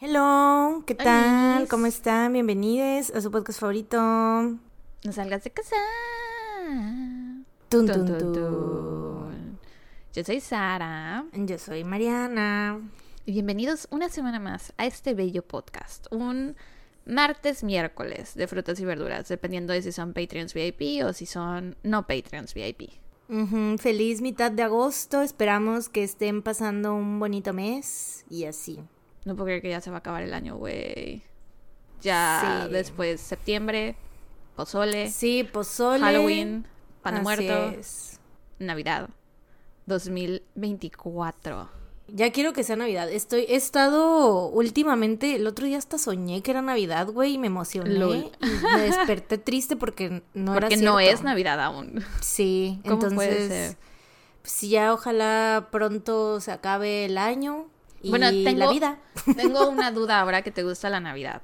Hello, ¿qué tal? ¿Cómo están? Bienvenidos a su podcast favorito. No salgas de casa. Tun, Tun. Yo soy Sara Yo soy Mariana. y bienvenidos una semana más a este bello podcast. Un martes, miércoles de frutas y verduras, dependiendo de si son Patreons VIP o si son no Patreons VIP. Ujú, Feliz mitad de agosto. Esperamos que estén pasando un bonito mes y así. No puedo creer que ya se va a acabar el año, güey. Ya Sí. después septiembre, pozole, Sí, pozole. Halloween, pan de muerto, es. Navidad 2024. Ya quiero que sea Navidad. Estoy, he estado últimamente, el otro día hasta soñé que era Navidad, güey, y me emocioné. Lol. y me desperté triste porque no Porque era no cierto. es Navidad aún. Sí, ¿Cómo entonces. puede ser? Pues ya ojalá pronto se acabe el año y Bueno, tengo- la vida. Tengo una duda ahora que te gusta la Navidad.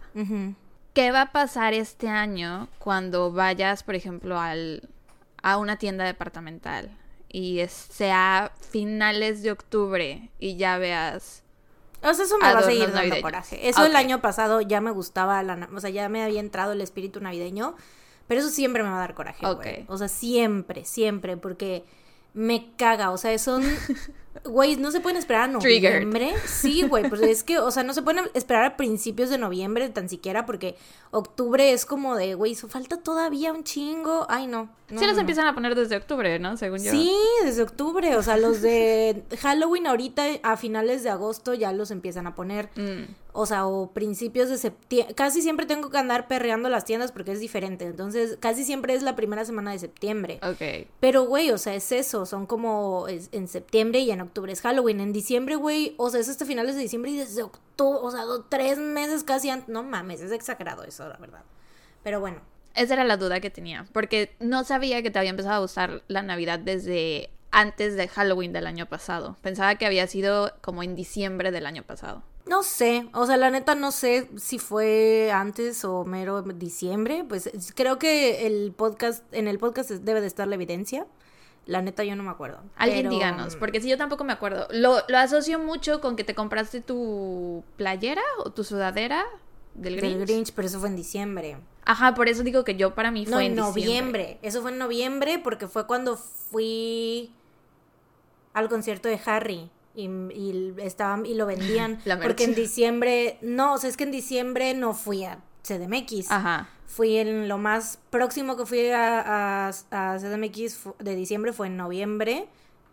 ¿Qué va a pasar este año cuando vayas, por ejemplo, al, a una tienda departamental y es- sea finales de octubre y ya veas... O sea, eso me va a seguir dando navideños. coraje. Eso el año pasado ya me gustaba, la, o sea, ya me había entrado el espíritu navideño, pero eso siempre me va a dar coraje, Ok. güey. O sea, siempre, siempre, porque me caga, o sea, son... Güey, no se pueden esperar a Triggered. noviembre. Sí, güey, pues es que, o sea, no se pueden esperar a principios de noviembre tan siquiera porque octubre es como de, güey, eso falta todavía un chingo. Ay, no. no, sí no, los no. empiezan a poner desde octubre, ¿no? Según yo. Sí, desde octubre. O sea, los de Halloween ahorita a finales de agosto ya los empiezan a poner. Mm, O sea, o principios de septiembre. Casi siempre tengo que andar perreando las tiendas porque es diferente. Entonces, casi siempre es la primera semana de septiembre. ok. Pero, güey, o sea, es eso. Son como en septiembre y en octubre es Halloween. En diciembre, güey, o sea, es hasta finales de diciembre y desde octubre, o sea, do- tres meses casi antes. No mames, es exagerado eso, la verdad. Pero bueno. Esa era la duda que tenía, porque no sabía que te había empezado a gustar la Navidad desde antes de Halloween del año pasado. Pensaba que había sido como en diciembre del año pasado. No sé, o sea, la neta no sé si fue antes o mero diciembre, pues creo que el podcast, en el podcast debe de estar la evidencia. La neta yo no me acuerdo. Alguien pero- díganos, porque si yo tampoco me acuerdo. Lo, lo asocio mucho con que te compraste tu playera o tu sudadera del Grinch. Del Grinch, pero eso fue en diciembre. Ajá, por eso digo que yo para mí fue No, en diciembre. noviembre. Eso fue en noviembre porque fue cuando fui al concierto de Harry. Y, y estaban y lo vendían porque en diciembre no o sea es que en diciembre no fui a CDMX Ajá. Fui en lo más próximo que fui a, a, a CDMX de diciembre fue en noviembre,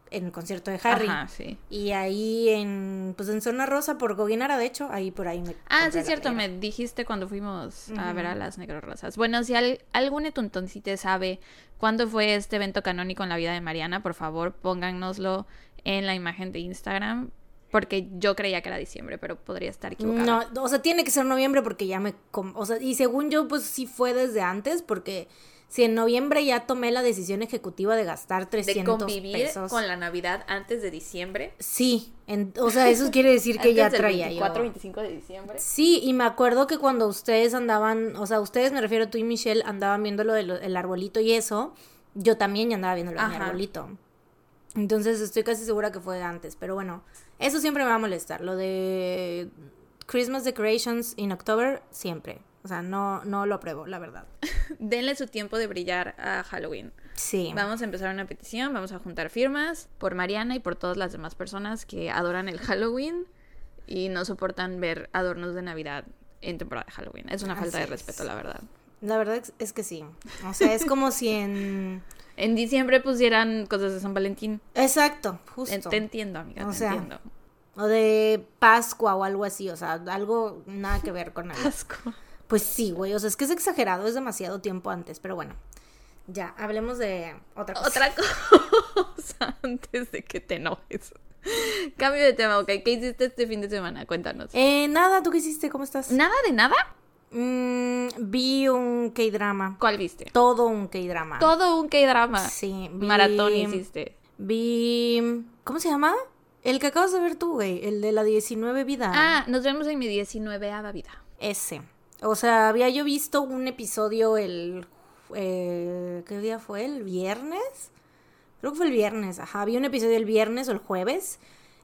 en el concierto de Harry. Ajá, sí. Y ahí en, pues en Zona Rosa, por Goguinara, de hecho, ahí por ahí me Ah, sí, es cierto, me dijiste cuando fuimos a ver a las negros rosas. Bueno, si al- algún etuntoncite sabe cuándo fue este evento canónico en la vida de Mariana, por favor, pónganoslo en la imagen de Instagram, porque yo creía que era diciembre, pero podría estar equivocada. No, o sea, tiene que ser noviembre porque ya me... O sea, y según yo, pues sí fue desde antes, porque si en noviembre ya tomé la decisión ejecutiva de gastar 300 pesos. la Navidad antes de diciembre. Sí, en- o sea, eso quiere decir que ya traía yo. 25 de diciembre. Sí, y me acuerdo que cuando ustedes andaban, o sea, ustedes me refiero tú y Michelle andaban viendo lo del arbolito y eso, yo también ya andaba viendo lo del arbolito. Entonces estoy casi segura que fue antes, pero bueno, eso siempre me va a molestar, lo de Christmas decorations in October siempre. O sea, no no lo apruebo, la verdad. Denle su tiempo de brillar a Halloween. Sí. Vamos a empezar una petición, vamos a juntar firmas por Mariana y por todas las demás personas que adoran el Halloween y no soportan ver adornos de Navidad en temporada de Halloween. Es una falta de es. respeto, la verdad. La verdad es- es que sí. O sea, es como si en En diciembre pusieran cosas de San Valentín. Exacto, justo. te entiendo, amiga, O te sea, entiendo. O de Pascua o algo así, o sea, algo nada que ver con Navidad. Asco. Pues sí, güey, o sea, es que es exagerado, es demasiado tiempo antes, pero bueno. Ya, hablemos de otra cosa. Otra cosa antes de que te enojes. Cambio de tema, ok. ¿Qué hiciste este fin de semana? Cuéntanos. Eh, nada, ¿tú qué hiciste? ¿Cómo estás? ¿Nada de nada? Mm, vi un K-drama. ¿Cuál viste? Todo un K-drama. Todo un K-drama. Sí, vi... Maratón hiciste. Vi... ¿Cómo se llama? El que acabas de ver tú, güey, el de la 19 vida. Ah, nos vemos en mi 19 vida. Ese. O sea, había yo visto un episodio el... eh, ¿Qué día fue? ¿El viernes? Creo que fue el viernes, ajá. Vi un episodio el viernes o el jueves.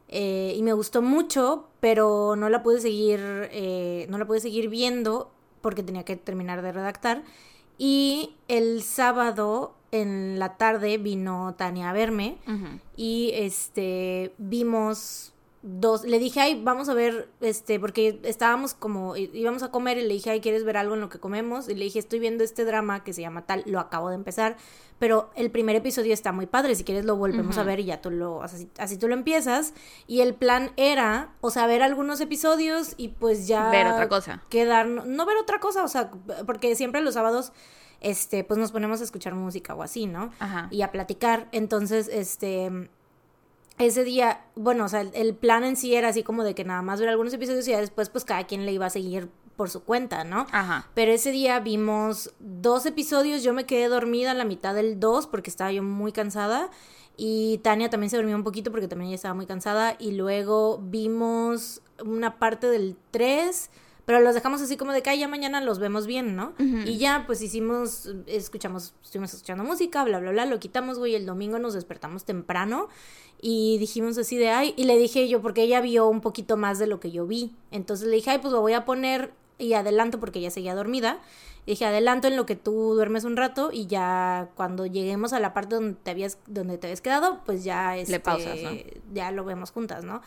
eh, y me gustó mucho, pero no la pude seguir, eh, no la pude seguir viendo porque tenía que terminar de redactar. Y el sábado en la tarde vino Tania a verme y este vimos dos le dije ay vamos a ver este porque estábamos como íbamos a comer y le dije ay quieres ver algo en lo que comemos y le dije estoy viendo este drama que se llama tal lo acabo de empezar pero el primer episodio está muy padre si quieres lo volvemos a ver y ya tú lo así, así tú lo empiezas y el plan era o sea ver algunos episodios y pues ya Ver otra cosa. quedar no ver otra cosa o sea porque siempre los sábados este pues nos ponemos a escuchar música o así no Ajá. y a platicar. Entonces, este, ese día, bueno, o sea, el, plan en sí era así como de que nada más ver algunos episodios y ya después pues cada quien le iba a seguir por su cuenta, ¿no? Ajá. Pero ese día vimos dos episodios, yo me quedé dormida a la mitad del 2 porque estaba yo muy cansada y Tania también se durmió un poquito porque también ella estaba muy cansada y luego vimos una parte del 3, pero los dejamos así como de que "Ay, ya mañana los vemos bien, ¿no? Y ya pues hicimos, escuchamos, estuvimos escuchando música, bla, bla, bla, lo quitamos, güey, el domingo nos despertamos temprano y dijimos así de, ay, y le dije yo, porque ella vio un poquito más de lo que yo vi, entonces le dije, ay, pues lo voy a poner y adelanto porque ella seguía dormida. Y dije, adelanto en lo que tú duermes un rato y ya cuando lleguemos a la parte donde te habías, donde te habías quedado, pues ya este, pausas, ¿no? ya lo vemos juntas, ¿no?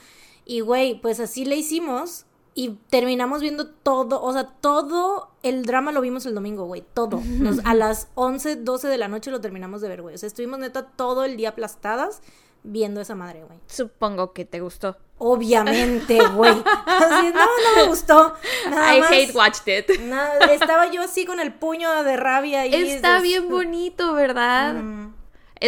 Y güey, pues así le hicimos y terminamos viendo todo, o sea, todo el drama lo vimos el domingo, güey, todo. Nos- a las 11, 12 de la noche lo terminamos de ver, güey. O sea, estuvimos neta todo el día aplastadas viendo esa madre, güey. Supongo que te gustó. Obviamente, güey. Así, no, no me gustó. Nada I más. hate watched it. Nada, estaba yo así con el puño de rabia y Está bien bonito, ¿verdad? Mm,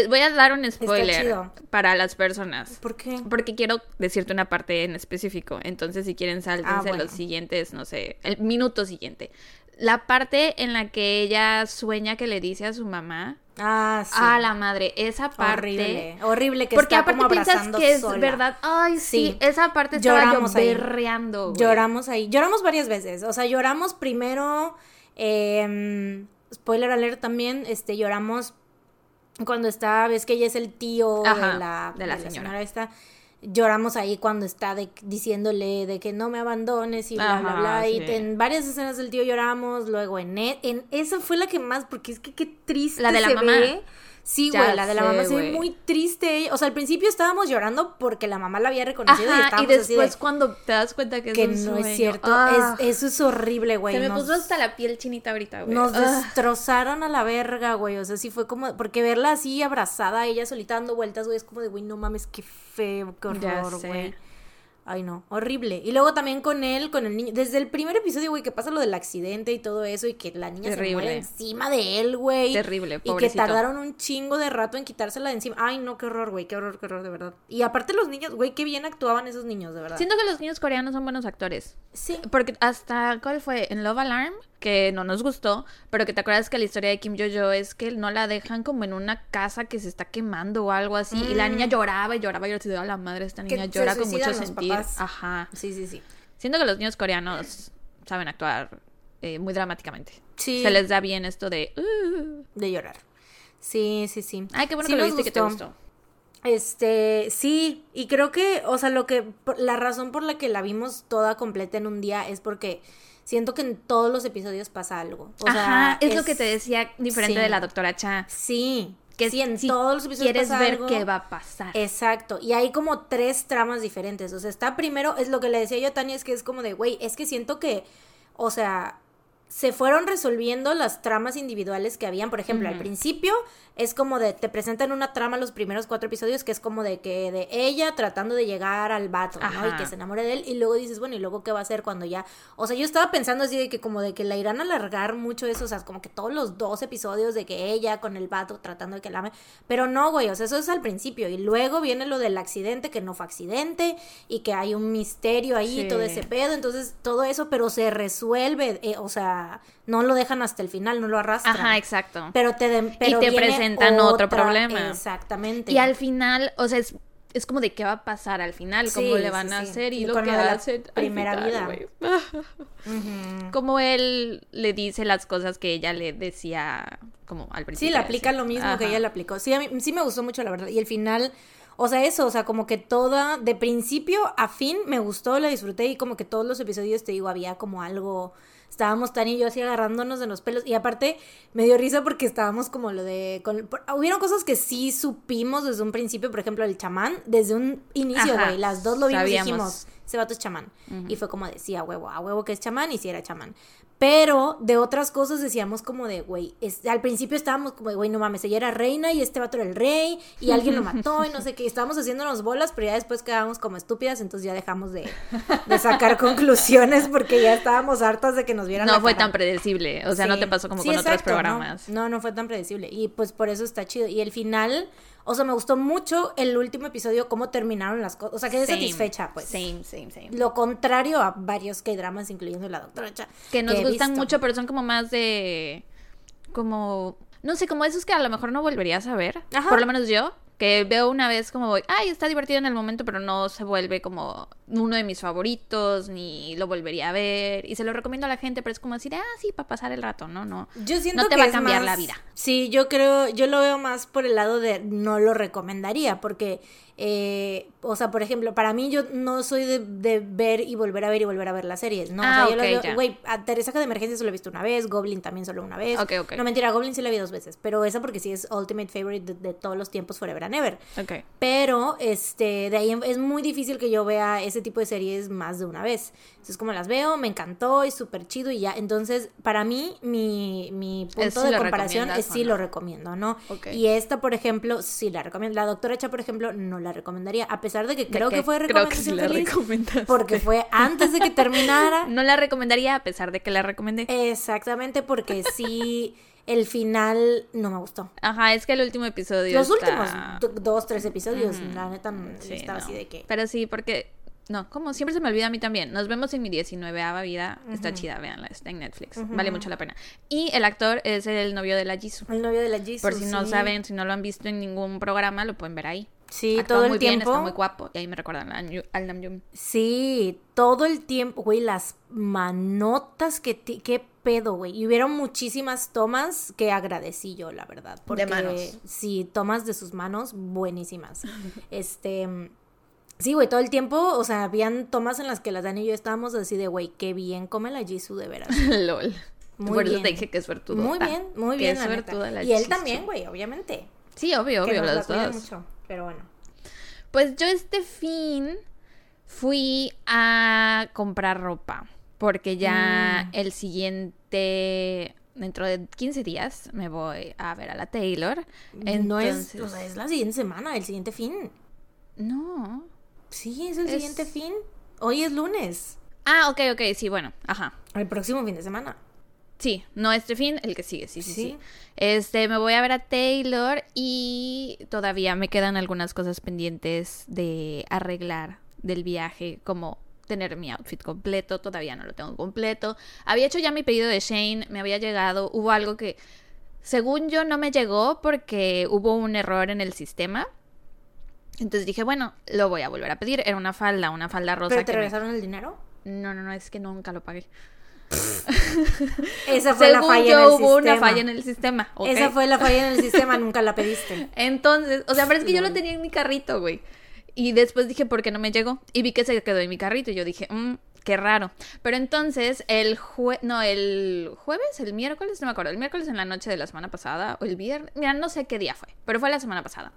Voy a dar un spoiler para las personas. ¿Por qué? Porque quiero decirte una parte en específico. Entonces, si quieren, sáltense Ah, bueno. los siguientes, no sé, el minuto siguiente. La parte en la que ella sueña que le dice a su mamá. Ah, sí. A la madre, esa parte. Horrible. Horrible que Porque está aparte como piensas abrazando que es sola. verdad. Ay, sí, Sí. esa parte estaba Lloramos yo ahí. berreando. güey. Lloramos ahí. Lloramos varias veces. O sea, lloramos primero. eh, spoiler alert también. Este, lloramos cuando está. Ves que ella es el tío Ajá, de la, de la señora. esta. Lloramos ahí cuando está de- diciéndole de que no me abandones y bla, bla, Ajá, bla. Y sí. en varias escenas del tío lloramos. Luego en, e- en esa fue la que más, porque es que qué triste. La de la se mamá. ve. Sí, güey, la de la mamá se ve muy triste. O sea, al principio estábamos llorando porque la mamá la había reconocido y Ajá, y estábamos así de, después cuando te das cuenta que es que un no sueño. es cierto. Ah, Es, eso es horrible, güey. Se me Nos, puso hasta la piel chinita ahorita, güey. nos Ah. destrozaron a la verga, güey. O sea, sí fue como. Porque verla así abrazada, ella solita dando vueltas, güey, es como de, güey, no mames, qué feo, qué horror, güey. Ay, no, horrible. Y luego también con él, con el niño. Desde el primer episodio, güey, que pasa lo del accidente y todo eso, y que la niña se muere encima de él, güey. Terrible, Y que tardaron un chingo de rato en quitársela de encima. Ay, no, qué horror, güey, qué horror, qué horror, de verdad. Y aparte los niños, güey, qué bien actuaban esos niños, de verdad. Siento que los niños coreanos son buenos actores. Sí. Porque hasta, ¿cuál fue? En Love Alarm, que no nos gustó, pero que te acuerdas que la historia de Kim Yo-Jo es que no la dejan como en una casa que se está quemando o algo así. Y la niña lloraba y lloraba y yo decía, "A la madre, esta Mm. Que niña llora con mucho sentir. papás. Ajá. Sí, sí, sí. Siento que los niños coreanos saben actuar eh, muy dramáticamente. Sí. Se les da bien esto de... "Uh". De llorar. Sí, sí, sí. Ay, qué bueno Sí que lo viste y que te gustó. Este, sí, y creo que, o sea, lo que, la razón por la que la vimos toda completa en un día es porque siento que en todos los episodios pasa algo. O Ajá, sea, es, lo que te decía diferente sí. de la doctora Cha. Sí, Que sí, en si todos los episodios quieres pasa ver algo. qué va a pasar. Exacto, y hay como tres tramas diferentes. O sea, está primero, es lo que le decía yo a Tania, es que es como de, güey, es que siento que, o sea, se fueron resolviendo las tramas individuales que habían. Por ejemplo, al principio es como de, te presentan una trama los primeros cuatro episodios que es como de que de ella tratando de llegar al vato, ¿no? Y que se enamore de él. Y luego dices, bueno, ¿y luego qué va a hacer cuando ya? O sea, yo estaba pensando así de que como de que la irán a alargar mucho eso, o sea, como que todos los dos episodios de que ella con el vato tratando de que la ame. Pero no, güey, o sea, eso es al principio. Y luego viene lo del accidente, que no fue accidente, y que hay un misterio ahí, Sí. todo ese pedo. Entonces, todo eso, pero se resuelve, eh, o sea, no lo dejan hasta el final, no lo arrastran. Ajá, exacto. Pero te, pero te viene presentan otro problema. Exactamente. Y al final, o sea, es, es como de qué va a pasar al final, Sí, cómo le sí, van a sí. hacer y, Y lo que la hace al primera final, vida. Como él le dice las cosas que ella le decía como al principio. Sí, le así. aplica lo mismo que ella le aplicó. Sí, a mí sí me gustó mucho, la verdad. Y el final, o sea, eso, o sea, como que toda, de principio a fin, me gustó, la disfruté y como que todos los episodios, te digo, había como algo estábamos Tani y yo así agarrándonos de los pelos. Y aparte, me dio risa porque estábamos como lo de. Con, hubieron cosas que sí supimos desde un principio, por ejemplo, el chamán, desde un inicio, güey. Las dos lo vimos y dijimos, ese vato es chamán. Y fue como decía, a huevo, a huevo que es chamán y si era chamán. Pero de otras cosas decíamos como de, güey, al principio estábamos como de, güey, no mames, ella era reina y este vato era el rey y alguien lo mató y no sé qué. Estábamos haciéndonos bolas, pero ya después quedábamos como estúpidas, entonces ya dejamos de, sacar conclusiones porque ya estábamos hartas de que nos vieran. No fue tan predecible, o sea, no te pasó como con otros programas. No, no, no fue tan predecible y pues por eso está chido. Y el final o sea, me gustó mucho el último episodio, cómo terminaron las cosas. O sea, quedé satisfecha, pues. Same, same, same. Lo contrario a varios K-dramas, incluyendo la doctora Cha. Que nos gustan mucho, pero son como más de. Como. No sé, como esos que a lo mejor no volverías a ver. Ajá. Por lo menos yo que veo una vez como voy, ay, está divertido en el momento, pero no se vuelve como uno de mis favoritos, ni lo volvería a ver. Y se lo recomiendo a la gente, pero es como decir, ah, sí, para pasar el rato, no, no. Yo siento no te va a cambiar la vida. Sí, yo creo, yo lo veo más por el lado de no lo recomendaría, porque eh, o sea, por ejemplo, para mí yo no soy de, ver y volver a ver y volver a ver las series, ¿no? o sea, ah, yo lo güey, a Teresa de Emergencia solo he visto una vez, Goblin también solo una vez. No, mentira, Goblin sí la vi dos veces, pero esa porque sí es ultimate favorite de, todos los tiempos forever and ever. Pero, este, de ahí es muy difícil que yo vea ese tipo de series más de una vez. Entonces, como las veo, me encantó, es súper chido y ya. Entonces, para mí, mi, mi punto de comparación es sí lo recomiendo, ¿no? Y esta, por ejemplo, sí la recomiendo. La doctora Echa, por ejemplo, no la recomendaría, a pesar de que creo que, fue recomendación porque fue antes de que terminara. no la recomendaría a pesar de que la recomendé. Exactamente, porque sí el final no me gustó. Ajá, es que el último episodio. Los últimos dos, tres episodios, la neta, estaba así de que. Pero sí, porque no, como siempre se me olvida a mí también. Nos vemos en mi 19 vida. Está chida, véanla, está en Netflix. Vale mucho la pena. Y el actor es el novio de la Jisoo. El novio de la Jisoo. Por si no saben, si no lo han visto en ningún programa, lo pueden ver ahí. Sí, todo el tiempo. está muy guapo. Y ahí me recuerdan al Namjoon. Sí, todo el tiempo, güey, las manotas que... Qué pedo, güey. Y hubieron muchísimas tomas que agradecí yo, la verdad. Porque, de manos. Sí, tomas de sus manos buenísimas. este... Sí, güey, todo el tiempo, o sea, habían tomas en las que la Dani y yo estábamos así de, güey, qué bien come la Jisoo, de veras. LOL. Muy Por bien. eso te dije que es suertudo. Muy bien, muy bien, la Y él también, güey, obviamente. Sí, obvio, obvio, las dos. Mucho, pero bueno. Pues yo este fin fui a comprar ropa, porque ya mm. el siguiente dentro de 15 días me voy a ver a la Taylor. Entonces... No es, o sea, es la siguiente semana, el siguiente fin. No. Sí, es el siguiente fin. Hoy es lunes. Ah, ok, ok, sí, bueno, ajá. El próximo fin de semana. Sí, no este fin, el que sigue, sí, sí, sí, Este, me voy a ver a Taylor y todavía me quedan algunas cosas pendientes de arreglar del viaje, como tener mi outfit completo, todavía no lo tengo completo. Había hecho ya mi pedido de Shane, me había llegado, hubo algo que según yo no me llegó porque hubo un error en el sistema entonces dije, bueno, lo voy a volver a pedir. Era una falda, una falda rosa. ¿Pero te regresaron el dinero? No, no, no, es que nunca lo pagué. Esa fue la falla en el hubo una falla en el sistema. Esa fue la falla en el sistema, nunca la pediste. Entonces, o sea, pero es que yo lo tenía en mi carrito, güey. Y después dije, ¿por qué no me llegó? Y vi que se quedó en mi carrito. Y yo dije, mmm, Qué raro. Pero entonces, el jue... No, el jueves, el miércoles, no me acuerdo. El miércoles en la noche de la semana pasada, o el viernes, mira, no sé qué día fue, pero fue la semana pasada.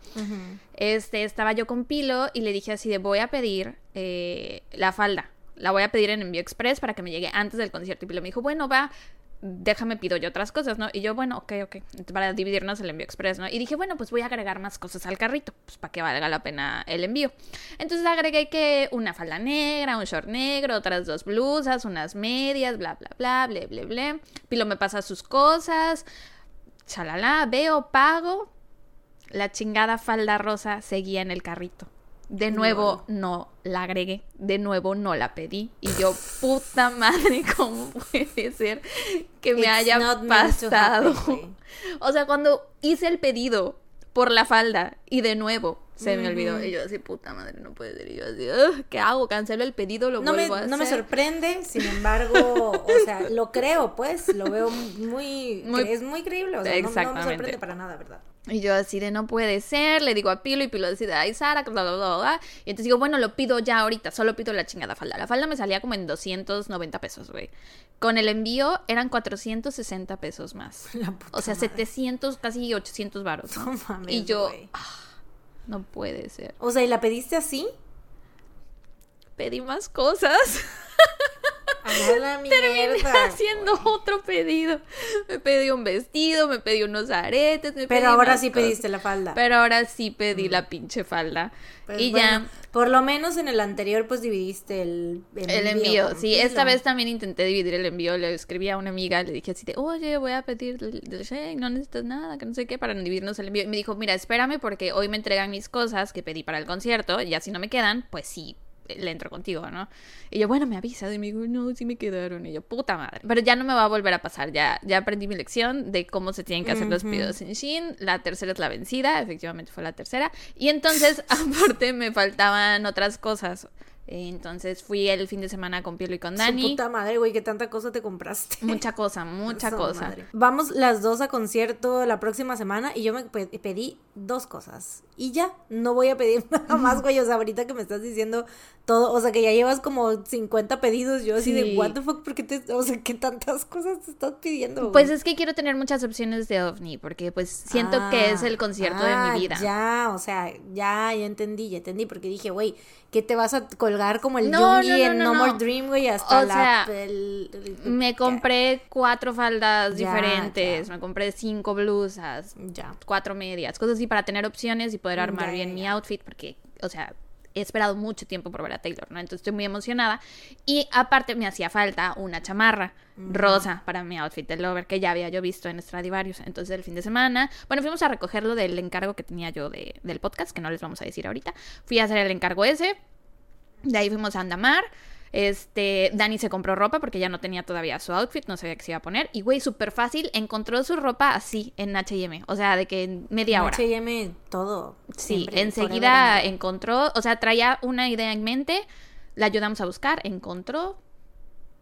Este, estaba yo con Pilo y le dije así de voy a pedir eh, la falda. La voy a pedir en envío express para que me llegue antes del concierto. Y Pilo me dijo, bueno, va, déjame pido yo otras cosas, ¿no? Y yo, bueno, ok, ok, para dividirnos el envío express, ¿no? Y dije, bueno, pues voy a agregar más cosas al carrito, pues para que valga la pena el envío. Entonces agregué que una falda negra, un short negro, otras dos blusas, unas medias, bla, bla, bla, bla, bla, bla. Pilo me pasa sus cosas, chalala, veo, pago. La chingada falda rosa seguía en el carrito. De nuevo no la agregué, de nuevo no la pedí. Y yo, puta madre, ¿cómo puede ser que me haya pasado? o sea, cuando hice el pedido por la falda y de nuevo Se me olvidó. Y yo así, puta madre, no puede ser. Y yo así, "Ugh, ¿qué hago? ¿Cancelo el pedido? ¿Lo No me, vuelvo a no me hacer?". sorprende, sin embargo, o sea, lo creo, pues, lo veo muy, Muy- es muy creíble, o sea, no- no, me sorprende para nada, ¿verdad? Y yo así de no puede ser, le digo a Pilo y Pilo así de ay Sara, bla, bla, bla, bla. Y entonces digo, bueno, lo pido ya ahorita, solo pido la chingada falda. La falda me salía como en 290 pesos, güey. Con el envío eran 460 pesos más. La puta O sea, madre. 700, casi 800 varos, ¿no? No y yo, güey. No puede ser. O sea, ¿y la pediste así? Pedí más cosas. Mierda. haciendo otro pedido. Me pedí un vestido, me pedí unos aretes, me pedí Pero ahora sí cosas. pediste la falda. Pero ahora sí pedí la pinche falda. Pues y bueno, ya. Por lo menos en el anterior, pues dividiste el, El envío, con sí, Pilo. esta vez también intenté dividir el envío, le escribí a una amiga, le dije así de, oye, voy a pedir del, Shein, no necesitas nada, que no sé qué, para dividirnos el envío. Y me dijo, mira, espérame porque hoy me entregan mis cosas que pedí para el concierto, y ya si no me quedan, pues sí, le entro contigo, ¿no? Y yo, bueno, me avisa, y me dijo, no, sí me quedaron, y yo, puta madre. Pero ya no me va a volver a pasar, ya, ya aprendí mi lección de cómo se tienen que hacer los pedidos en Shein, la tercera es la vencida, efectivamente fue la tercera, y entonces, aparte, me faltaban otras cosas. Entonces fui el fin de semana con Pielo y con Su Dani. puta madre, güey, qué tanta cosa te compraste. Mucha cosa, mucha Su cosa. madre. Vamos las dos a concierto la próxima semana y yo me pe- pedí dos cosas. Y ya, no voy a pedir nada más, güey. O sea, ahorita que me estás diciendo todo, o sea, que ya llevas como 50 pedidos. Yo así Sí. de, what the fuck, ¿por qué te, o sea, qué tantas cosas te estás pidiendo? güey? Pues es que quiero tener muchas opciones de ovni, porque pues siento que es el concierto de Ah, mi vida. Ya, o sea, ya, ya entendí, ya entendí, porque dije, güey, ¿qué te vas a colgar como el No, Yoongi no, no, en no. More Dream, güey, hasta O la... sea, el- el- Me compré cuatro faldas Ya, diferentes, ya. me compré cinco blusas, Ya. cuatro medias, cosas así para tener opciones y poder armar Ya, bien mi outfit, porque, o sea, he esperado mucho tiempo por ver a Taylor, ¿no? Entonces estoy muy emocionada. Y aparte me hacía falta una chamarra rosa para mi outfit de Lover, que ya había yo visto en Stradivarius. Entonces el fin de semana, bueno, fuimos a recogerlo del encargo que tenía yo de, del podcast, que no les vamos a decir ahorita. Fui a hacer el encargo ese. De ahí fuimos a Andamar. Este, Dani se compró ropa porque ya no tenía todavía su outfit, no sabía qué se iba a poner. Y güey, súper fácil, encontró su ropa así en HM. O sea, de que en media hora. H&M, todo. Sí, siempre, enseguida encontró, o sea, traía una idea en mente, la ayudamos a buscar, encontró.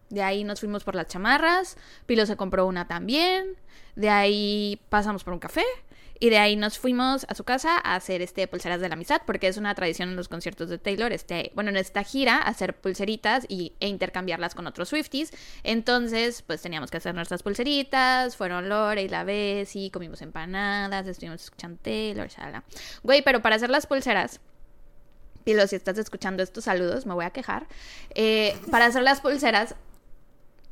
De ahí nos fuimos por las chamarras, Pilo se compró una también. De ahí pasamos por un café. Y de ahí nos fuimos a su casa a hacer este pulseras de la amistad, porque es una tradición en los conciertos de Taylor, este, bueno, en esta gira, hacer pulseritas y, e intercambiarlas con otros Swifties. Entonces, pues teníamos que hacer nuestras pulseritas, fueron Lore y la Bessie, comimos empanadas, estuvimos escuchando Taylor, shala. Güey, pero para hacer las pulseras, Pilo, si estás escuchando estos saludos, me voy a quejar. Eh, para hacer las pulseras,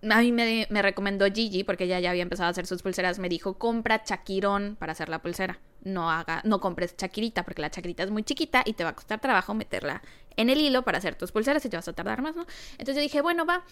a mí me, me recomendó Gigi, porque ella ya había empezado a hacer sus pulseras, me dijo, compra chaquirón para hacer la pulsera. No haga, no compres chaquirita, porque la chaquirita es muy chiquita y te va a costar trabajo meterla en el hilo para hacer tus pulseras y te vas a tardar más, ¿no? Entonces yo dije, bueno, va,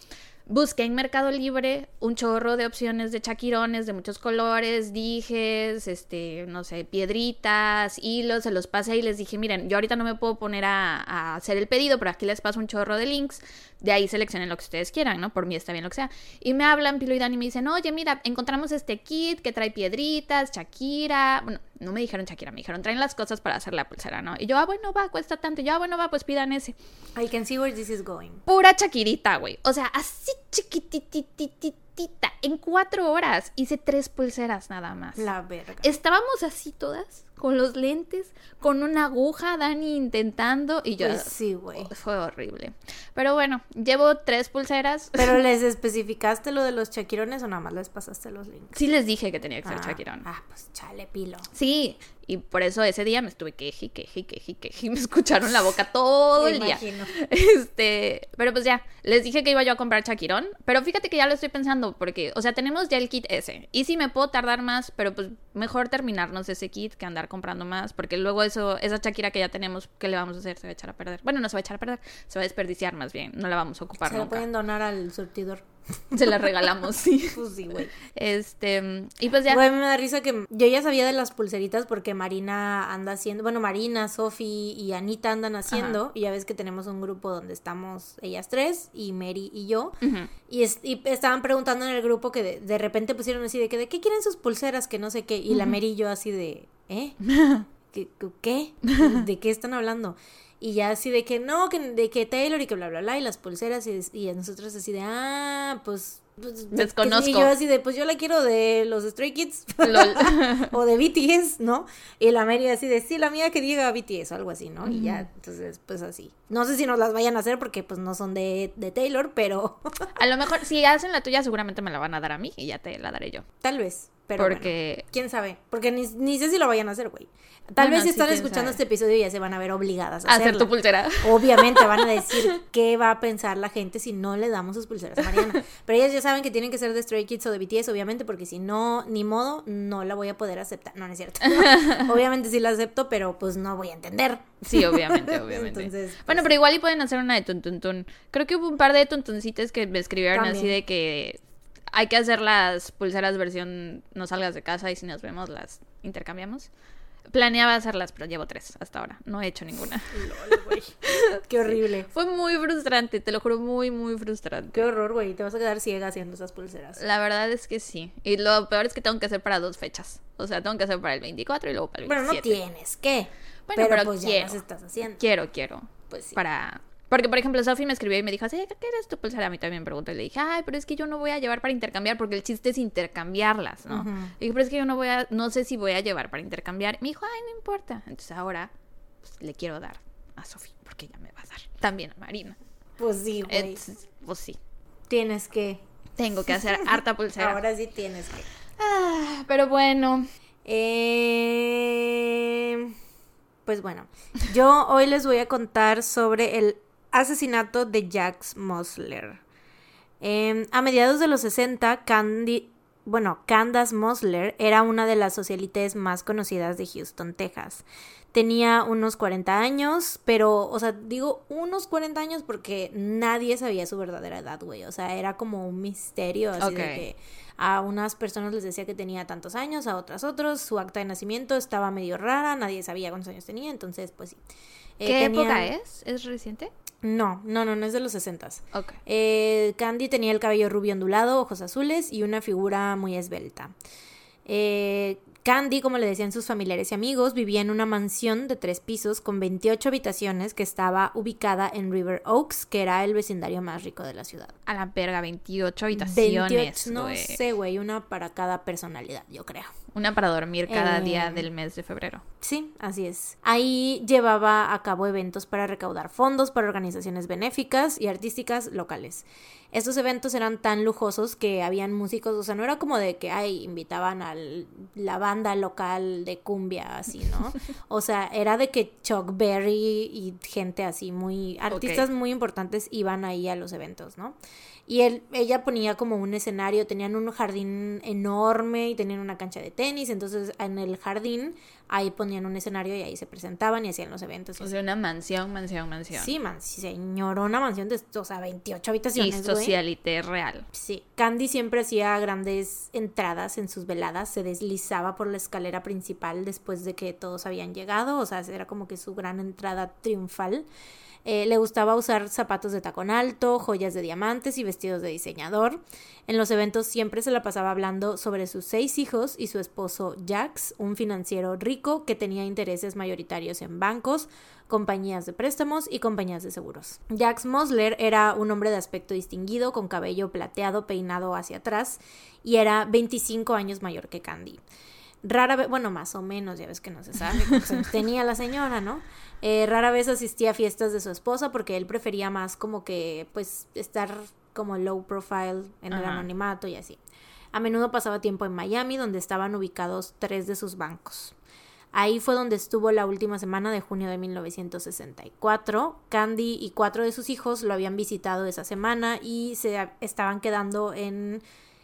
busqué en Mercado Libre un chorro de opciones de chaquirones de muchos colores, dijes, este, no sé, piedritas, hilos, se los pasé y les dije, miren, yo ahorita no me puedo poner a, a hacer el pedido, pero aquí les paso un chorro de links, de ahí seleccionen lo que ustedes quieran, ¿no? Por mí está bien lo que sea. Y me hablan Pilo y Dani y me dicen, oye, mira, encontramos este kit que trae piedritas, Shakira, bueno, no me dijeron Shakira, me dijeron, traen las cosas para hacer la pulsera, ¿no? Y yo, ah, bueno, va, cuesta tanto, y yo, ah, bueno, va, pues pidan ese. I can see where this is going. Pura Shakirita, güey. O sea, así chiquititititita. En cuatro horas hice tres pulseras nada más. La verga. Estábamos así todas, con los lentes, con una aguja, Dani intentando, y yo... Pues sí, güey. Fue horrible. Pero bueno, llevo tres pulseras. Pero les especificaste lo de los chaquirones o nada más les pasaste los links. Sí les dije que tenía que ser ah, Shakirón. Ah, pues chale, pilo. Sí, y por eso ese día me estuve queje, queje, queje, queje, y me escucharon la boca todo Me el día. imagino. Este, pero pues ya, les dije que iba yo a comprar Shakirón, pero fíjate que ya lo estoy pensando, porque, o sea, tenemos ya el kit ese, y sí me puedo tardar más, pero pues mejor terminarnos ese kit que andar comprando más, porque luego eso, esa Shakira que ya tenemos, ¿qué le vamos a hacer? Se va a echar a perder. Bueno, no se va a echar a perder, se va a desperdiciar más bien, no la vamos a ocupar Se nunca. pueden donar al surtidor. Se la regalamos, sí. Pues sí, güey. Este, y pues ya. Güey, me da risa que yo ya sabía de las pulseritas porque Marina anda haciendo, bueno, Marina, Sofi y Anita andan haciendo, y ya ves que tenemos un grupo donde estamos ellas tres y Mary y yo, y, es- y estaban preguntando en el grupo que de, de repente pusieron así de que de qué quieren sus pulseras, que no sé qué, y la Mary y yo así de, ¿eh? ¿qué? qué? ¿De qué están hablando? Y ya así de que no, que, de que Taylor y que bla, bla, bla, y las pulseras, y, y nosotros así de, ah, pues pues, Desconozco. Y yo así de, pues yo la quiero de los Stray Kids. o de BTS, ¿no? Y la Mary así de, sí, la mía que diga BTS o algo así, ¿no? Y ya, entonces, pues así. No sé si nos las vayan a hacer porque pues no son de, de Taylor, pero... a lo mejor, si hacen la tuya, seguramente me la van a dar a mí y ya te la daré yo. Tal vez. Pero porque... quién sabe. Porque ni, ni sé si lo vayan a hacer, güey. Tal vez si están escuchando este episodio ya se van a ver obligadas a, hacer tu pulsera. Obviamente van a decir qué va a pensar la gente si no le damos sus pulseras a Mariana. Pero ellas ya saben que tienen que ser de Stray Kids o de BTS, obviamente, porque si no, ni modo, no la voy a poder aceptar. No, no es cierto. obviamente sí la acepto, pero pues no voy a entender. Sí, obviamente, obviamente. Entonces, bueno, pues pero igual y pueden hacer una de tuntuntun. Creo que hubo un par de tuntuncitas que me escribieron así de que hay que hacer las pulseras versión no salgas de casa y si nos vemos las intercambiamos. Planeaba hacerlas, pero llevo tres hasta ahora. No he hecho ninguna. Lol, güey. Qué horrible. Fue muy frustrante, te lo juro, muy, muy frustrante. Qué horror, güey. Te vas a quedar ciega haciendo esas pulseras. La verdad es que sí. Y lo peor es que tengo que hacer para dos fechas. O sea, tengo que hacer para el 24 y luego para el 27. Bueno, no tienes que. Bueno, pero, pues ya las estás haciendo. Quiero, quiero. Pues sí. Para porque, por ejemplo, Sophie me escribió y me dijo, ¿qué eres tu pulsera? A mí también me preguntó y le dije, ay, pero es que yo no voy a llevar para intercambiar porque el chiste es intercambiarlas, ¿no? Y dije, pero es que yo no voy a, no sé si voy a llevar para intercambiar. me dijo, ay, no importa. Entonces ahora pues, le quiero dar a Sophie porque ella me va a dar. También a Marina. Pues sí, güey. pues sí. Tienes que. Tengo que hacer harta pulsera. ahora sí tienes que. Ah, pero bueno. Eh, pues bueno, yo hoy les voy a contar sobre el asesinato de Jax Mosler. Em, a mediados de los 60, Candy, bueno, Candace Mosler era una de las socialites más conocidas de Houston, Texas. Tenía unos 40 años, pero, o sea, digo unos 40 años porque nadie sabía su verdadera edad, güey. O sea, era como un misterio, así de que a unas personas les decía que tenía tantos años, a otras otros. Su acta de nacimiento estaba medio rara, nadie sabía cuántos años tenía, entonces, pues sí. Eh, ¿Qué época es? ¿Es reciente? No, no, no, no es de los sesentas. Eh, Candy tenía el cabello rubio ondulado, ojos azules y una figura muy esbelta. Eh, Candy, como le decían sus familiares y amigos, vivía en una mansión de tres pisos con 28 habitaciones que estaba ubicada en River Oaks, que era el vecindario más rico de la ciudad. A la verga, 28 habitaciones. no sé, güey, una para cada personalidad, yo creo. Una para dormir cada día em, del mes de febrero. Sí, así es. Ahí llevaba a cabo eventos para recaudar fondos para organizaciones benéficas y artísticas locales. Estos eventos eran tan lujosos que habían músicos, o sea, no era como de que, ay, invitaban a la banda local de cumbia, así, ¿no? O sea, era de que Chuck Berry y gente así, muy, artistas muy importantes iban ahí a los eventos, ¿no? Y él, ella ponía como un escenario, tenían un jardín enorme y tenían una cancha de tenis, entonces en el jardín ahí ponían un escenario y ahí se presentaban y hacían los eventos. O sea, una mansión, mansión, mansión. Sí, man, señor, una mansión de, o sea, 28 habitaciones. Y socialité real. Sí, Candy siempre hacía grandes entradas en sus veladas, se deslizaba por la escalera principal después de que todos habían llegado, o sea, era como que su gran entrada triunfal. Eh, le gustaba usar zapatos de tacón alto, joyas de diamantes y vestidos de diseñador. En los eventos siempre se la pasaba hablando sobre sus seis hijos y su esposo Jax, un financiero rico que tenía intereses mayoritarios en bancos, compañías de préstamos y compañías de seguros. Jax Mosler era un hombre de aspecto distinguido, con cabello plateado peinado hacia atrás, y era 25 años mayor que Candy. Rara vez, bueno, más o menos, ya ves que no se sabe, tenía la señora, ¿no? Eh, rara vez asistía a fiestas de su esposa porque él prefería más como que, pues, estar como low profile en el anonimato y así. A menudo pasaba tiempo en Miami, donde estaban ubicados tres de sus bancos. Ahí fue donde estuvo la última semana de junio de 1964. Candy y cuatro de sus hijos lo habían visitado esa semana y se estaban quedando en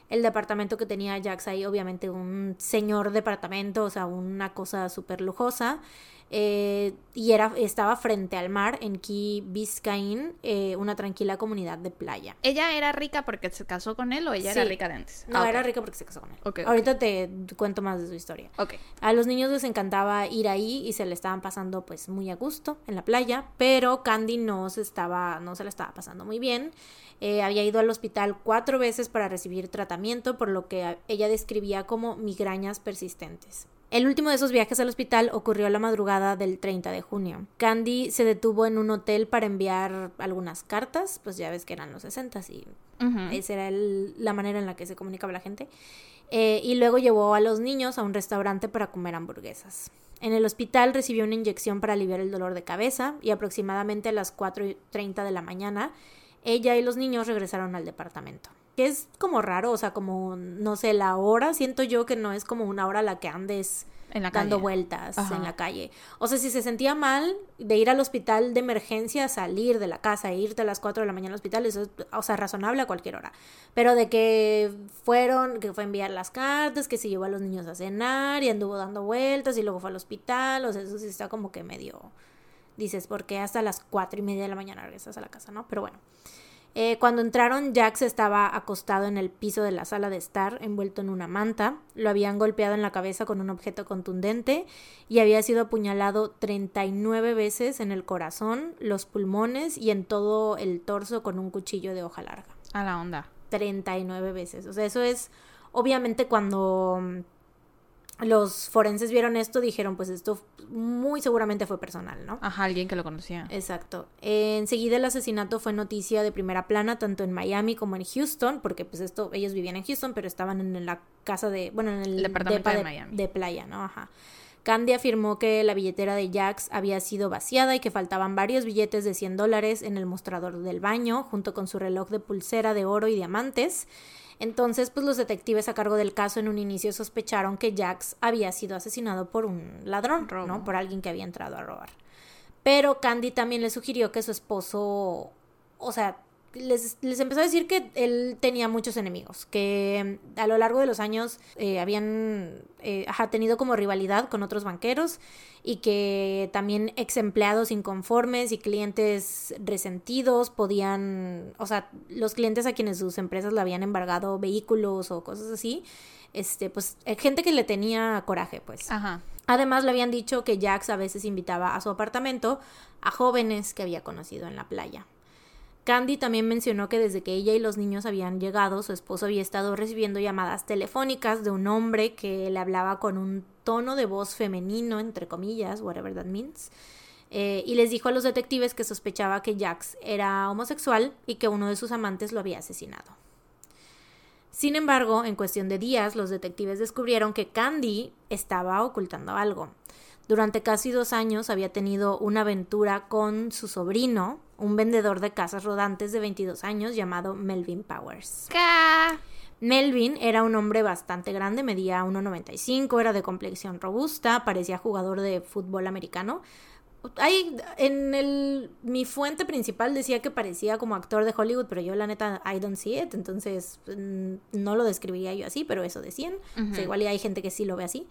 el departamento que tenía Jax ahí, obviamente un señor departamento, o sea, una cosa súper lujosa. Eh, y era, estaba frente al mar en Key Biscayne, eh, una tranquila comunidad de playa. ¿Ella era rica porque se casó con él o ella era rica de antes? No, ah, era rica porque se casó con él. Ahorita te cuento más de su historia. A los niños les encantaba ir ahí y se le estaban pasando pues muy a gusto en la playa, pero Candy no se estaba, no se la estaba pasando muy bien. Eh, había ido al hospital cuatro veces para recibir tratamiento, por lo que ella describía como migrañas persistentes. El último de esos viajes al hospital ocurrió la madrugada del 30 de junio. Candy se detuvo en un hotel para enviar algunas cartas, pues ya ves que eran los 60 y esa era la manera en la que se comunicaba la gente. Eh, y luego llevó a los niños a un restaurante para comer hamburguesas. En el hospital recibió una inyección para aliviar el dolor de cabeza y aproximadamente a las 4.30 de la mañana ella y los niños regresaron al departamento que es como raro, o sea, como, no sé, la hora, siento yo que no es como una hora la que andes en la dando vueltas en la calle. O sea, si se sentía mal de ir al hospital de emergencia, salir de la casa e irte a las 4 de la mañana al hospital, eso es, o sea, razonable a cualquier hora. Pero de que fueron, que fue a enviar las cartas, que se llevó a los niños a cenar y anduvo dando vueltas y luego fue al hospital, o sea, eso sí está como que medio, dices, porque hasta las cuatro y media de la mañana regresas a la casa, ¿no? Pero bueno. Eh, cuando entraron, Jax estaba acostado en el piso de la sala de estar, envuelto en una manta. Lo habían golpeado en la cabeza con un objeto contundente y había sido apuñalado 39 veces en el corazón, los pulmones y en todo el torso con un cuchillo de hoja larga. A la onda. 39 veces. O sea, eso es obviamente cuando los forenses vieron esto, dijeron, pues esto muy seguramente fue personal, ¿no? Ajá, alguien que lo conocía. Exacto. enseguida el asesinato fue noticia de primera plana, tanto en Miami como en Houston, porque pues esto, ellos vivían en Houston, pero estaban en la casa de, bueno, en el, departamento de, Miami. De playa, ¿no? Ajá. Candy afirmó que la billetera de Jax había sido vaciada y que faltaban varios billetes de 100 dólares en el mostrador del baño, junto con su reloj de pulsera de oro y diamantes. Entonces, pues los detectives a cargo del caso en un inicio sospecharon que Jax había sido asesinado por un ladrón, ¿no? Por alguien que había entrado a robar. Pero Candy también le sugirió que su esposo, o sea, les, empezó a decir que él tenía muchos enemigos, que a lo largo de los años eh, habían eh, tenido como rivalidad con otros banqueros y que también ex empleados inconformes y clientes resentidos podían, o sea, los clientes a quienes sus empresas le habían embargado vehículos o cosas así, este, pues eh, gente que le tenía coraje, pues. Ajá. Además le habían dicho que Jax a veces invitaba a su apartamento a jóvenes que había conocido en la playa. Candy también mencionó que desde que ella y los niños habían llegado, su esposo había estado recibiendo llamadas telefónicas de un hombre que le hablaba con un tono de voz femenino, entre comillas, whatever that means, eh, y les dijo a los detectives que sospechaba que Jax era homosexual y que uno de sus amantes lo había asesinado. Sin embargo, en cuestión de días, los detectives descubrieron que Candy estaba ocultando algo. Durante casi dos años había tenido una aventura con su sobrino, un vendedor de casas rodantes de 22 años llamado Melvin Powers. Melvin era un hombre bastante grande, medía 1,95, era de complexión robusta, parecía jugador de fútbol americano. Hay, en el, mi fuente principal decía que parecía como actor de Hollywood, pero yo la neta, I don't see it, entonces mm, no lo describiría yo así, pero eso decían. igual hay gente que sí lo ve así.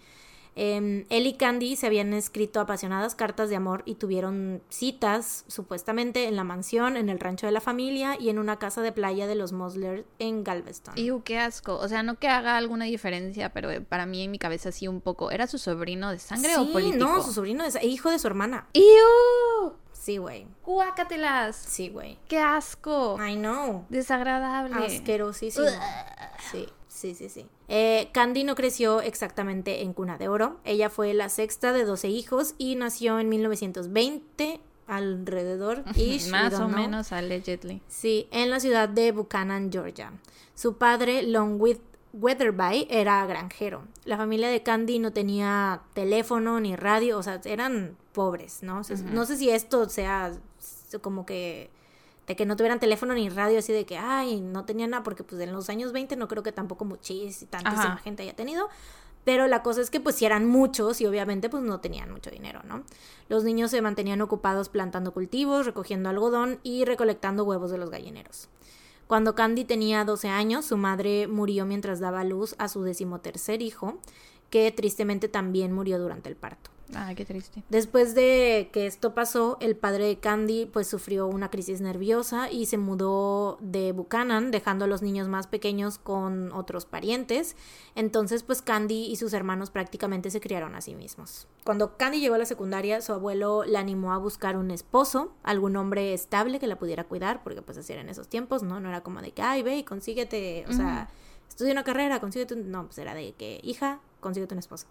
Eh, él y Candy se habían escrito apasionadas cartas de amor y tuvieron citas, supuestamente, en la mansión, en el rancho de la familia y en una casa de playa de los Mosler en Galveston. ¡Iu, qué asco! O sea, no que haga alguna diferencia, pero para mí en mi cabeza sí un poco. ¿Era su sobrino de sangre o político? no, su sobrino es hijo de su hermana. ¡Iu! Sí, güey. ¡Guácatelas! Sí, güey. ¡Qué asco! I know. Desagradable. Asquerosísimo. sí. Sí, sí, sí. Eh, Candy no creció exactamente en cuna de oro. Ella fue la sexta de 12 hijos y nació en 1920 alrededor. Más o menos, allegedly. Sí, en la ciudad de Buchanan, Georgia. Su padre, Longwood Weatherby, era granjero. La familia de Candy no tenía teléfono ni radio, o sea, eran pobres, ¿no? No sé si esto sea como que de que no tuvieran teléfono ni radio, así de que, ay, no tenía nada, porque pues en los años 20 no creo que tampoco muchísima, tantísima gente haya tenido. Pero la cosa es que pues si eran muchos y obviamente pues no tenían mucho dinero, ¿no? Los niños se mantenían ocupados plantando cultivos, recogiendo algodón y recolectando huevos de los gallineros. Cuando Candy tenía 12 años, su madre murió mientras daba luz a su decimotercer hijo, que tristemente también murió durante el parto. Ah, qué triste. Después de que esto pasó, el padre de Candy pues sufrió una crisis nerviosa y se mudó de Buchanan, dejando a los niños más pequeños con otros parientes. Entonces pues Candy y sus hermanos prácticamente se criaron a sí mismos. Cuando Candy llegó a la secundaria, su abuelo la animó a buscar un esposo, algún hombre estable que la pudiera cuidar, porque pues así era en esos tiempos, ¿no? No era como de que, ay, ve y consíguete, o sea, estudia una carrera, consíguete un... No, pues era de que, hija, consíguete un esposo.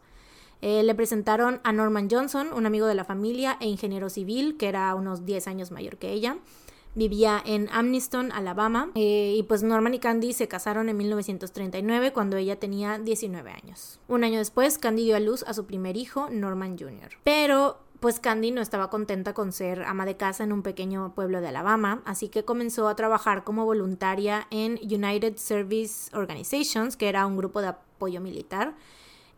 Eh, le presentaron a Norman Johnson, un amigo de la familia e ingeniero civil, que era unos 10 años mayor que ella. Vivía en Amniston, Alabama, eh, y pues Norman y Candy se casaron en 1939 cuando ella tenía 19 años. Un año después, Candy dio a luz a su primer hijo, Norman Jr. Pero pues Candy no estaba contenta con ser ama de casa en un pequeño pueblo de Alabama, así que comenzó a trabajar como voluntaria en United Service Organizations, que era un grupo de apoyo militar,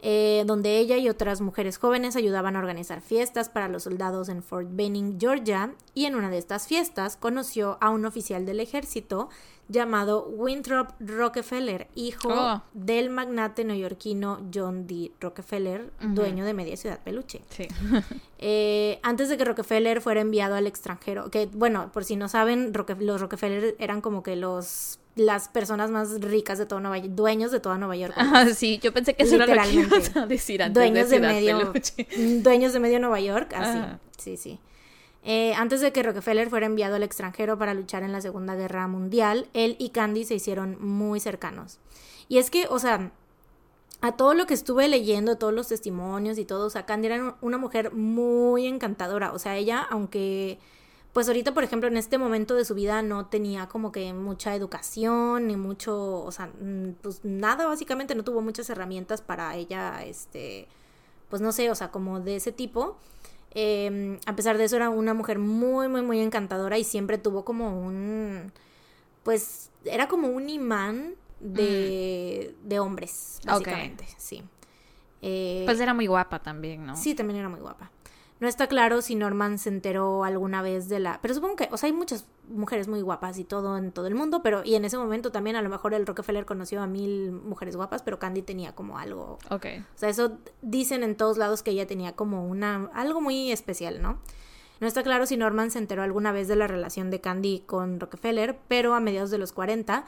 eh, donde ella y otras mujeres jóvenes ayudaban a organizar fiestas para los soldados en Fort Benning, Georgia, y en una de estas fiestas conoció a un oficial del ejército llamado Winthrop Rockefeller, hijo Oh. del magnate neoyorquino John D. Rockefeller, dueño de Media Ciudad Peluche. Sí. Eh, antes de que Rockefeller fuera enviado al extranjero, que bueno, por si no saben, los Rockefeller eran como que los las personas más ricas de todo Nueva York, dueños de toda Nueva York. Ah, sí, yo pensé que eso era lo que ibas a decir antes dueños de medio Peluche. dueños de medio Nueva York, así. Sí, sí. Eh, antes de que Rockefeller fuera enviado al extranjero para luchar en la Segunda Guerra Mundial, él y Candy se hicieron muy cercanos. Y es que, o sea, a todo lo que estuve leyendo, todos los testimonios y todo, o sea, Candy era una mujer muy encantadora. O sea, ella, aunque, pues ahorita, por ejemplo, en este momento de su vida no tenía como que mucha educación, ni mucho, o sea, mm, pues nada, básicamente no tuvo muchas herramientas para ella, este, pues no sé, o sea, como de ese tipo. Eh, a pesar de eso, era una mujer muy, muy, muy encantadora y siempre tuvo como un, pues, era como un imán de, de hombres, básicamente, sí. Eh, Pues era muy guapa también, ¿no? Sí, también era muy guapa. No está claro si Norman se enteró alguna vez de la... Pero supongo que, o sea, hay muchas mujeres muy guapas y todo en todo el mundo, pero y en ese momento también a lo mejor el Rockefeller conoció a mil mujeres guapas, pero Candy tenía como algo... Ok. O sea, eso dicen en todos lados que ella tenía como una... algo muy especial, ¿no? No está claro si Norman se enteró alguna vez de la relación de Candy con Rockefeller, pero a mediados de los 40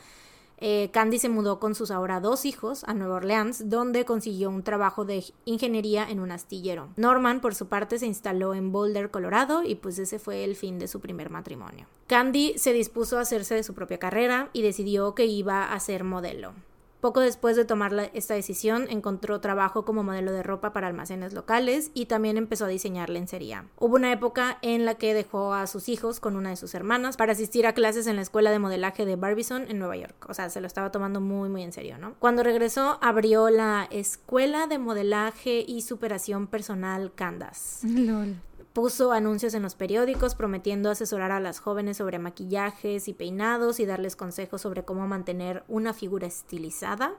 eh, Candy se mudó con sus ahora dos hijos a Nueva Orleans, donde consiguió un trabajo de ingeniería en un astillero. Norman, por su parte, se instaló en Boulder, Colorado, y pues ese fue el fin de su primer matrimonio. Candy se dispuso a hacerse de su propia carrera y decidió que iba a ser modelo. Poco después de tomar esta decisión, encontró trabajo como modelo de ropa para almacenes locales y también empezó a diseñar lencería. Hubo una época en la que dejó a sus hijos con una de sus hermanas para asistir a clases en la escuela de modelaje de Barbizon en Nueva York. O sea, se lo estaba tomando muy, muy en serio, ¿no? Cuando regresó, abrió la Escuela de Modelaje y Superación Personal Candace Lol. Puso anuncios en los periódicos prometiendo asesorar a las jóvenes sobre maquillajes y peinados y darles consejos sobre cómo mantener una figura estilizada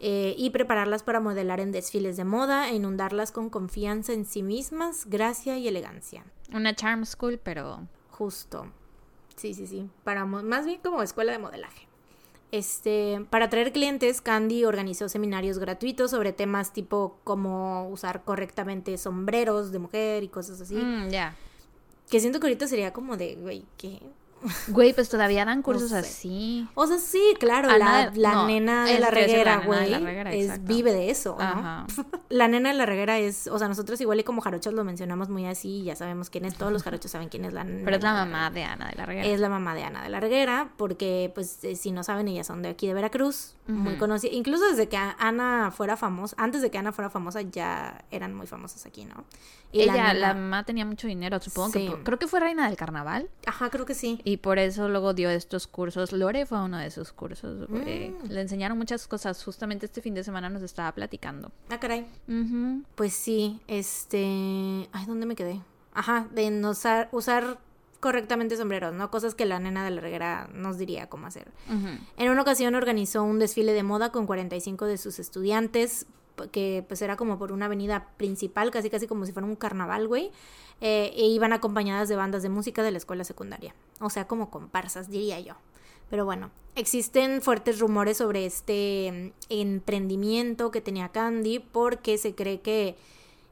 eh, y prepararlas para modelar en desfiles de moda e inundarlas con confianza en sí mismas, gracia y elegancia. Una charm school, pero Justo. Sí, sí, sí. Para más bien como escuela de modelaje. Este, para atraer clientes, Candy organizó seminarios gratuitos sobre temas tipo cómo usar correctamente sombreros de mujer y cosas así. mm, ya. Que siento que ahorita sería como de, güey, ¿qué? Güey, pues todavía dan cursos sé. así. O sea, sí, claro, la, de- la no, nena de es la es la reguera, nena de güey, la reguera, es, exacto. vive de eso, ¿no? Ajá. La nena de la reguera es, o sea, nosotros igual y como jarochos lo mencionamos muy así, ya sabemos quién es, todos los jarochos saben quién es la nena. Pero es la mamá de Ana de la Reguera. Es la mamá de Ana de la Reguera, porque, pues, eh, si no saben, ellas son de aquí de Veracruz, muy conocidas. Incluso desde que Ana fuera famosa, antes de que Ana fuera famosa, ya eran muy famosas aquí, ¿no? Y Ella, nena- la mamá tenía mucho dinero, supongo Sí. creo que fue reina del carnaval Ajá, creo que sí. Y por eso luego dio estos cursos. Lore fue uno de esos cursos. eh, Mm. le enseñaron muchas cosas. Justamente este fin de semana nos estaba platicando. Ah, caray. Pues sí, este... Ay, ¿dónde me quedé? Ajá, de no usar, usar correctamente sombreros, ¿no? Cosas que la nena de la reguera nos diría cómo hacer. En una ocasión organizó un desfile de moda con 45 de sus estudiantes, que pues era como por una avenida principal, casi casi como si fuera un carnaval, güey. eh, e iban acompañadas de bandas de música de la escuela secundaria. O sea, como comparsas, diría yo. Pero bueno, existen fuertes rumores sobre este mm, emprendimiento que tenía Candy porque se cree que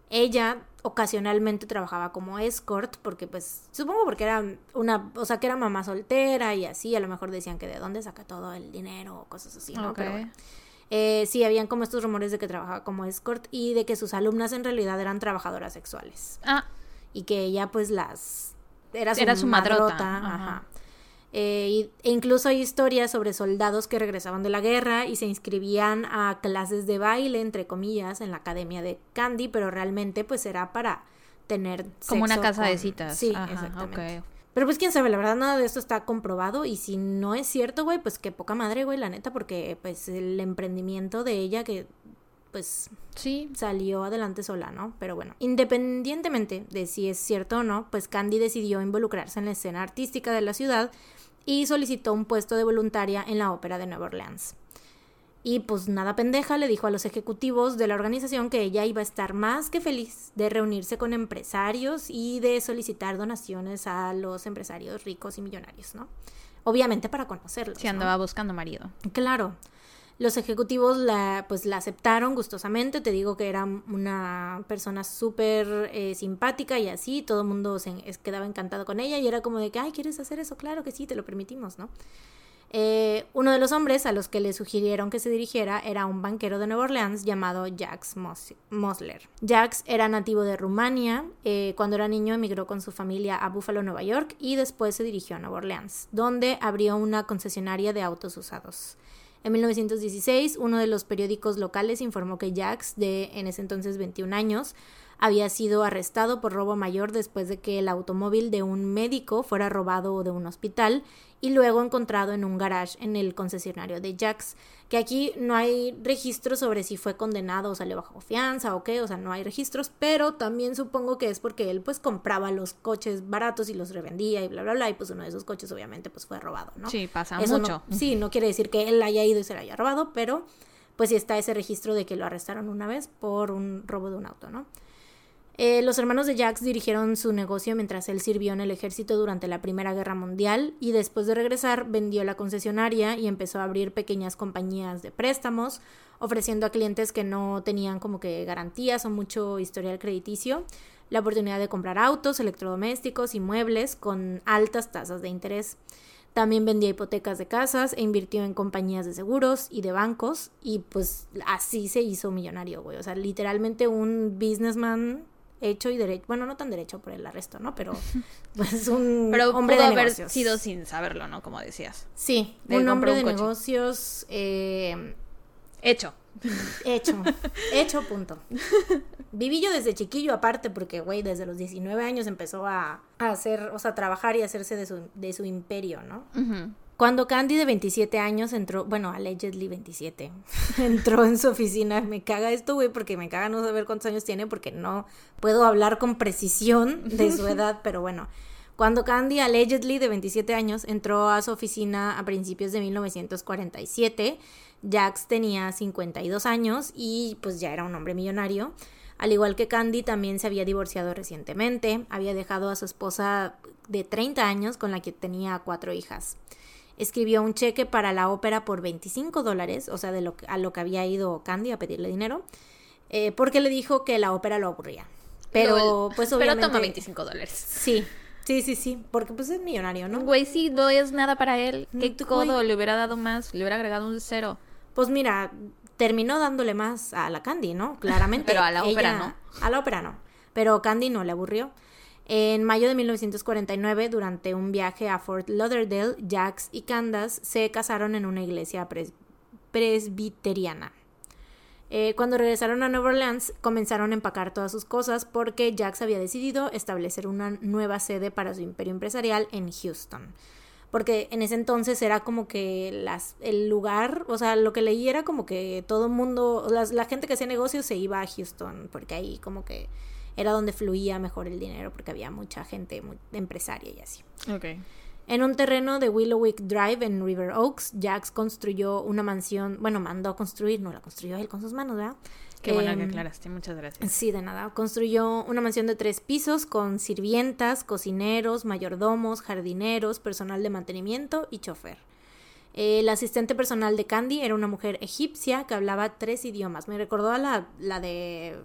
ella ocasionalmente trabajaba como escort porque pues supongo porque era una, o sea, que era mamá soltera y así, a lo mejor decían que de dónde saca todo el dinero o cosas así, ¿no? Pero bueno. Eh, sí, habían como estos rumores de que trabajaba como escort y de que sus alumnas en realidad eran trabajadoras sexuales Ah, y que ella pues las era su, Era su madrota, madrota, ajá. ajá. Eh, e incluso hay historias sobre soldados que regresaban de la guerra y se inscribían a clases de baile, entre comillas, en la academia de Candy, pero realmente pues era para tener... Como una casa de citas. Sí, exactamente. Pero pues quién sabe, la verdad nada de esto está comprobado y si no es cierto, güey, pues qué poca madre, güey, la neta, porque pues el emprendimiento de ella que pues sí salió adelante sola, ¿no? Pero bueno, independientemente de si es cierto o no, pues Candy decidió involucrarse en la escena artística de la ciudad y solicitó un puesto de voluntaria en la ópera de Nueva Orleans. Y pues nada pendeja le dijo a los ejecutivos de la organización que ella iba a estar más que feliz de reunirse con empresarios y de solicitar donaciones a los empresarios ricos y millonarios, ¿no? Obviamente para conocerlos. Si andaba buscando marido. Claro. Los ejecutivos la, pues, la aceptaron gustosamente, te digo que era una persona súper eh, simpática y así, todo el mundo se quedaba encantado con ella y era como de que, ay, ¿quieres hacer eso? Claro que sí, te lo permitimos, ¿no? Eh, uno de los hombres a los que le sugirieron que se dirigiera era un banquero de Nueva Orleans llamado Jax Mosler. Jax era nativo de Rumania, eh, cuando era niño emigró con su familia a Buffalo, Nueva York y después se dirigió a Nueva Orleans, donde abrió una concesionaria de autos usados. En 1916, uno de los periódicos locales informó que Jax, de en ese entonces 21 años, había sido arrestado por robo mayor después de que el automóvil de un médico fuera robado de un hospital y luego encontrado en un garage en el concesionario de Jax, que aquí no hay registros sobre si fue condenado o salió bajo fianza o qué, o sea, no hay registros, pero también supongo que es porque él pues compraba los coches baratos y los revendía y bla bla bla y pues uno de esos coches obviamente pues fue robado, ¿no? Sí, pasa mucho. sí, no quiere decir que él haya ido y se lo haya robado, pero pues sí está ese registro de que lo arrestaron una vez por un robo de un auto, ¿no? Eh, los hermanos de Jax dirigieron su negocio mientras él sirvió en el ejército durante la Primera Guerra Mundial y después de regresar vendió la concesionaria y empezó a abrir pequeñas compañías de préstamos, ofreciendo a clientes que no tenían como que garantías o mucho historial crediticio la oportunidad de comprar autos, electrodomésticos y muebles con altas tasas de interés. También vendía hipotecas de casas e invirtió en compañías de seguros y de bancos y pues así se hizo millonario, güey. O sea, literalmente un businessman hecho y derecho, bueno, no tan derecho por el arresto, ¿no? Pero pues un hombre de haber sido sin saberlo, ¿no? Como decías. Sí, un hombre de negocios eh, hecho. Hecho, hecho, punto. Viví yo desde chiquillo aparte porque, güey, desde los 19 años empezó a, hacer, o sea, trabajar y hacerse de su, de su imperio, ¿no? Cuando Candy de 27 años entró, bueno, allegedly 27, entró en su oficina, me caga esto, güey, porque me caga no saber cuántos años tiene porque no puedo hablar con precisión de su edad, pero bueno. Cuando Candy, allegedly de 27 años, entró a su oficina a principios de 1947, Jax tenía 52 años y pues ya era un hombre millonario. Al igual que Candy, también se había divorciado recientemente, había dejado a su esposa de 30 años con la que tenía cuatro hijas escribió un cheque para la ópera por 25 dólares, o sea, de lo, a lo que había ido Candy a pedirle dinero, eh, porque le dijo que la ópera lo aburría. Pero, pues obviamente... Pero toma 25 dólares. Sí, sí, sí, sí, porque pues es millonario, ¿no? Güey, sí, no es nada para él. ¿Qué codo? Le hubiera dado más, le hubiera agregado un cero. Pues mira, terminó dándole más a la Candy, ¿no? Claramente. Pero a la ópera no. A la ópera no. Pero Candy no le aburrió. En mayo de 1949, durante un viaje a Fort Lauderdale, Jax y Candace se casaron en una iglesia presbiteriana. Eh, cuando regresaron a Nueva Orleans, comenzaron a empacar todas sus cosas porque Jax había decidido establecer una nueva sede para su imperio empresarial en Houston. Porque en ese entonces era como que las, el lugar, o sea, lo que leí era como que todo el mundo, la gente que hacía negocios se iba a Houston, porque ahí como que era donde fluía mejor el dinero porque había mucha gente muy empresaria y así. Okay. En un terreno de Willowwick Drive en River Oaks, Jax construyó una mansión, bueno, mandó a construir, no la construyó él con sus manos, ¿verdad? Qué bueno que em, aclaraste, muchas gracias. Sí, de nada. Construyó una mansión de tres pisos con sirvientas, cocineros, mayordomos, jardineros, personal de mantenimiento y chofer. El asistente personal de Candy era una mujer egipcia que hablaba tres idiomas. Me recordó a la, la de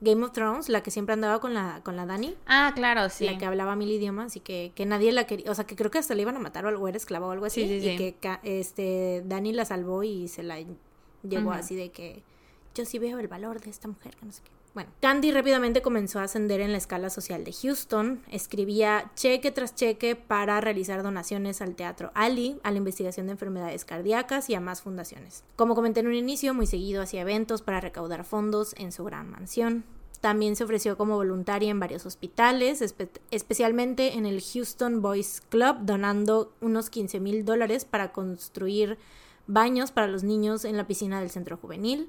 Game of Thrones, la que siempre andaba con la, con la Dani. Ah, claro, sí. La que hablaba mil idiomas y que, que nadie la quería, o sea, que creo que hasta le iban a matar o algo, era esclava o algo así. Sí, sí, y que este, Dani la salvó y se la llevó así de que yo sí veo el valor de esta mujer, que no sé qué. Bueno, Candy rápidamente comenzó a ascender en la escala social de Houston. Escribía cheque tras cheque para realizar donaciones al Teatro Ali, a la investigación de enfermedades cardíacas y a más fundaciones. Como comenté en un inicio, muy seguido hacía eventos para recaudar fondos en su gran mansión. También se ofreció como voluntaria en varios hospitales, especialmente en el Houston Boys Club, donando unos 15 mil dólares para construir baños para los niños en la piscina del centro juvenil.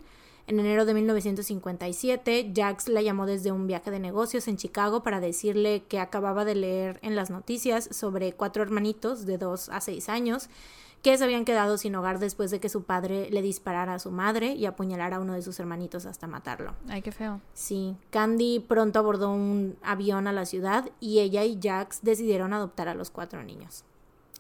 En enero de 1957, Jax la llamó desde un viaje de negocios en Chicago para decirle que acababa de leer en las noticias sobre cuatro hermanitos de 2 a 6 años que se habían quedado sin hogar después de que su padre le disparara a su madre y apuñalara a uno de sus hermanitos hasta matarlo. Ay, qué feo. Sí, Candy pronto abordó un avión a la ciudad y ella y Jax decidieron adoptar a los cuatro niños.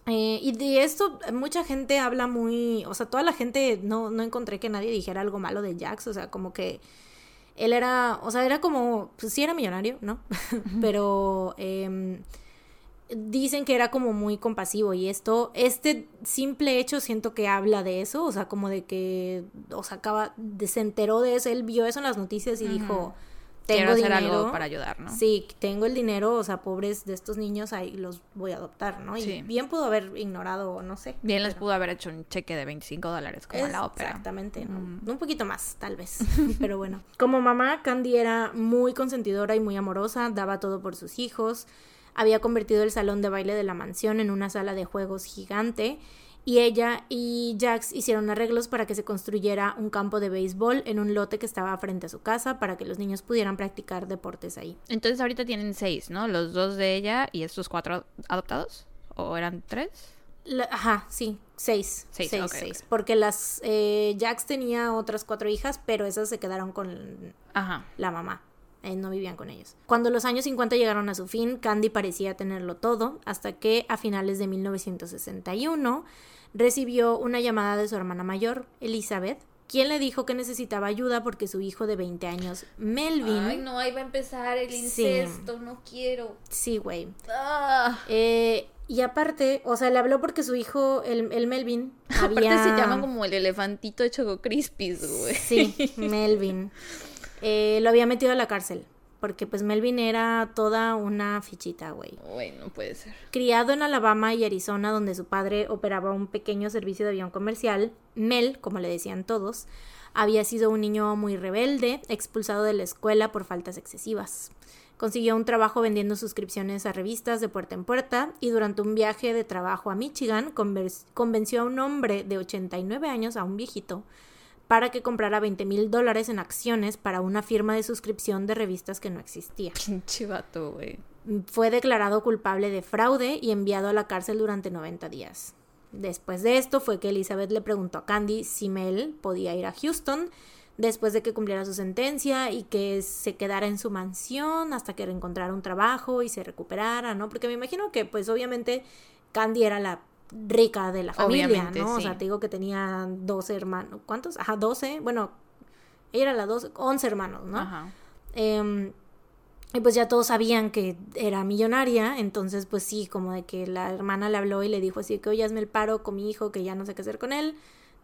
Eh, y de esto mucha gente habla muy, o sea, toda la gente, no, no encontré que nadie dijera algo malo de Jax, o sea, como que él era, o sea, era como, pues sí era millonario, ¿no? Pero em, dicen que era como muy compasivo y esto, este simple hecho siento que habla de eso, o sea, como de que, o sea, acaba, se enteró de eso, él vio eso en las noticias y dijo tengo hacer algo para ayudar, ¿no? Sí, tengo el dinero, o sea, pobres de estos niños ahí los voy a adoptar, ¿no? Y bien pudo haber ignorado, no sé. Bien les pudo haber hecho un cheque de 25 dólares como la ópera. Exactamente, Un poquito más, tal vez, pero bueno. Como mamá, Candy era muy consentidora y muy amorosa, daba todo por sus hijos, había convertido el salón de baile de la mansión en una sala de juegos gigante y ella y Jax hicieron arreglos para que se construyera un campo de béisbol en un lote que estaba frente a su casa para que los niños pudieran practicar deportes ahí. Entonces ahorita tienen seis, ¿no? Los dos de ella y estos cuatro adoptados. ¿O eran tres? ajá, sí, seis. Seis, seis, Porque las eh, Jax tenía otras cuatro hijas, pero esas se quedaron con la mamá. Eh, no vivían con ellos. Cuando los años 50 llegaron a su fin, Candy parecía tenerlo todo, hasta que a finales de 1961 recibió una llamada de su hermana mayor, Elizabeth, quien le dijo que necesitaba ayuda porque su hijo de 20 años, Melvin... Ay, no, ahí va a empezar el incesto, no quiero. Sí, güey. Ah. Eh, y aparte, o sea, le habló porque su hijo, el, el Melvin, había... Aparte se llama como el elefantito de Choco Crispis, güey. Sí, Melvin. Eh, lo había metido a la cárcel. Porque pues Melvin era toda una fichita, güey. Güey, no puede ser. Criado en Alabama y Arizona, donde su padre operaba un pequeño servicio de avión comercial, Mel, como le decían todos, había sido un niño muy rebelde, expulsado de la escuela por faltas excesivas. Consiguió un trabajo vendiendo suscripciones a revistas de puerta en puerta y durante un viaje de trabajo a Michigan convenció a un hombre de 89 años, a un viejito, para que comprara 20 mil dólares en acciones para una firma de suscripción de revistas que no existía. Pinche vato, güey. Fue declarado culpable de fraude y enviado a la cárcel durante 90 días. Después de esto fue que Elizabeth le preguntó a Candy si Mel podía ir a Houston después de que cumpliera su sentencia y que se quedara en su mansión hasta que encontrara un trabajo y se recuperara, ¿no? Porque me imagino que pues obviamente Candy era la rica de la familia, ¿no? O sea, te digo que tenía 12 hermanos. ¿Cuántos? Ajá, 12. Bueno, ella era la 12, 11 hermanos, ¿no? Ajá. Em, y pues ya todos sabían que era millonaria, entonces pues sí, como de que la hermana le habló y le dijo así que oye, hazme el paro con mi hijo, que ya no sé qué hacer con él,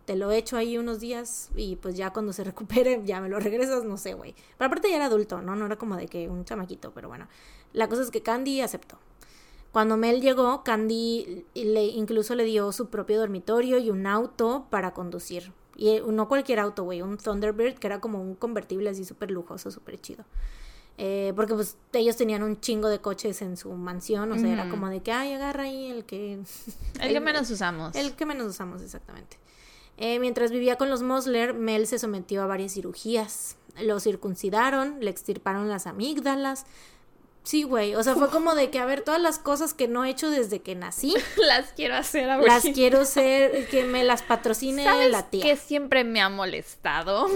te lo echo ahí unos días y pues ya cuando se recupere ya me lo regresas, no sé, güey. Pero aparte ya era adulto, ¿no? No era como de que un chamaquito, pero bueno. La cosa es que Candy aceptó. Cuando Mel llegó, Candy le, incluso le dio su propio dormitorio y un auto para conducir. Y eh, no cualquier auto, güey, un Thunderbird que era como un convertible así súper lujoso, súper chido. Eh, porque pues ellos tenían un chingo de coches en su mansión, o sea, era como de que, ay, agarra ahí el que... El, que menos usamos. El que menos usamos, exactamente. Eh, mientras vivía con los Mosler, Mel se sometió a varias cirugías. Lo circuncidaron, le extirparon las amígdalas, Sí, güey. O sea, fue como de que, a ver, todas las cosas que no he hecho desde que nací. las quiero hacer ahora. Las quiero hacer, que me las patrocine la tía. Que siempre me ha molestado.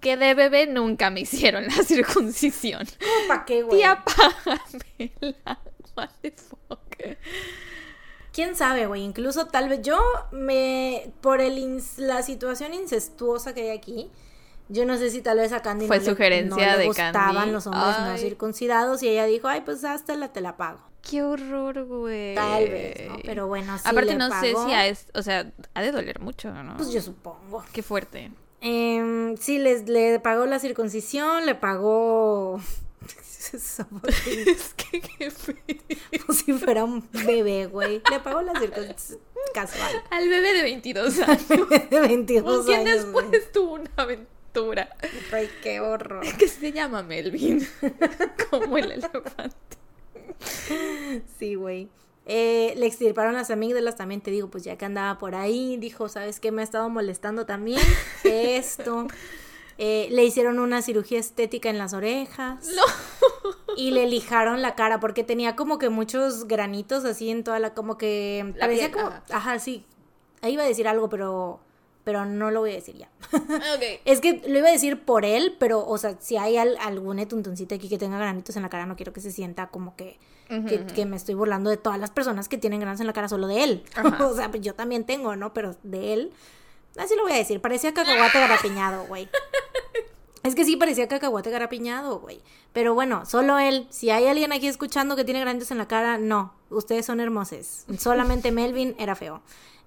Que de bebé nunca me hicieron la circuncisión. ¿Para qué, güey? Tía, págamela. What the fuck. Quién sabe, güey. Incluso tal vez yo me. Por el la situación incestuosa que hay aquí yo no sé si tal vez a Candy Fue sugerencia no le gustaban los hombres no circuncidados y ella dijo, ay, pues hasta la te la pago. Qué horror, güey. Tal vez, ¿no? Pero bueno, sí Aparte no sé si a es, o sea, ha de doler mucho, ¿no? Pues yo supongo. Qué fuerte. Em, sí, les, le pagó la circuncisión, le pagó... es que qué feo. Como si fuera un bebé, güey. Le pagó la circuncisión casual. Al bebé de 22 años. De 22 ¿Con quién años, después güey. tuvo una aventura? Ay, qué horror. Que se llama Melvin. Como el elefante. Sí, güey. Eh, le extirparon las amígdalas también, te digo, pues ya que andaba por ahí, dijo, ¿sabes qué? Me ha estado molestando también esto. Eh, le hicieron una cirugía estética en las orejas. No. Y le lijaron la cara porque tenía como que muchos granitos así en toda la, como que... La parecía piel, como... ajá. Ajá, sí. Ahí iba a decir algo, pero... Pero no lo voy a decir ya. Ok. Es que lo iba a decir por él, pero, o sea, si hay al- algún etuntoncito aquí que tenga granitos en la cara, no quiero que se sienta como que, que, que me estoy burlando de todas las personas que tienen granos en la cara solo de él. O sea, pues yo también tengo, ¿no? Pero de él, así lo voy a decir, parecía cacahuate garapiñado, güey. Es que sí parecía cacahuate garapiñado, güey. Pero bueno, solo él. Si hay alguien aquí escuchando que tiene granitos en la cara, no. Ustedes son hermosos. Solamente Melvin era feo.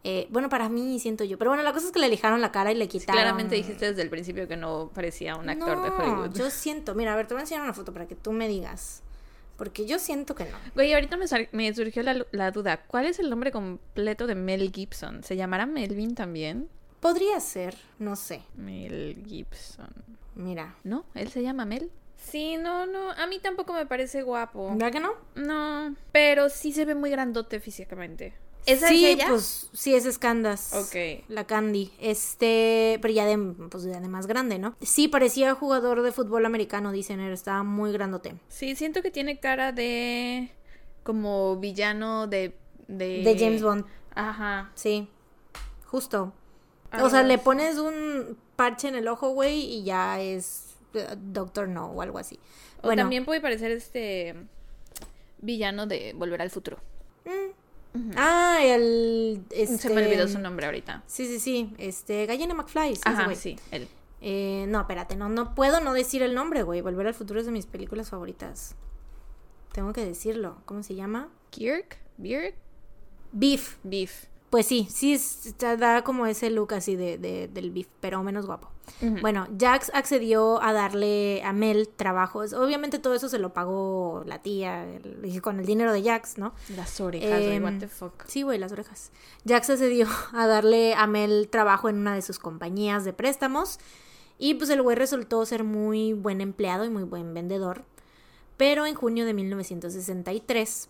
Eh, bueno, para mí siento yo. Pero bueno, la cosa es que le lijaron la cara y le quitaron. Claramente dijiste desde el principio que no parecía un actor de No, Hollywood. Yo siento, mira, a ver, te voy a enseñar una foto para que tú me digas. Porque yo siento que no. Güey, ahorita me surgió la, la duda. ¿Cuál es el nombre completo de Mel Gibson? ¿Se llamará Melvin también? Podría ser, no sé. Mel Gibson. Mira. ¿No? ¿Él se llama Mel? Sí, no, no. A mí tampoco me parece guapo. ¿Verdad que no? No. Pero sí se ve muy grandote físicamente. ¿Esa sí, es ella? pues sí es Scandas. Ok. La Candy. Este, pero ya de, pues, ya de más grande, ¿no? Sí, parecía jugador de fútbol americano, dicen, estaba muy grandote. Sí, siento que tiene cara de... Como villano de... De, De James Bond, Ajá. sí. Justo. Ah, O sea, le pones un parche en el ojo, güey, y ya es eh, Doctor No o algo así. O Bueno, también puede parecer este... Villano de Volver al Futuro. Ah, el... Este... Se me olvidó su nombre ahorita. Sí, sí, sí. Este, Gallina McFly. sí, Ajá, sí, él. Eh, no, espérate, no, no puedo no decir el nombre, güey. Volver al futuro es de mis películas favoritas. Tengo que decirlo. ¿Cómo se llama? Kirk, Beard, Beef. Beef. Pues sí, sí, da como ese look así de, de- del beef, pero menos guapo. Bueno, Jax accedió a darle a Mel trabajos. Obviamente todo eso se lo pagó la tía el- con el dinero de Jax, ¿no? Las orejas, güey, Em, what the fuck. Sí, güey, las orejas. Jax accedió a darle a Mel trabajo en una de sus compañías de préstamos. Y pues el güey resultó ser muy buen empleado y muy buen vendedor. Pero en junio de 1963,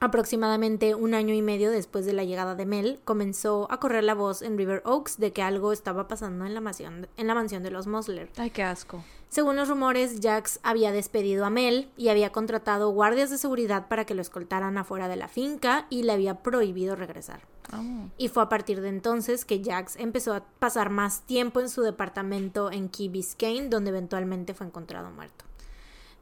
aproximadamente un año y medio después de la llegada de Mel, comenzó a correr la voz en River Oaks de que algo estaba pasando en la mansión, en la mansión de los Mosler. Ay, qué asco. Según los rumores, Jax había despedido a Mel y había contratado guardias de seguridad para que lo escoltaran afuera de la finca y le había prohibido regresar. Oh. Y fue a partir de entonces que Jax empezó a pasar más tiempo en su departamento en Key Biscayne, donde eventualmente fue encontrado muerto.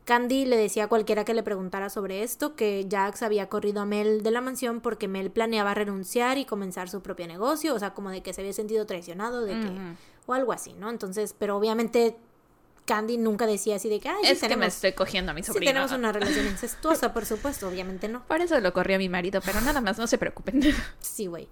Candy le decía a cualquiera que le preguntara sobre esto que Jax había corrido a Mel de la mansión porque Mel planeaba renunciar y comenzar su propio negocio, o sea, como de que se había sentido traicionado, de que, o algo así, ¿no? Entonces, pero obviamente Candy nunca decía así de que, ay, sí Es que me estoy cogiendo a mi sí sobrino. tenemos una relación incestuosa, por supuesto, obviamente no. Por eso lo corrió mi marido, pero nada más, no se preocupen. Sí, güey.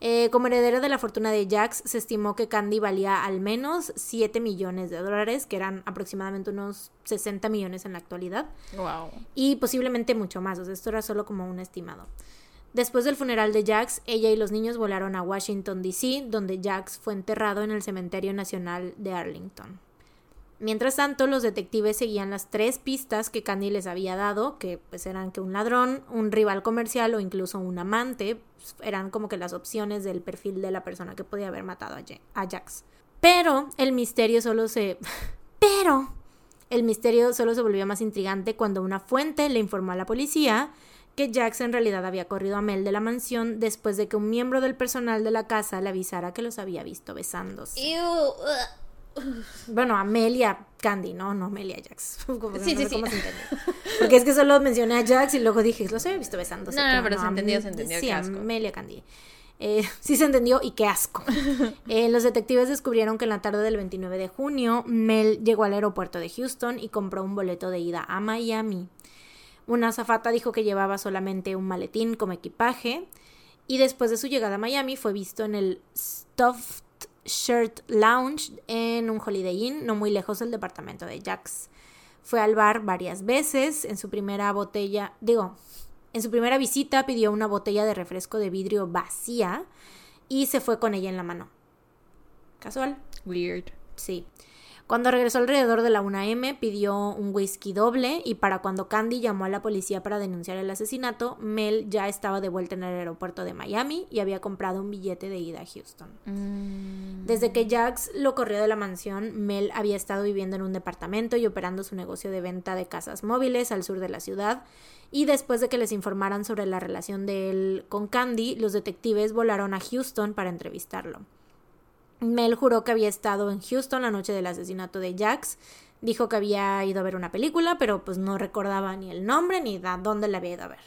Eh, como heredera de la fortuna de Jax, se estimó que Candy valía al menos 7 millones de dólares, que eran aproximadamente unos 60 millones en la actualidad, wow. y posiblemente mucho más, o sea, esto era solo como un estimado. Después del funeral de Jax, ella y los niños volaron a Washington, D.C., donde Jax fue enterrado en el Cementerio Nacional de Arlington. Mientras tanto, los detectives seguían las tres pistas que Candy les había dado, que pues eran que un ladrón, un rival comercial o incluso un amante, pues, eran como que las opciones del perfil de la persona que podía haber matado a, Ja- a Jax. Pero el misterio solo se... Pero el misterio solo se volvió más intrigante cuando una fuente le informó a la policía que Jax en realidad había corrido a Mel de la mansión después de que un miembro del personal de la casa le avisara que los había visto besándose. Bueno, a Mel y a Candy, no, no Mel y a Jax. Como que Sí, no sí, sé sí. cómo se entendió. Porque es que solo mencioné a Jax y luego dije, los había visto besándose. No, no, pero se entendió, se entendió, Sí, qué asco. Mel y a Candy. Eh, sí se entendió y qué asco. Eh, los detectives descubrieron que en la tarde del 29 de junio, Mel llegó al aeropuerto de Houston y compró un boleto de ida a Miami. Una azafata dijo que llevaba solamente un maletín como equipaje y después de su llegada a Miami fue visto en el Stuffed Shirt Lounge en un Holiday Inn, no muy lejos del departamento de Jax. Fue al bar varias veces. En su primera botella, digo, en su primera visita pidió una botella de refresco de vidrio vacía y se fue con ella en la mano. Casual. Weird. Sí. Cuando regresó alrededor de la 1am pidió un whisky doble y para cuando Candy llamó a la policía para denunciar el asesinato, Mel ya estaba de vuelta en el aeropuerto de Miami y había comprado un billete de ida a Houston. Mm. Desde que Jax lo corrió de la mansión, Mel había estado viviendo en un departamento y operando su negocio de venta de casas móviles al sur de la ciudad. Y después de que les informaran sobre la relación de él con Candy, los detectives volaron a Houston para entrevistarlo. Mel juró que había estado en Houston la noche del asesinato de Jax. Dijo que había ido a ver una película, pero pues no recordaba ni el nombre ni a dónde la había ido a ver.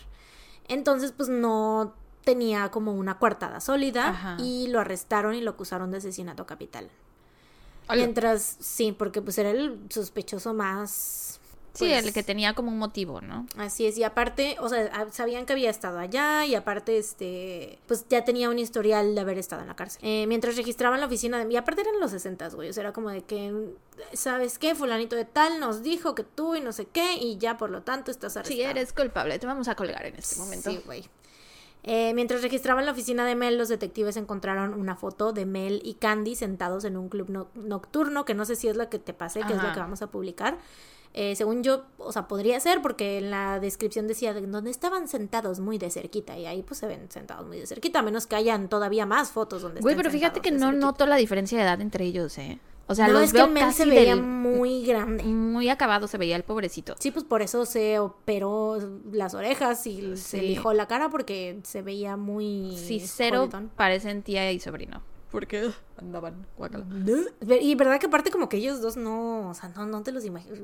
Entonces, pues no tenía como una coartada sólida Ajá. y lo arrestaron y lo acusaron de asesinato capital. Mientras, sí, porque pues era el sospechoso más... Sí, pues, el que tenía como un motivo, ¿no? Así es, y aparte, o sea, a- sabían que había estado allá y aparte, este, pues ya tenía un historial de haber estado en la cárcel. Eh, mientras registraban la oficina de... Y aparte eran los 60, güey, o sea, era como de que, ¿sabes qué? Fulanito de tal nos dijo que tú y no sé qué y ya por lo tanto estás arrestado. Si eres culpable, te vamos a colgar en este momento. Sí, güey. Eh, mientras registraban la oficina de Mel, los detectives encontraron una foto de Mel y Candy sentados en un club no- nocturno, que no sé si es la que te pasé, que es la que vamos a publicar. Eh, según yo, o sea, podría ser porque en la descripción decía de donde estaban sentados muy de cerquita y ahí pues se ven sentados muy de cerquita, a menos que hayan todavía más fotos donde Güey, pero fíjate que no cerquita. noto la diferencia de edad entre ellos, ¿eh? O sea, no, los es que veo el Mel se casi veía del- muy grande. muy acabado se veía el pobrecito. Sí, pues por eso se operó las orejas y se lijó la cara porque se veía muy... Sí, cero parecen tía y sobrino. Porque andaban guacala. Y verdad que aparte como que ellos dos no, o sea, no, no te los imaginas.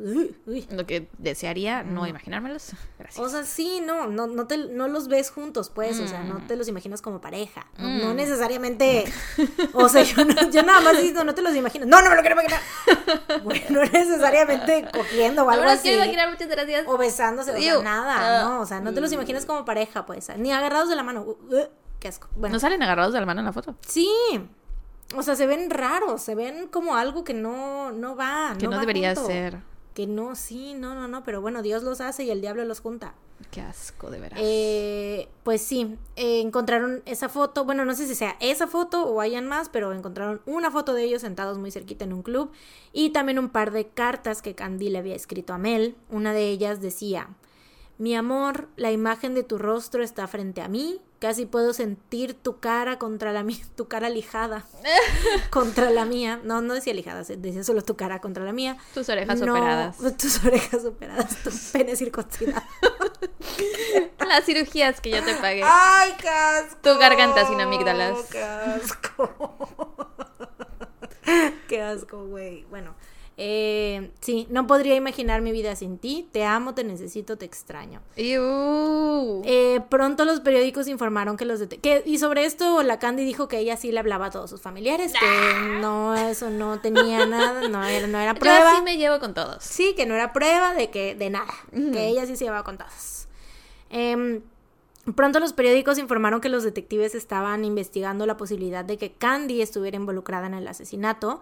Lo que desearía no imaginármelos. Gracias. O sea, sí, no, no, no, te, no los ves juntos, pues, o sea, no te los imaginas como pareja. No, no necesariamente, o sea, yo, no- yo nada más digo, no te los imaginas. No, no me lo quiero imaginar. Bueno, no necesariamente cogiendo o no algo los así. quiero imaginar, muchas gracias. O besándose, o sea, nada, Ah. no, o sea, no te los imaginas como pareja, pues, ni agarrados de la mano. Uh, uh, qué asco. Bueno, ¿No salen agarrados de la mano en la foto? Sí. O sea, se ven raros, se ven como algo que no, no va. Que no, va debería junto. ser. Que no, sí, no, no, no, pero bueno, Dios los hace y el diablo los junta. Qué asco, de veras. Eh, pues sí, eh, encontraron esa foto, bueno, no sé si sea esa foto o hayan más, pero encontraron una foto de ellos sentados muy cerquita en un club y también un par de cartas que Candy le había escrito a Mel. Una de ellas decía, mi amor, la imagen de tu rostro está frente a mí, casi puedo sentir tu cara contra la mía, tu cara lijada contra la mía. No, no decía lijada, decía solo tu cara contra la mía. Tus orejas No, operadas. Tus orejas operadas, tu pene circuncidado. Las cirugías que yo te pagué. ¡Ay, qué asco! Tu garganta sin amígdalas. ¡Qué asco! ¡Qué asco, güey! Bueno, eh, sí, no podría imaginar mi vida sin ti. Te amo, te necesito, te extraño. Iu. Eh, pronto los periódicos informaron que los que Y sobre esto, la Candy dijo que ella sí le hablaba a todos sus familiares, que no, eso no tenía nada, no era, no era Yo prueba. así me llevo con todos. Sí, que no era prueba de que de nada, que ella sí se llevaba con todos. Em, pronto los periódicos informaron que los detectives estaban investigando la posibilidad de que Candy estuviera involucrada en el asesinato.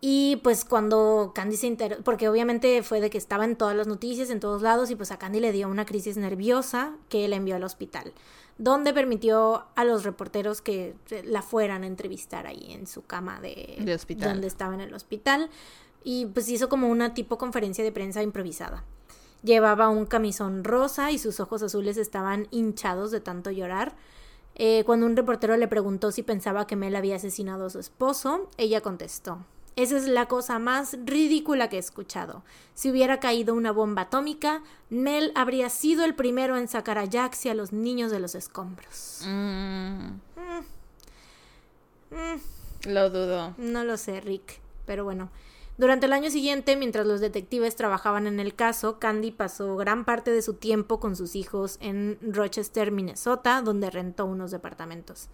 Y pues cuando Candy se enteró, porque obviamente fue de que estaba en todas las noticias, en todos lados, y pues a Candy le dio una crisis nerviosa que la envió al hospital, donde permitió a los reporteros que la fueran a entrevistar ahí en su cama de, De hospital. donde estaba en el hospital. Y pues hizo como una tipo conferencia de prensa improvisada. Llevaba un camisón rosa y sus ojos azules estaban hinchados de tanto llorar. Eh, cuando un reportero le preguntó si pensaba que Mel había asesinado a su esposo, ella contestó, esa es la cosa más ridícula que he escuchado. Si hubiera caído una bomba atómica, Mel habría sido el primero en sacar a Jax y a los niños de los escombros. Mm, Mm, lo dudo. no lo sé, Rick, pero bueno. Durante el año siguiente, mientras los detectives trabajaban en el caso, Candy pasó gran parte de su tiempo con sus hijos en Rochester, Minnesota, donde rentó unos departamentos.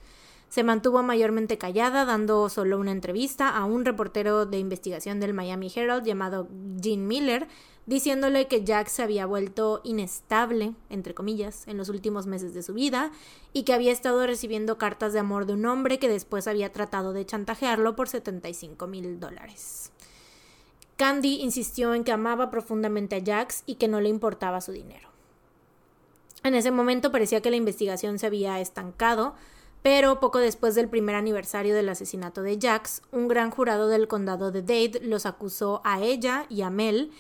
Se mantuvo mayormente callada, dando solo una entrevista a un reportero de investigación del Miami Herald llamado Gene Miller, diciéndole que Jack se había vuelto inestable, entre comillas, en los últimos meses de su vida y que había estado recibiendo cartas de amor de un hombre que después había tratado de chantajearlo por 75 mil dólares. Candy insistió en que amaba profundamente a Jax y que no le importaba su dinero. En ese momento parecía que la investigación se había estancado, pero poco después del primer aniversario del asesinato de Jax, un gran jurado del condado de Dade los acusó a ella y a Mel,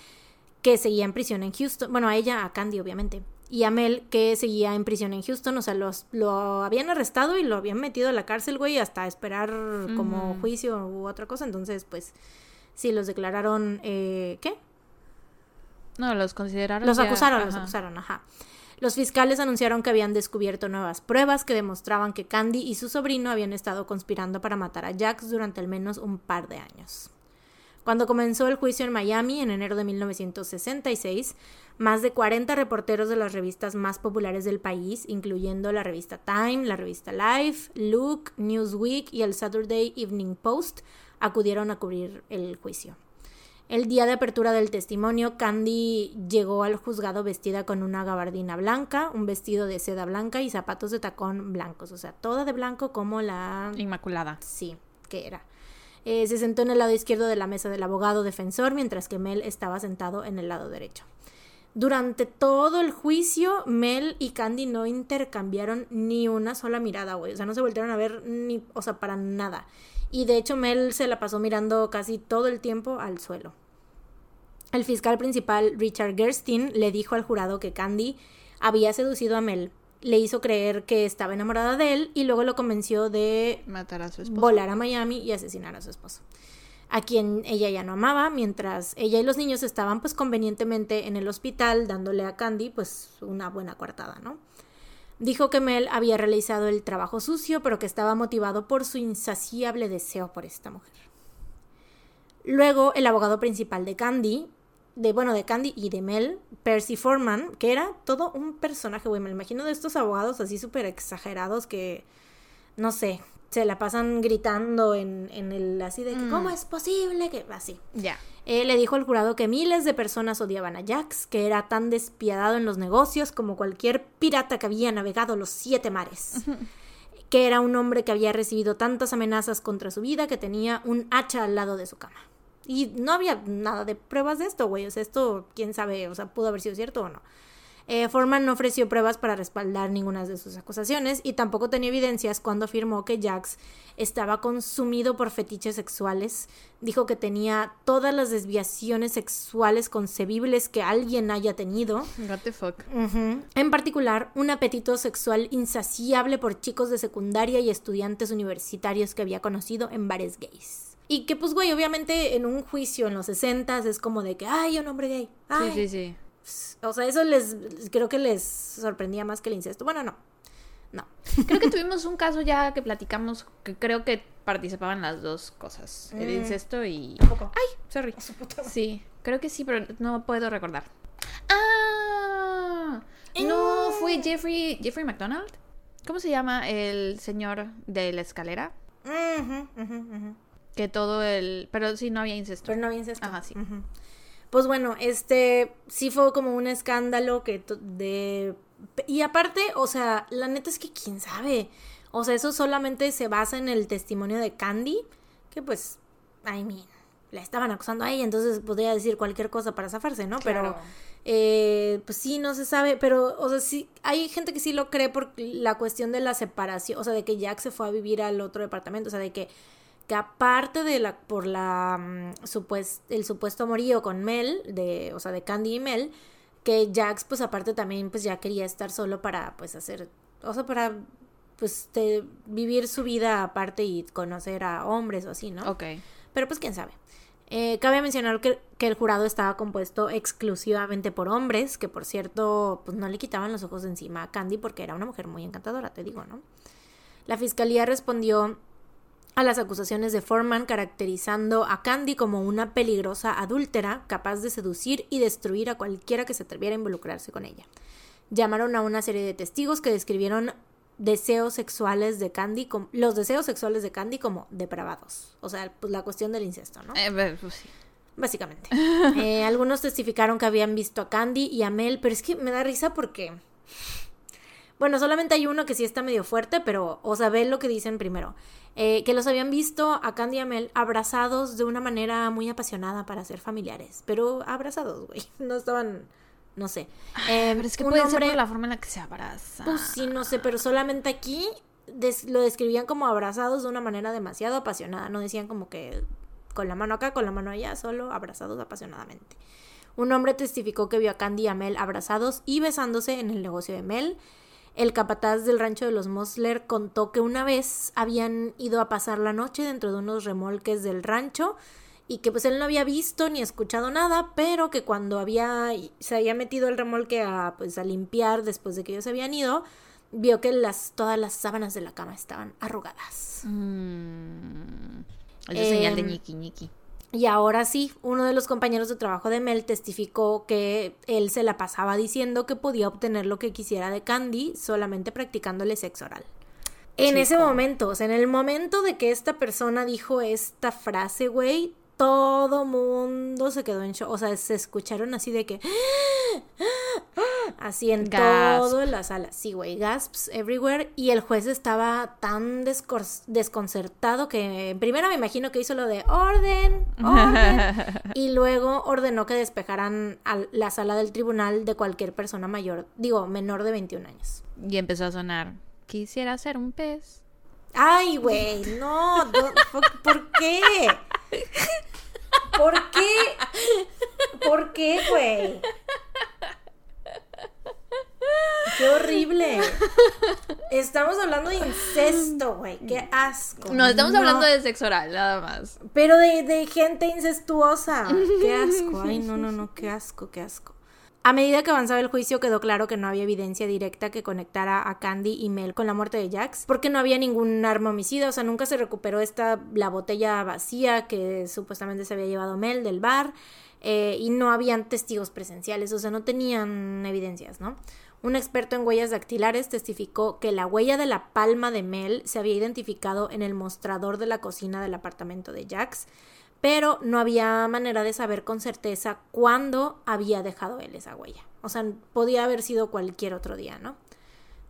que seguía en prisión en Houston, bueno, a ella, a Candy obviamente, y a Mel, que seguía en prisión en Houston, o sea, los, lo habían arrestado y lo habían metido a la cárcel, güey, hasta esperar como juicio u otra cosa, entonces, pues, sí, los declararon, eh, ¿qué? No, los consideraron. Los ya- acusaron, los acusaron, ajá. Los fiscales anunciaron que habían descubierto nuevas pruebas que demostraban que Candy y su sobrino habían estado conspirando para matar a Jax durante al menos un par de años. Cuando comenzó el juicio en Miami en enero de 1966, más de 40 reporteros de las revistas más populares del país, incluyendo la revista Time, la revista Life, Look, Newsweek y el Saturday Evening Post, acudieron a cubrir el juicio. El día de apertura del testimonio, Candy llegó al juzgado vestida con una gabardina blanca, un vestido de seda blanca y zapatos de tacón blancos, o sea, toda de blanco como la... Inmaculada. Sí, que era. Eh, se sentó en el lado izquierdo de la mesa del abogado defensor, mientras que Mel estaba sentado en el lado derecho. Durante todo el juicio, Mel y Candy no intercambiaron ni una sola mirada, güey. O sea, no se voltearon a ver ni, o sea, para nada. Y de hecho, Mel se la pasó mirando casi todo el tiempo al suelo. El fiscal principal, Richard Gerstein, le dijo al jurado que Candy había seducido a Mel, le hizo creer que estaba enamorada de él y luego lo convenció de Matar a su esposo. volar a Miami y asesinar a su esposo, a quien ella ya no amaba, mientras ella y los niños estaban pues convenientemente en el hospital dándole a Candy pues una buena coartada, ¿no? Dijo que Mel había realizado el trabajo sucio, pero que estaba motivado por su insaciable deseo por esta mujer. Luego, el abogado principal de Candy, de bueno, de Candy y de Mel, Percy Foreman, que era todo un personaje, güey, me lo imagino de estos abogados así súper exagerados que, no sé, se la pasan gritando en, en el así de que, Mm. ¿cómo es posible que así? Ya. Él le dijo al jurado que miles de personas odiaban a Jax, que era tan despiadado en los negocios como cualquier pirata que había navegado los siete mares. que era un hombre que había recibido tantas amenazas contra su vida que tenía un hacha al lado de su cama. Y no había nada de pruebas de esto, güey. O sea, esto, quién sabe, o sea, pudo haber sido cierto o no. Eh, Foreman no ofreció pruebas para respaldar ninguna de sus acusaciones y tampoco tenía evidencias cuando afirmó que Jax estaba consumido por fetiches sexuales. Dijo que tenía todas las desviaciones sexuales concebibles que alguien haya tenido. What the fuck. En particular, un apetito sexual insaciable por chicos de secundaria y estudiantes universitarios que había conocido en bares gays. Y que, pues, güey, obviamente en un juicio en los 60 es como de que, ay, un hombre gay. Ay. Sí, sí, sí. O sea, eso les creo que les sorprendía más que el incesto. Bueno, no. No. Creo que tuvimos un caso ya que platicamos que creo que participaban las dos cosas. El Mm. incesto y... Tampoco. Ay, sorry. Sí, creo que sí, pero no puedo recordar. Ah, no Eh. fue Jeffrey Jeffrey McDonald. ¿Cómo se llama el señor de la escalera? Ujú, ujú, ujú. Que todo el, pero sí no había incesto. Pero no había incesto. Ajá, sí. Pues bueno, este sí fue como un escándalo que de y aparte, o sea, la neta es que quién sabe. O sea, eso solamente se basa en el testimonio de Candy, que pues, I mean, la estaban acusando a ella, entonces podría decir cualquier cosa para zafarse, ¿no? Pero eh, pues sí, no se sabe, pero, o sea, sí, hay gente que sí lo cree por la cuestión de la separación, o sea, de que Jack se fue a vivir al otro departamento, o sea, de que, que aparte de la, por la, mm, el supuesto amorío con Mel, de, o sea, de Candy y Mel, que Jax, pues aparte también, pues ya quería estar solo para, pues hacer, o sea, para, pues, vivir su vida aparte y conocer a hombres o así, ¿no? Ok. Pero pues quién sabe. Eh, cabe mencionar que, que el jurado estaba compuesto exclusivamente por hombres, que por cierto, pues no le quitaban los ojos de encima a Candy porque era una mujer muy encantadora, te digo, ¿no? La fiscalía respondió a las acusaciones de Foreman caracterizando a Candy como una peligrosa adúltera capaz de seducir y destruir a cualquiera que se atreviera a involucrarse con ella. Llamaron a una serie de testigos que describieron deseos sexuales de Candy, como, los deseos sexuales de Candy como depravados. O sea, pues la cuestión del incesto, ¿no? Eh, pues sí. Básicamente. Eh, algunos testificaron que habían visto a Candy y a Mel, pero es que me da risa porque... Bueno, solamente hay uno que sí está medio fuerte, pero, o sea, ve lo que dicen primero. Eh, que los habían visto a Candy y a Mel abrazados de una manera muy apasionada para ser familiares. Pero abrazados, güey. No estaban, no sé. Eh, pero es que puede ser por la forma en la que se abraza. Pues sí, no sé, pero solamente aquí lo describían como abrazados de una manera demasiado apasionada. No decían como que con la mano acá, con la mano allá, solo abrazados apasionadamente. Un hombre testificó que vio a Candy y a Mel abrazados y besándose en el negocio de Mel. El capataz del rancho de los Mosler contó que una vez habían ido a pasar la noche dentro de unos remolques del rancho y que pues él no había visto ni escuchado nada, pero que cuando había se había metido el remolque a pues a limpiar después de que ellos habían ido, vio que las todas las sábanas de la cama estaban arrugadas. Mm. Es señal de em, ñiqui ñiqui. Y ahora sí, uno de los compañeros de trabajo de Mel testificó que él se la pasaba diciendo que podía obtener lo que quisiera de Candy solamente practicándole sexo oral. En ese momento, o sea, en el momento de que esta persona dijo esta frase, güey, todo mundo se quedó en shock. O sea, se escucharon así de que. Así en todo la sala. Sí, güey, gasps everywhere. Y el juez estaba tan desconcertado que primero me imagino que hizo lo de orden, orden. y luego ordenó que despejaran a la sala del tribunal de cualquier persona mayor, digo, menor de 21 años. Y empezó a sonar. Quisiera ser un pez. Ay, güey, no. ¿Por qué? ¿Por qué? ¿Por qué, güey? Qué horrible. Estamos hablando de incesto, güey. Qué asco. No, estamos hablando de sexo oral, nada más. Pero de, de gente incestuosa. Qué asco. Ay, no, no, no. Qué asco, qué asco. A medida que avanzaba el juicio quedó claro que no había evidencia directa que conectara a Candy y Mel con la muerte de Jax, porque no había ningún arma homicida, o sea, nunca se recuperó esta la botella vacía que supuestamente se había llevado Mel del bar, eh, y no habían testigos presenciales, o sea, no tenían evidencias, ¿no? Un experto en huellas dactilares testificó que la huella de la palma de Mel se había identificado en el mostrador de la cocina del apartamento de Jax, pero no había manera de saber con certeza cuándo había dejado él esa huella. O sea, podía haber sido cualquier otro día, ¿no?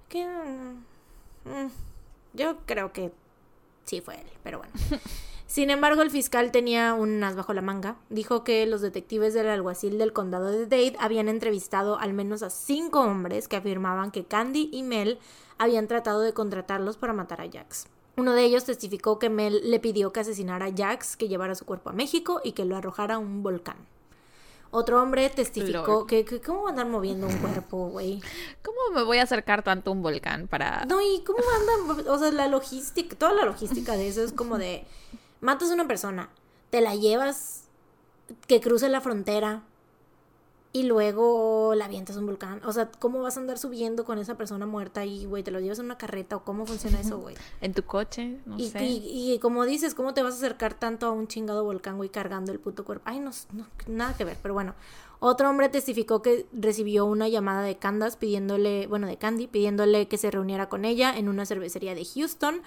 Que, mm, yo creo que sí fue él, pero bueno. Sin embargo, el fiscal tenía un as bajo la manga. Dijo que los detectives del alguacil del condado de Dade habían entrevistado al menos a cinco hombres que afirmaban que Candy y Mel habían tratado de contratarlos para matar a Jax. Uno de ellos testificó que Mel le pidió que asesinara a Jax, que llevara su cuerpo a México y que lo arrojara a un volcán. Otro hombre testificó que, ¿Cómo va a andar moviendo un cuerpo, güey? ¿Cómo me voy a acercar tanto a un volcán para...? No, y ¿cómo andan? O sea, la logística, toda la logística de eso es como de... Matas a una persona, te la llevas que cruce la frontera, y luego la avientas a un volcán. O sea, ¿cómo vas a andar subiendo con esa persona muerta y, güey, te lo llevas en una carreta o cómo funciona eso, güey? En tu coche, no y, sé. Y, como dices, ¿cómo te vas a acercar tanto a un chingado volcán, güey, cargando el puto cuerpo? Ay, no, no, nada que ver, pero bueno. Otro hombre testificó que recibió una llamada de Candace pidiéndole, bueno, de Candy, pidiéndole que se reuniera con ella en una cervecería de Houston,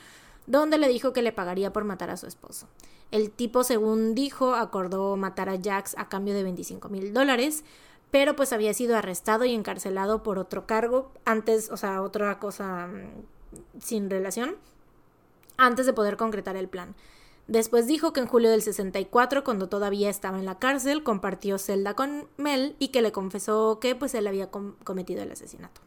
donde le dijo que le pagaría por matar a su esposo. El tipo, según dijo, acordó matar a Jax a cambio de 25 mil dólares, pero pues había sido arrestado y encarcelado por otro cargo antes, o sea, otra cosa mm, sin relación, antes de poder concretar el plan. Después dijo que en julio del 64, cuando todavía estaba en la cárcel, compartió celda con Mel y que le confesó que pues él había cometido el asesinato.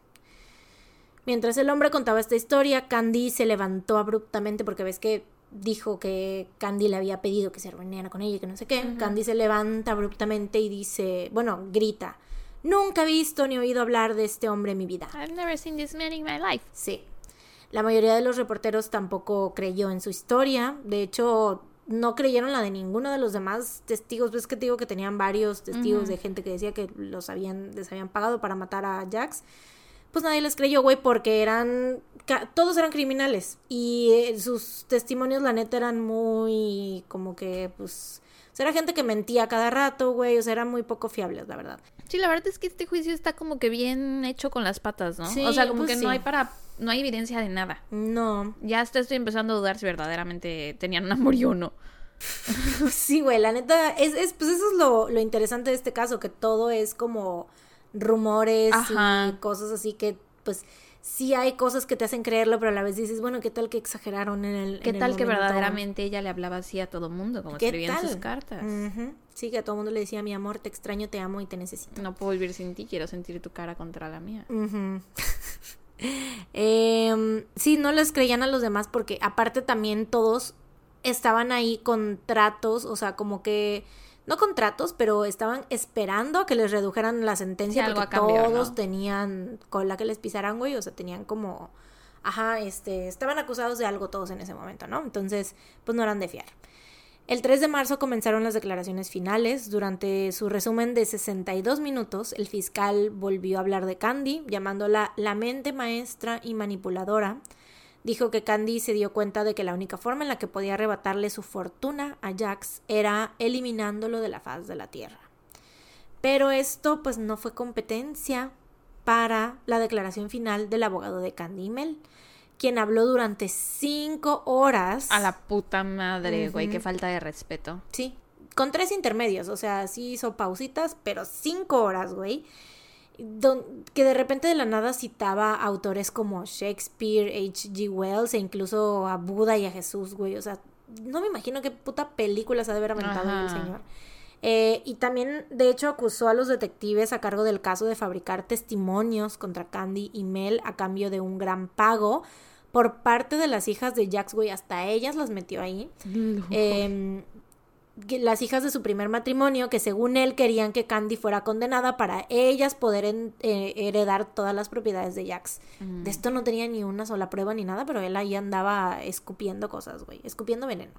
Mientras el hombre contaba esta historia, Candy se levantó abruptamente porque ves que dijo que Candy le había pedido que se reuniera con ella y que no sé qué. Candy se levanta abruptamente y dice, bueno, grita, nunca he visto ni oído hablar de este hombre en mi vida. I've never seen this man in my life. Sí. La mayoría de los reporteros tampoco creyó en su historia. De hecho, no creyeron la de ninguno de los demás testigos. Ves que te digo que tenían varios testigos de gente que decía que los habían, les habían pagado para matar a Jax pues nadie les creyó, güey, porque eran, todos eran criminales y eh, sus testimonios, la neta, eran muy como que, pues, o sea, era gente que mentía cada rato, güey, o sea, eran muy poco fiables, la verdad. Sí, la verdad es que este juicio está como que bien hecho con las patas, ¿no? Sí, o sea, como pues que sí. no hay para no hay evidencia de nada. No. Ya hasta estoy empezando a dudar si verdaderamente tenían un amorío o no. Sí, güey, la neta, es, es, pues eso es lo, lo interesante de este caso, que todo es como rumores Ajá. y cosas así que, pues, sí hay cosas que te hacen creerlo, pero a la vez dices, bueno, ¿qué tal que exageraron en el ¿Qué en el tal que verdaderamente ella le hablaba así a todo mundo, como ¿Qué escribía en sus cartas? Sí, que a todo mundo le decía, mi amor, te extraño, te amo y te necesito. No puedo vivir sin ti, quiero sentir tu cara contra la mía. Em, sí, no les creían a los demás porque aparte también todos estaban ahí con tratos, o sea, como que no contratos, pero estaban esperando a que les redujeran la sentencia Sí, porque todos ¿no? tenían cola que les pisaran, güey, o sea, tenían como ajá, este, estaban acusados de algo todos en ese momento, ¿no? Entonces, pues no eran de fiar. El 3 de marzo comenzaron las declaraciones finales. Durante su resumen de 62 minutos, el fiscal volvió a hablar de Candy, llamándola la mente maestra y manipuladora. Dijo que Candy se dio cuenta de que la única forma en la que podía arrebatarle su fortuna a Jax era eliminándolo de la faz de la tierra. Pero esto pues no fue competencia para la declaración final del abogado de Candy y Mel, quien habló durante cinco horas. A la puta madre, güey, qué falta de respeto. Sí, con tres intermedios, o sea, sí hizo pausitas, pero cinco horas, güey. Don- que de repente de la nada citaba autores como Shakespeare, H.G. Wells e incluso a Buda y a Jesús, güey. O sea, no me imagino qué puta películas ha de haber aventado el señor. Eh, y también, de hecho, acusó a los detectives a cargo del caso de fabricar testimonios contra Candy y Mel a cambio de un gran pago por parte de las hijas de Jax, güey. Hasta ellas las metió ahí. Em, las hijas de su primer matrimonio, que según él querían que Candy fuera condenada para ellas poder en- eh, heredar todas las propiedades de Jax. Mm. De esto no tenía ni una sola prueba ni nada, pero él ahí andaba escupiendo cosas, güey, escupiendo veneno.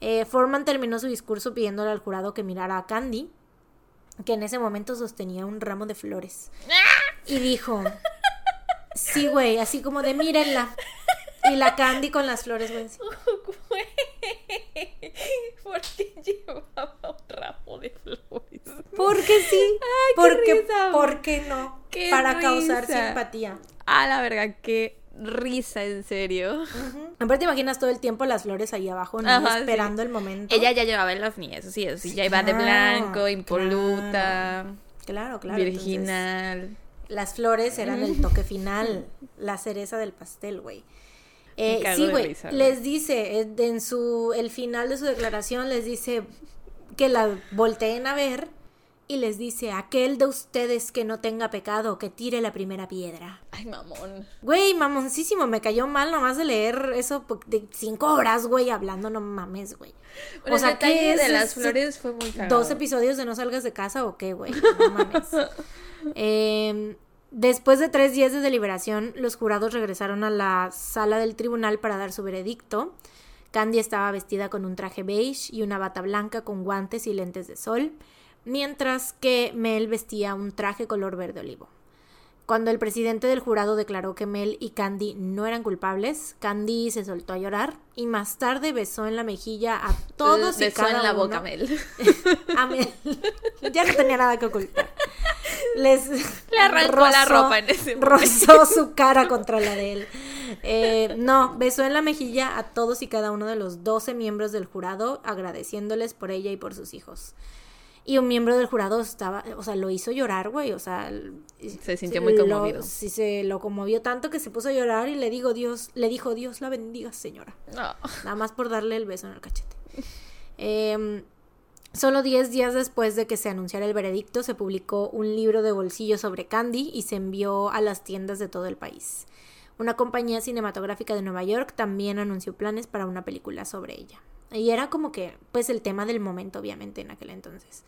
Eh, Foreman terminó su discurso pidiéndole al jurado que mirara a Candy, que en ese momento sostenía un ramo de flores. Y dijo, sí, güey, así como de mírenla. Y la Candy con las flores, güey. ¿Por qué llevaba un ramo de flores? Porque sí. qué porque, risa, güey. ¿Por qué no? Qué Para causar simpatía. A la verga, qué risa, en serio. Aparte, imaginas todo el tiempo las flores ahí abajo, ¿no? Ajá, esperando el momento. Ella ya llevaba el ovni, eso sí, eso sí, ya iba de blanco, impoluta, Claro, claro. entonces, virginal. las flores eran el toque final, la cereza del pastel, güey. Eh, sí, güey. Les dice, en su, el final de su declaración, les dice que la volteen a ver y les dice, aquel de ustedes que no tenga pecado, que tire la primera piedra. Ay, mamón. Güey, mamoncísimo, me cayó mal nomás de leer eso de cinco horas, güey, hablando, no mames, güey. Bueno, o sea, el detalle ¿qué es de las flores fue muy cagado. ¿Dos episodios de no salgas de casa o qué, güey? No mames. Eh, después de tres días de deliberación, los jurados regresaron a la sala del tribunal para dar su veredicto. Candy estaba vestida con un traje beige y una bata blanca con guantes y lentes de sol, mientras que Mel vestía un traje color verde olivo. Cuando el presidente del jurado declaró que Mel y Candy no eran culpables, Candy se soltó a llorar y más tarde besó en la mejilla a todos y Besó cada en la uno. boca, Mel. A Mel. ya no tenía nada que ocultar. Les Le arrancó la ropa en ese momento. Rozó su cara contra la de él. Eh, no, besó en la mejilla a todos y cada uno de los 12 miembros del jurado, agradeciéndoles por ella y por sus hijos. Y un miembro del jurado estaba, o sea, lo hizo llorar, güey, o sea, Se sintió muy lo- conmovido. sí, se lo conmovió tanto que se puso a llorar y le digo, Dios, le dijo, Dios la bendiga, señora. No. Nada más por darle el beso en el cachete. Em, solo 10 días después de que se anunciara el veredicto, se publicó un libro de bolsillo sobre Candy y se envió a las tiendas de todo el país. Una compañía cinematográfica de Nueva York también anunció planes para una película sobre ella. Y era como que, pues, el tema del momento, obviamente, en aquel entonces.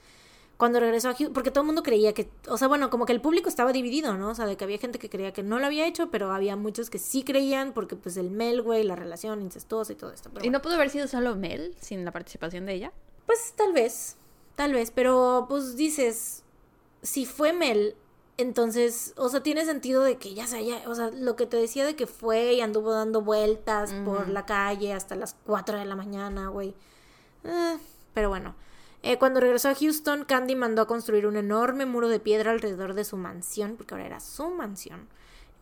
Cuando regresó a Houston, porque todo el mundo creía que, o sea, bueno, como que el público estaba dividido, ¿no? O sea, de que había gente que creía que no lo había hecho, pero había muchos que sí creían porque, pues, el Mel, güey, la relación incestuosa y todo esto. Pero ¿Y no pudo haber sido solo Mel sin la participación de ella? Pues tal vez, tal vez, pero pues dices, si fue Mel, entonces, o sea, tiene sentido de que ya se haya, o sea, lo que te decía de que fue y anduvo dando vueltas por la calle hasta las 4 de la mañana, güey. Eh, pero bueno, Eh, cuando regresó a Houston, Candy mandó a construir un enorme muro de piedra alrededor de su mansión, porque ahora era su mansión,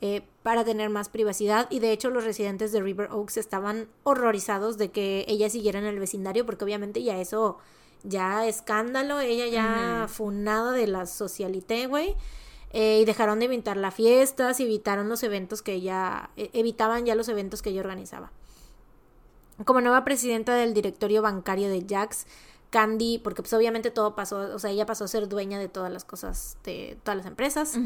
eh, para tener más privacidad. Y de hecho los residentes de River Oaks estaban horrorizados de que ella siguiera en el vecindario, porque obviamente ya eso, ya escándalo, ella ya funada de la socialité, güey. Eh, y dejaron de invitar las fiestas, evitaron los eventos que ella, e, evitaban ya los eventos que ella organizaba. Como nueva presidenta del directorio bancario de Jax, Candy, porque pues obviamente todo pasó, o sea, ella pasó a ser dueña de todas las cosas, de todas las empresas.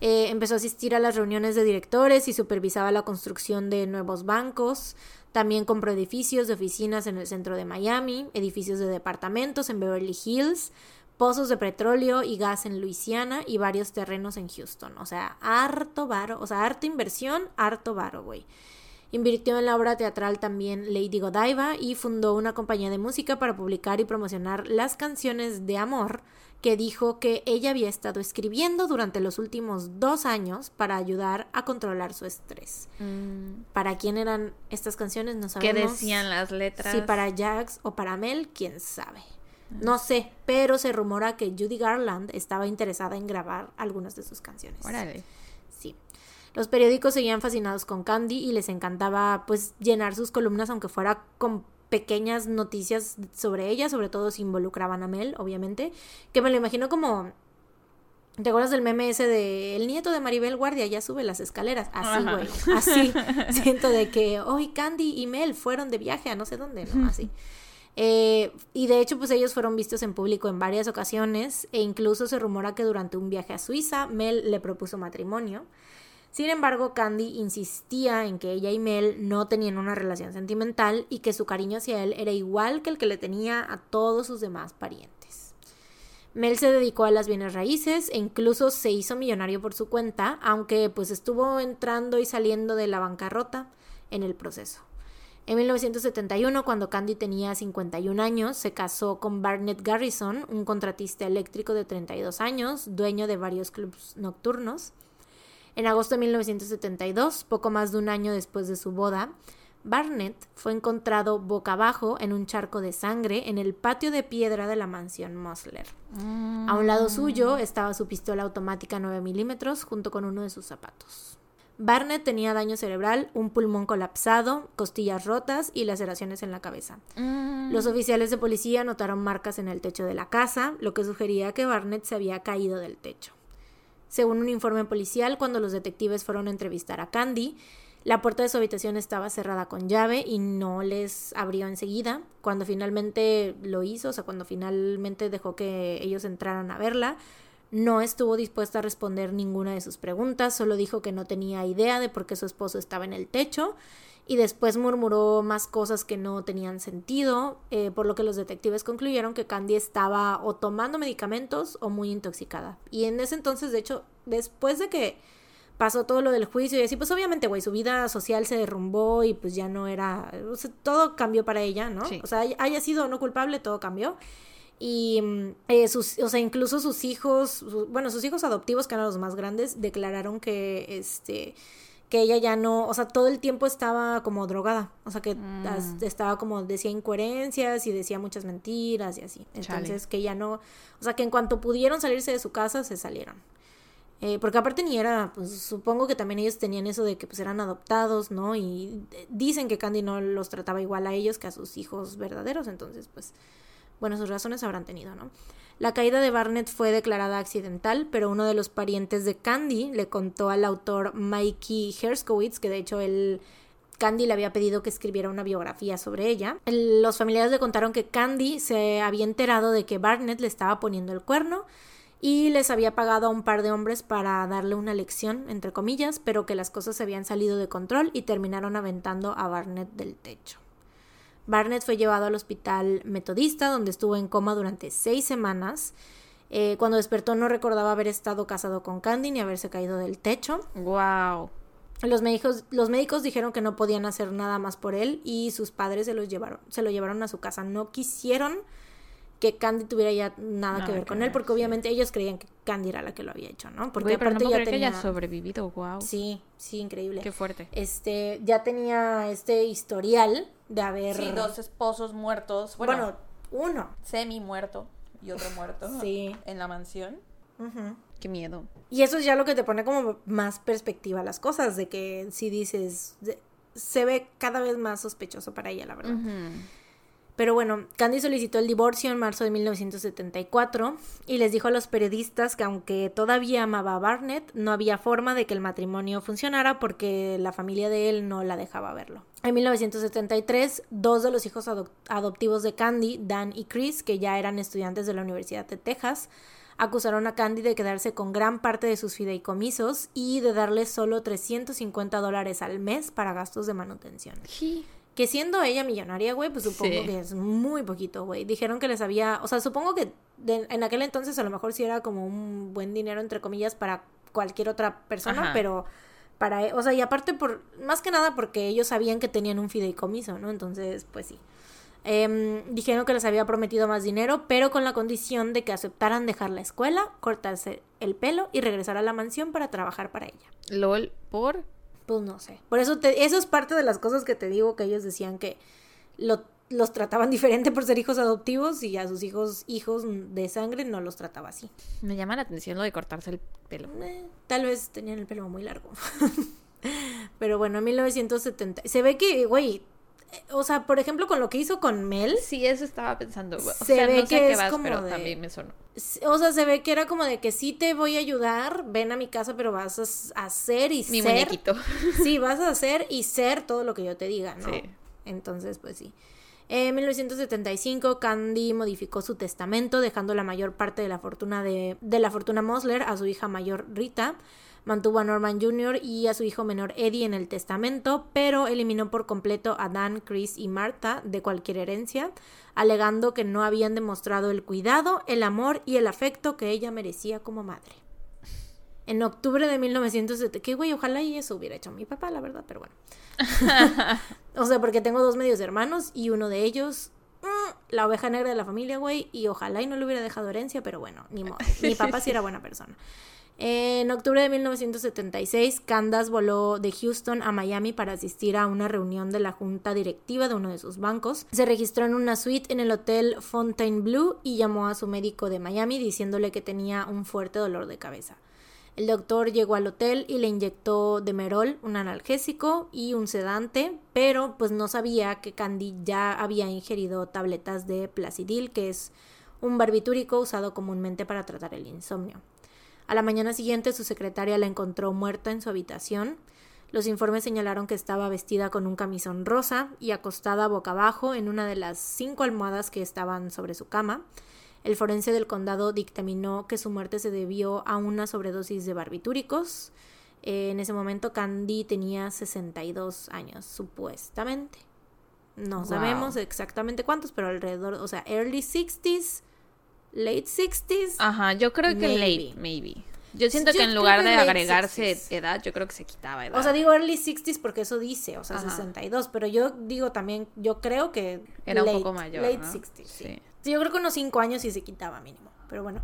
Eh, empezó a asistir a las reuniones de directores y supervisaba la construcción de nuevos bancos. También compró edificios de oficinas en el centro de Miami, edificios de departamentos en Beverly Hills, pozos de petróleo y gas en Luisiana y varios terrenos en Houston. O sea, harto varo, o sea, harta inversión, harto varo, güey. Invirtió en la obra teatral también Lady Godiva y fundó una compañía de música para publicar y promocionar las canciones de amor que dijo que ella había estado escribiendo durante los últimos dos años para ayudar a controlar su estrés. Mm. ¿Para quién eran estas canciones? No sabemos. ¿Qué decían las letras? Si para Jax o para Mel, quién sabe. No sé, pero se rumora que Judy Garland estaba interesada en grabar algunas de sus canciones. Órale. Los periódicos seguían fascinados con Candy y les encantaba pues llenar sus columnas aunque fuera con pequeñas noticias sobre ella, sobre todo si involucraban a Mel, obviamente, que me lo imagino como ¿Te acuerdas del meme ese de el nieto de Maribel Guardia ya sube las escaleras? Así, güey. Así. Siento de que hoy Candy y Mel fueron de viaje a no sé dónde, ¿no? Así. Eh, y de hecho, pues ellos fueron vistos en público en varias ocasiones e incluso se rumora que durante un viaje a Suiza, Mel le propuso matrimonio. Sin embargo, Candy insistía en que ella y Mel no tenían una relación sentimental y que su cariño hacia él era igual que el que le tenía a todos sus demás parientes. Mel se dedicó a las bienes raíces e incluso se hizo millonario por su cuenta, aunque pues estuvo entrando y saliendo de la bancarrota en el proceso. En 1971, cuando Candy tenía 51 años, se casó con Barnett Garrison, un contratista eléctrico de 32 años, dueño de varios clubs nocturnos. En agosto de 1972, poco más de un año después de su boda, Barnett fue encontrado boca abajo en un charco de sangre en el patio de piedra de la mansión Mosler. A un lado suyo estaba su pistola automática 9 milímetros junto con uno de sus zapatos. Barnett tenía daño cerebral, un pulmón colapsado, costillas rotas y laceraciones en la cabeza. Mm. Los oficiales de policía notaron marcas en el techo de la casa, lo que sugería que Barnett se había caído del techo. Según un informe policial, cuando los detectives fueron a entrevistar a Candy, la puerta de su habitación estaba cerrada con llave y no les abrió enseguida. Cuando finalmente lo hizo, o sea, cuando finalmente dejó que ellos entraran a verla, no estuvo dispuesta a responder ninguna de sus preguntas, solo dijo que no tenía idea de por qué su esposo estaba en el techo y después murmuró más cosas que no tenían sentido, eh, por lo que los detectives concluyeron que Candy estaba o tomando medicamentos o muy intoxicada. Y en ese entonces, de hecho, después de que pasó todo lo del juicio y así, pues obviamente, güey, su vida social se derrumbó y pues ya no era, o sea, todo cambió para ella, ¿no? O sea, haya sido no culpable, todo cambió. Y mm, eh, sus, o sea, incluso sus hijos, bueno, sus hijos adoptivos, que eran los más grandes, declararon que este que ella ya no, o sea, todo el tiempo estaba como drogada, o sea, que mm. estaba como, decía incoherencias y decía muchas mentiras y así. Entonces, que ya no, o sea, que en cuanto pudieron salirse de su casa, se salieron. Eh, porque aparte ni era, pues supongo que también ellos tenían eso de que pues eran adoptados, ¿no? Y dicen que Candy no los trataba igual a ellos que a sus hijos verdaderos, entonces pues bueno, sus razones habrán tenido, ¿no? La caída de Barnett fue declarada accidental, pero uno de los parientes de Candy le contó al autor Mikey Herskowitz, que de hecho él Candy le había pedido que escribiera una biografía sobre ella. los familiares le contaron que Candy se había enterado de que Barnett le estaba poniendo el cuerno y les había pagado a un par de hombres para darle una lección, entre comillas, pero que las cosas se habían salido de control y terminaron aventando a Barnett del techo. Barnett fue llevado al hospital metodista, donde estuvo en coma durante seis semanas. Eh, cuando despertó no recordaba haber estado casado con Candy ni haberse caído del techo. Wow. Los médicos, los médicos dijeron que no podían hacer nada más por él y sus padres se los llevaron, se lo llevaron a su casa. No quisieron que Candy tuviera ya nada, que ver con él, porque obviamente ellos creían que Candy era la que lo había hecho, ¿no? Porque aparte ya tenía... que haya sobrevivido, wow. Sí, sí, increíble. Qué fuerte. Este, ya tenía este historial de haber... Sí, dos esposos muertos. Bueno, uno. Semi muerto. y otro muerto Sí. en la mansión. Ujú. Qué miedo. Y eso es ya lo que te pone como más perspectiva a las cosas, de que si dices, de- se ve cada vez más sospechoso para ella, la verdad. Pero bueno, Candy solicitó el divorcio en marzo de 1974 y les dijo a los periodistas que aunque todavía amaba a Barnett, no había forma de que el matrimonio funcionara porque la familia de él no la dejaba verlo. En 1973, dos de los hijos adoptivos de Candy, Dan y Chris, que ya eran estudiantes de la Universidad de Texas, acusaron a Candy de quedarse con gran parte de sus fideicomisos y de darle solo 350 dólares al mes para gastos de manutención. Que siendo ella millonaria, güey, pues supongo Sí. que es muy poquito, güey. Dijeron que les había, o sea, supongo que de- en aquel entonces a lo mejor sí era como un buen dinero, entre comillas, para cualquier otra persona, Ajá. pero para, e- o sea, y aparte por, más que nada porque ellos sabían que tenían un fideicomiso, ¿no? Entonces, pues sí. Em, dijeron que les había prometido más dinero, pero con la condición de que aceptaran dejar la escuela, cortarse el pelo y regresar a la mansión para trabajar para ella. LOL, ¿por? Pues no sé. Por eso te, eso es parte de las cosas que te digo que ellos decían que lo- los trataban diferente por ser hijos adoptivos y a sus hijos hijos de sangre no los trataba así. Me llama la atención lo de cortarse el pelo. Eh, tal vez tenían el pelo muy largo. Pero bueno, en 1970 se ve que, güey, o sea, por ejemplo, con lo que hizo con Mel, Sí, eso estaba pensando. O Se sea, ve no sé que qué es vas, como pero de- también me sonó. o sea, se ve que era como de que sí te voy a ayudar, ven a mi casa, pero vas a hacer y Mi ser muñequito. Sí, vas a hacer y ser todo lo que yo te diga, ¿no? Sí. Entonces, pues sí. En 1975, Candy modificó su testamento, dejando la mayor parte de la fortuna de, de la fortuna Mosler a su hija mayor Rita. Mantuvo a Norman Jr. y a su hijo menor Eddie en el testamento, pero eliminó por completo a Dan, Chris y Martha de cualquier herencia, alegando que no habían demostrado el cuidado, el amor y el afecto que ella merecía como madre. En octubre de 1970, que güey, ojalá y eso hubiera hecho mi papá, la verdad, pero bueno. o sea, porque tengo dos medios hermanos y uno de ellos, mm, la oveja negra de la familia, güey, y ojalá y no le hubiera dejado herencia, pero bueno, ni modo. Mi papá sí era buena persona. En octubre de 1976, Candace voló de Houston a Miami para asistir a una reunión de la junta directiva de uno de sus bancos. Se registró en una suite en el hotel Fontainebleau y llamó a su médico de Miami diciéndole que tenía un fuerte dolor de cabeza. El doctor llegó al hotel y le inyectó Demerol, un analgésico y un sedante, pero pues no sabía que Candy ya había ingerido tabletas de Placidil, que es un barbitúrico usado comúnmente para tratar el insomnio. A la mañana siguiente su secretaria la encontró muerta en su habitación. Los informes señalaron que estaba vestida con un camisón rosa y acostada boca abajo en una de las cinco almohadas que estaban sobre su cama. El forense del condado dictaminó que su muerte se debió a una sobredosis de barbitúricos. Eh, en ese momento Candy tenía 62 años, supuestamente. No Wow. sabemos exactamente cuántos, pero alrededor, o sea, early 60s, late 60s. Ajá, yo creo que late, maybe. Yo siento Yo que en lugar de agregarse 60s. edad, yo creo que se quitaba edad. O sea, digo early 60s porque eso dice, o sea, Ajá. 62, pero yo digo también, yo creo que Era un late- poco mayor, Late ¿no? 60s, sí. Sí. Sí, yo creo que unos 5 años sí se quitaba mínimo, pero bueno.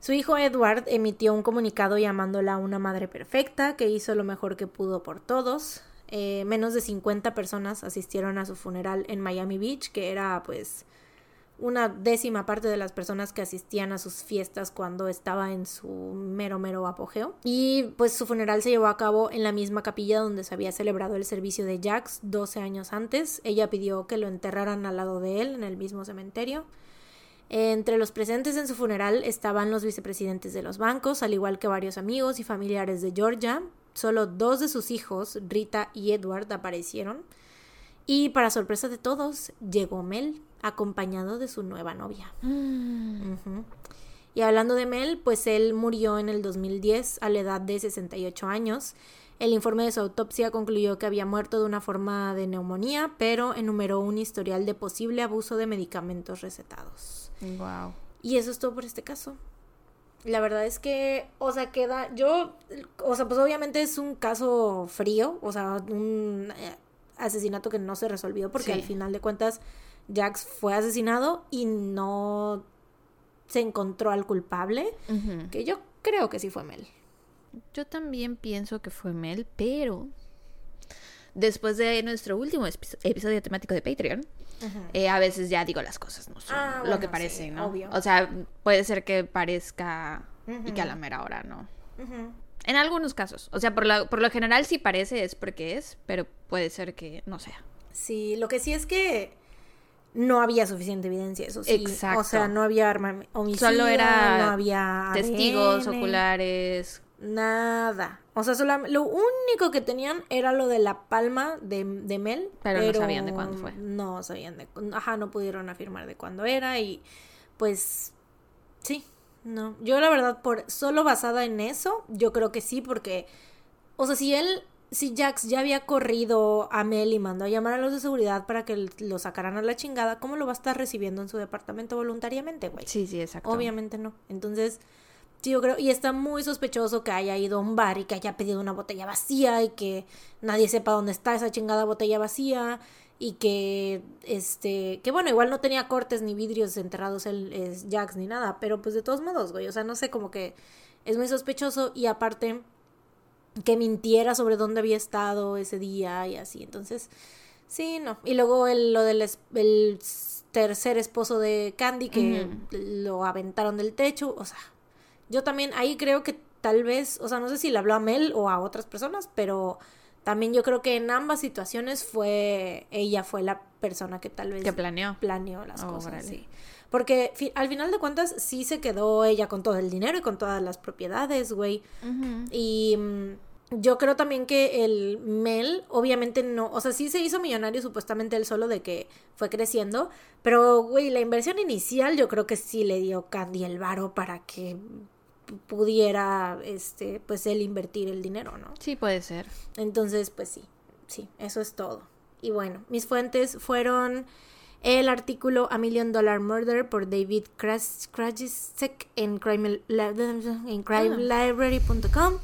Su hijo Edward emitió un comunicado llamándola una madre perfecta que hizo lo mejor que pudo por todos. Eh, menos de 50 personas asistieron a su funeral en Miami Beach, que era pues una décima parte de las personas que asistían a sus fiestas cuando estaba en su mero mero apogeo. Y pues su funeral se llevó a cabo en la misma capilla donde se había celebrado el servicio de Jax 12 años antes. Ella pidió que lo enterraran al lado de él en el mismo cementerio. Entre los presentes en su funeral estaban los vicepresidentes de los bancos, al igual que varios amigos y familiares de Georgia. Solo dos de sus hijos, Rita y Edward, aparecieron. Y para sorpresa de todos, llegó Mel, acompañado de su nueva novia. Mm. Y hablando de Mel, pues él murió en el 2010 a la edad de 68 años. El informe de su autopsia concluyó que había muerto de una forma de neumonía, pero enumeró un historial de posible abuso de medicamentos recetados. Wow. Y eso es todo por este caso. La verdad es que, o sea, queda, yo, o sea, pues obviamente es un caso frío, o sea, un eh, asesinato que no se resolvió porque Sí. al final de cuentas Jax fue asesinado y no se encontró al culpable, que yo creo que sí fue Mel. Yo también pienso que fue Mel, pero después de nuestro último epi- episodio temático de Patreon, Eh, a veces ya digo las cosas no son Ah, lo bueno, que sí, parecen, ¿no? obvio. O sea, puede ser que parezca y que a la mera hora no. En algunos casos. O sea, por, la- por lo general si parece es porque es, pero puede ser que no sea. Sí, lo que sí es que no había suficiente evidencia, eso sí. Exacto. O sea, no había arma homicida, Solo era no había Testigos ADN, oculares. Nada. O sea, solamente, lo único que tenían era lo de la palma de, de Mel. Pero no sabían de cuándo fue. No sabían de Ajá, no pudieron afirmar de cuándo era y pues sí, no. Yo la verdad, por solo basada en eso, yo creo que sí, porque, o sea, si él, si Jax ya había corrido a Mel y mandó a llamar a los de seguridad para que lo sacaran a la chingada, ¿cómo lo va a estar recibiendo en su departamento voluntariamente, güey? Sí, sí, exacto. Obviamente no. Entonces, sí, yo creo, y está muy sospechoso que haya ido a un bar y que haya pedido una botella vacía y que nadie sepa dónde está esa chingada botella vacía y que, este, que bueno, igual no tenía cortes ni vidrios enterrados el es, Jax ni nada, pero pues de todos modos, güey, o sea, no sé, como que es muy sospechoso y aparte que mintiera sobre dónde había estado ese día y así, entonces, sí, no. Y luego el, lo del es- el tercer esposo de Candy que lo aventaron del techo, o sea, yo también ahí creo que tal vez, o sea, no sé si le habló a Mel o a otras personas, pero también yo creo que en ambas situaciones fue, ella fue la persona que tal vez Que planeó. planeó las Oh, cosas, sí. Porque fi- al final de cuentas sí se quedó ella con todo el dinero y con todas las propiedades, güey. Y mm, yo creo también que el Mel, obviamente no, o sea, sí se hizo millonario supuestamente él solo de que fue creciendo, pero, güey, la inversión inicial yo creo que sí le dio Candy el varo para que pudiera, este, pues él invertir el dinero, ¿no? Sí, puede ser. Entonces, pues sí, sí, eso es todo. Y bueno, mis fuentes fueron el artículo A Million Dollar Murder por David Krajicek en, crime, en crimelibrary.com,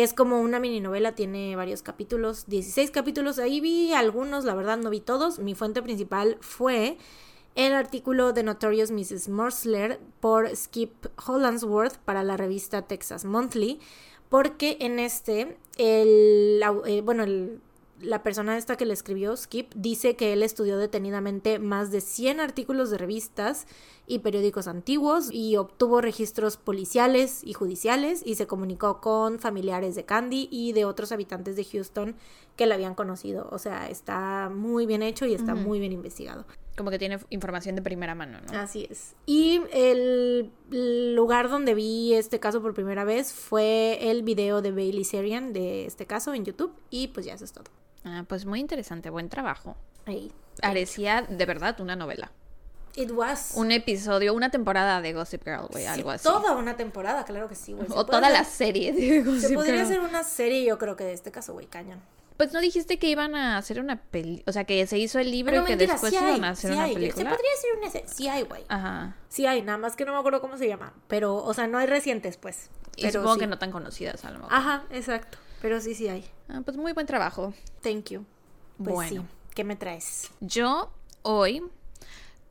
es como una mini novela, tiene varios capítulos, 16 capítulos, ahí vi algunos, la verdad no vi todos. Mi fuente principal fue el artículo de Notorious Mrs. Morsler por Skip Hollandsworth para la revista Texas Monthly, porque en este, el, eh, bueno, el- la persona esta que le escribió, Skip, dice que él estudió detenidamente más de 100 artículos de revistas y periódicos antiguos y obtuvo registros policiales y judiciales y se comunicó con familiares de Candy y de otros habitantes de Houston que la habían conocido. O sea, está muy bien hecho y está muy bien investigado. Como que tiene información de primera mano, ¿no? Así es. Y el lugar donde vi este caso por primera vez fue el video de Bailey Serian de este caso en YouTube. Y pues ya eso es todo. Ah, pues muy interesante, buen trabajo. Ahí. Parecía de verdad una novela. It was. Un episodio, una temporada de Gossip Girl, güey, Sí, algo así. Toda una temporada, claro que sí, güey. Se O toda la serie de Gossip Se podría Girl. hacer una serie, yo creo que de este caso, güey, cañón. Pues no dijiste que iban a hacer una peli, o sea, que se hizo el libro y que mentira, después sí hay, iban a hacer sí una hay. Se película. podría hacer una serie. Sí hay, güey. Ajá. Sí hay, nada más que no me acuerdo cómo se llama. Pero, o sea, no hay recientes, pues. Y Pero supongo que no tan conocidas a lo mejor. Ajá, exacto. Pero sí, sí hay. Ah, pues muy buen trabajo. Thank you. Pues Bueno. sí. ¿Qué me traes? Yo hoy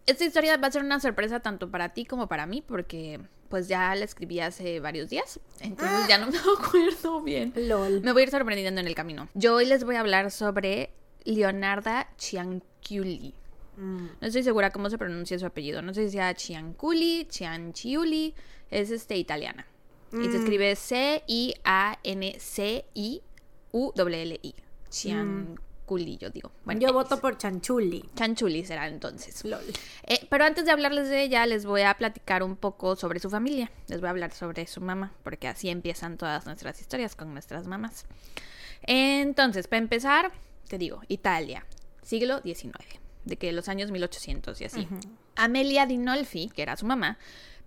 esta historia va a ser una sorpresa tanto para ti como para mí porque pues ya la escribí hace varios días, entonces ya no me acuerdo bien. LOL. Me voy a ir sorprendiendo en el camino. Yo hoy les voy a hablar sobre Leonarda Cianculli. Mm. No estoy segura cómo se pronuncia su apellido. No sé si sea Cianculli, Cianciulli. Es este italiana. Y se Mm. escribe C-I-A-N-C-I-U-L-L-I. Cianculli, yo digo. Bueno, Yo voto por Chanchuli. Chanchuli será entonces. LOL. Eh, pero antes de hablarles de ella, les voy a platicar un poco sobre su familia. Les voy a hablar sobre su mamá, porque así empiezan todas nuestras historias con nuestras mamás. Entonces, para empezar, te digo, Italia, siglo XIX, de que los años 1800 y así. Amelia Dinolfi, que era su mamá,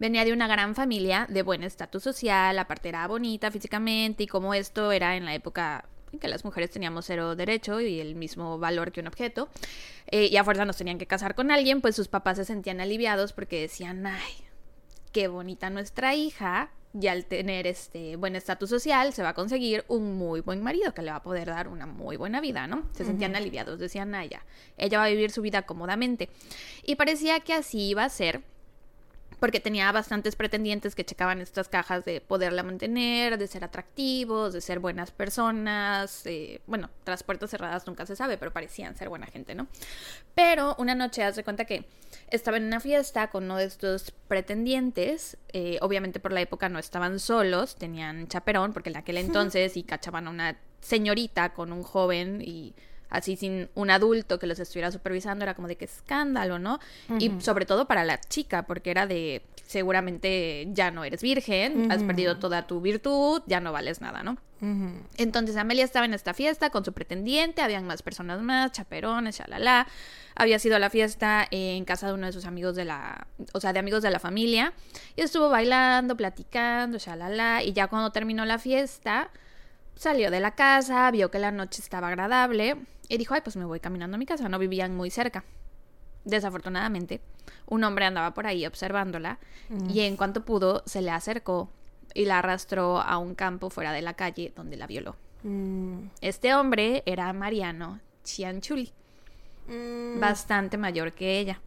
venía de una gran familia de buen estatus social, aparte era bonita físicamente y como esto era en la época en que las mujeres teníamos cero derecho y el mismo valor que un objeto, eh, y a fuerza nos tenían que casar con alguien, pues sus papás se sentían aliviados porque decían, ay, qué bonita nuestra hija, y al tener este buen estatus social se va a conseguir un muy buen marido que le va a poder dar una muy buena vida, ¿no? Se sentían aliviados, decían, ah, ya, ella va a vivir su vida cómodamente. Y parecía que así iba a ser, porque tenía bastantes pretendientes que checaban estas cajas de poderla mantener, de ser atractivos, de ser buenas personas. Eh, bueno, tras puertas cerradas nunca se sabe, pero parecían ser buena gente, ¿no? Pero una noche hace cuenta que estaba en una fiesta con uno de estos pretendientes. Eh, obviamente por la época no estaban solos, tenían chaperón, porque en aquel entonces y cachaban a una señorita con un joven y así sin un adulto que los estuviera supervisando, era como de qué escándalo, ¿no? Y sobre todo para la chica, porque era de seguramente ya no eres virgen, has perdido toda tu virtud, ya no vales nada, ¿no? Entonces Amelia estaba en esta fiesta con su pretendiente, habían más personas más, chaperones, shalala. Había sido a la fiesta en casa de uno de sus amigos de la, o sea, de amigos de la familia. Y estuvo bailando, platicando, shalala. Y ya cuando terminó la fiesta, salió de la casa, vio que la noche estaba agradable y dijo, ay, pues me voy caminando a mi casa. No vivían muy cerca. Desafortunadamente, un hombre andaba por ahí observándola y en cuanto pudo se le acercó y la arrastró a un campo fuera de la calle donde la violó. Mm. Este hombre era Mariano Chianchuli, mm. bastante mayor que ella.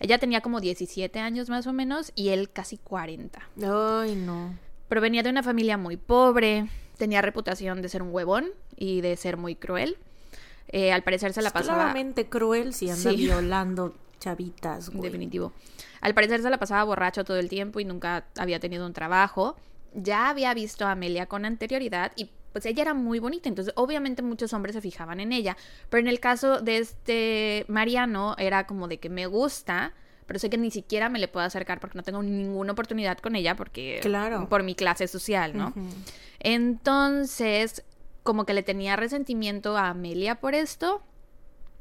Ella tenía como 17 años más o menos y él casi 40. Ay, no. Provenía de una familia muy pobre, tenía reputación de ser un huevón y de ser muy cruel. Eh, al parecer se la pasaba. Claramente cruel si anda violando chavitas. Definitivo. Al parecer se la pasaba borracho todo el tiempo y nunca había tenido un trabajo ya había visto a Amelia con anterioridad y pues ella era muy bonita, entonces obviamente muchos hombres se fijaban en ella, pero en el caso de este Mariano era como de que me gusta, pero sé que ni siquiera me le puedo acercar porque no tengo ninguna oportunidad con ella porque claro. por mi clase social, ¿no? Entonces, como que le tenía resentimiento a Amelia por esto.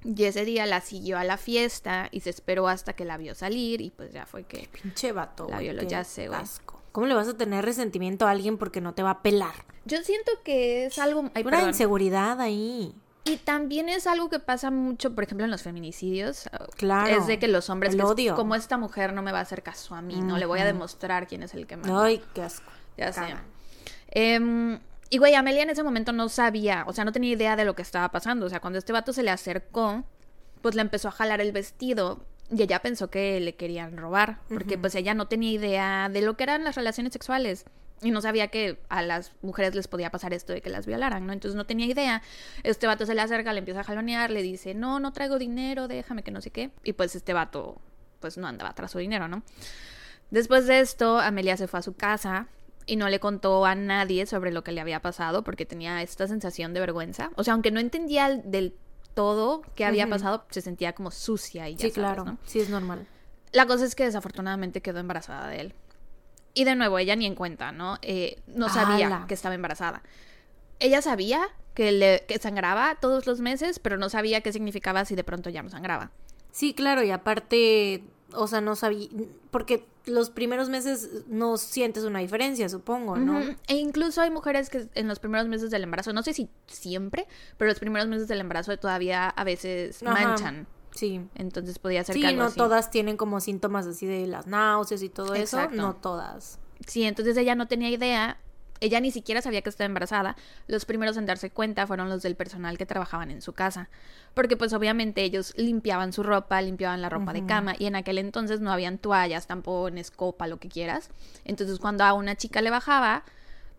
Y ese día la siguió a la fiesta y se esperó hasta que la vio salir y pues ya fue que... Pinche vato. La violó, ya sé, güey. ¿Cómo le vas a tener resentimiento a alguien porque no te va a pelar? Yo siento que es algo... Hay una inseguridad ahí. Y también es algo que pasa mucho, por ejemplo, en los feminicidios. Claro. Es de que los hombres, odio. como esta mujer no me va a hacer caso a mí, no le voy a demostrar quién es el que manda. Ay, qué asco. Ya sé. Em, y güey, Amelia en ese momento no sabía, o sea, no tenía idea de lo que estaba pasando. O sea, cuando este vato se le acercó, pues le empezó a jalar el vestido y ella pensó que le querían robar, porque pues ella no tenía idea de lo que eran las relaciones sexuales y no sabía que a las mujeres les podía pasar esto de que las violaran, ¿no? Entonces no tenía idea. Este vato se le acerca, le empieza a jalonear, le dice, no, no traigo dinero, déjame que no sé qué. Y pues este vato, pues no andaba tras su dinero, ¿no? Después de esto, Amelia se fue a su casa y no le contó a nadie sobre lo que le había pasado porque tenía esta sensación de vergüenza. O sea, aunque no entendía del todo que había pasado, se sentía como sucia y ya Sí, claro, sí es normal. La cosa es que desafortunadamente quedó embarazada de él. Y de nuevo, ella ni en cuenta, ¿no? Eh, no sabía que estaba embarazada. Ella sabía que, le, que sangraba todos los meses, pero no sabía qué significaba si de pronto ya no sangraba. Sí, claro, y aparte o sea, no sabía, porque los primeros meses no sientes una diferencia, supongo, ¿no? E incluso hay mujeres que en los primeros meses del embarazo, no sé si siempre, pero los primeros meses del embarazo todavía a veces manchan. Sí. Entonces podía ser sí, que no todas tienen como síntomas así de las náuseas y todo eso, no todas. Sí, entonces ella no tenía idea ella ni siquiera sabía que estaba embarazada. Los primeros en darse cuenta fueron los del personal que trabajaban en su casa. Porque pues obviamente ellos limpiaban su ropa, limpiaban la ropa de cama y en aquel entonces no habían toallas, tampones, copa, lo que quieras. Entonces cuando a una chica le bajaba,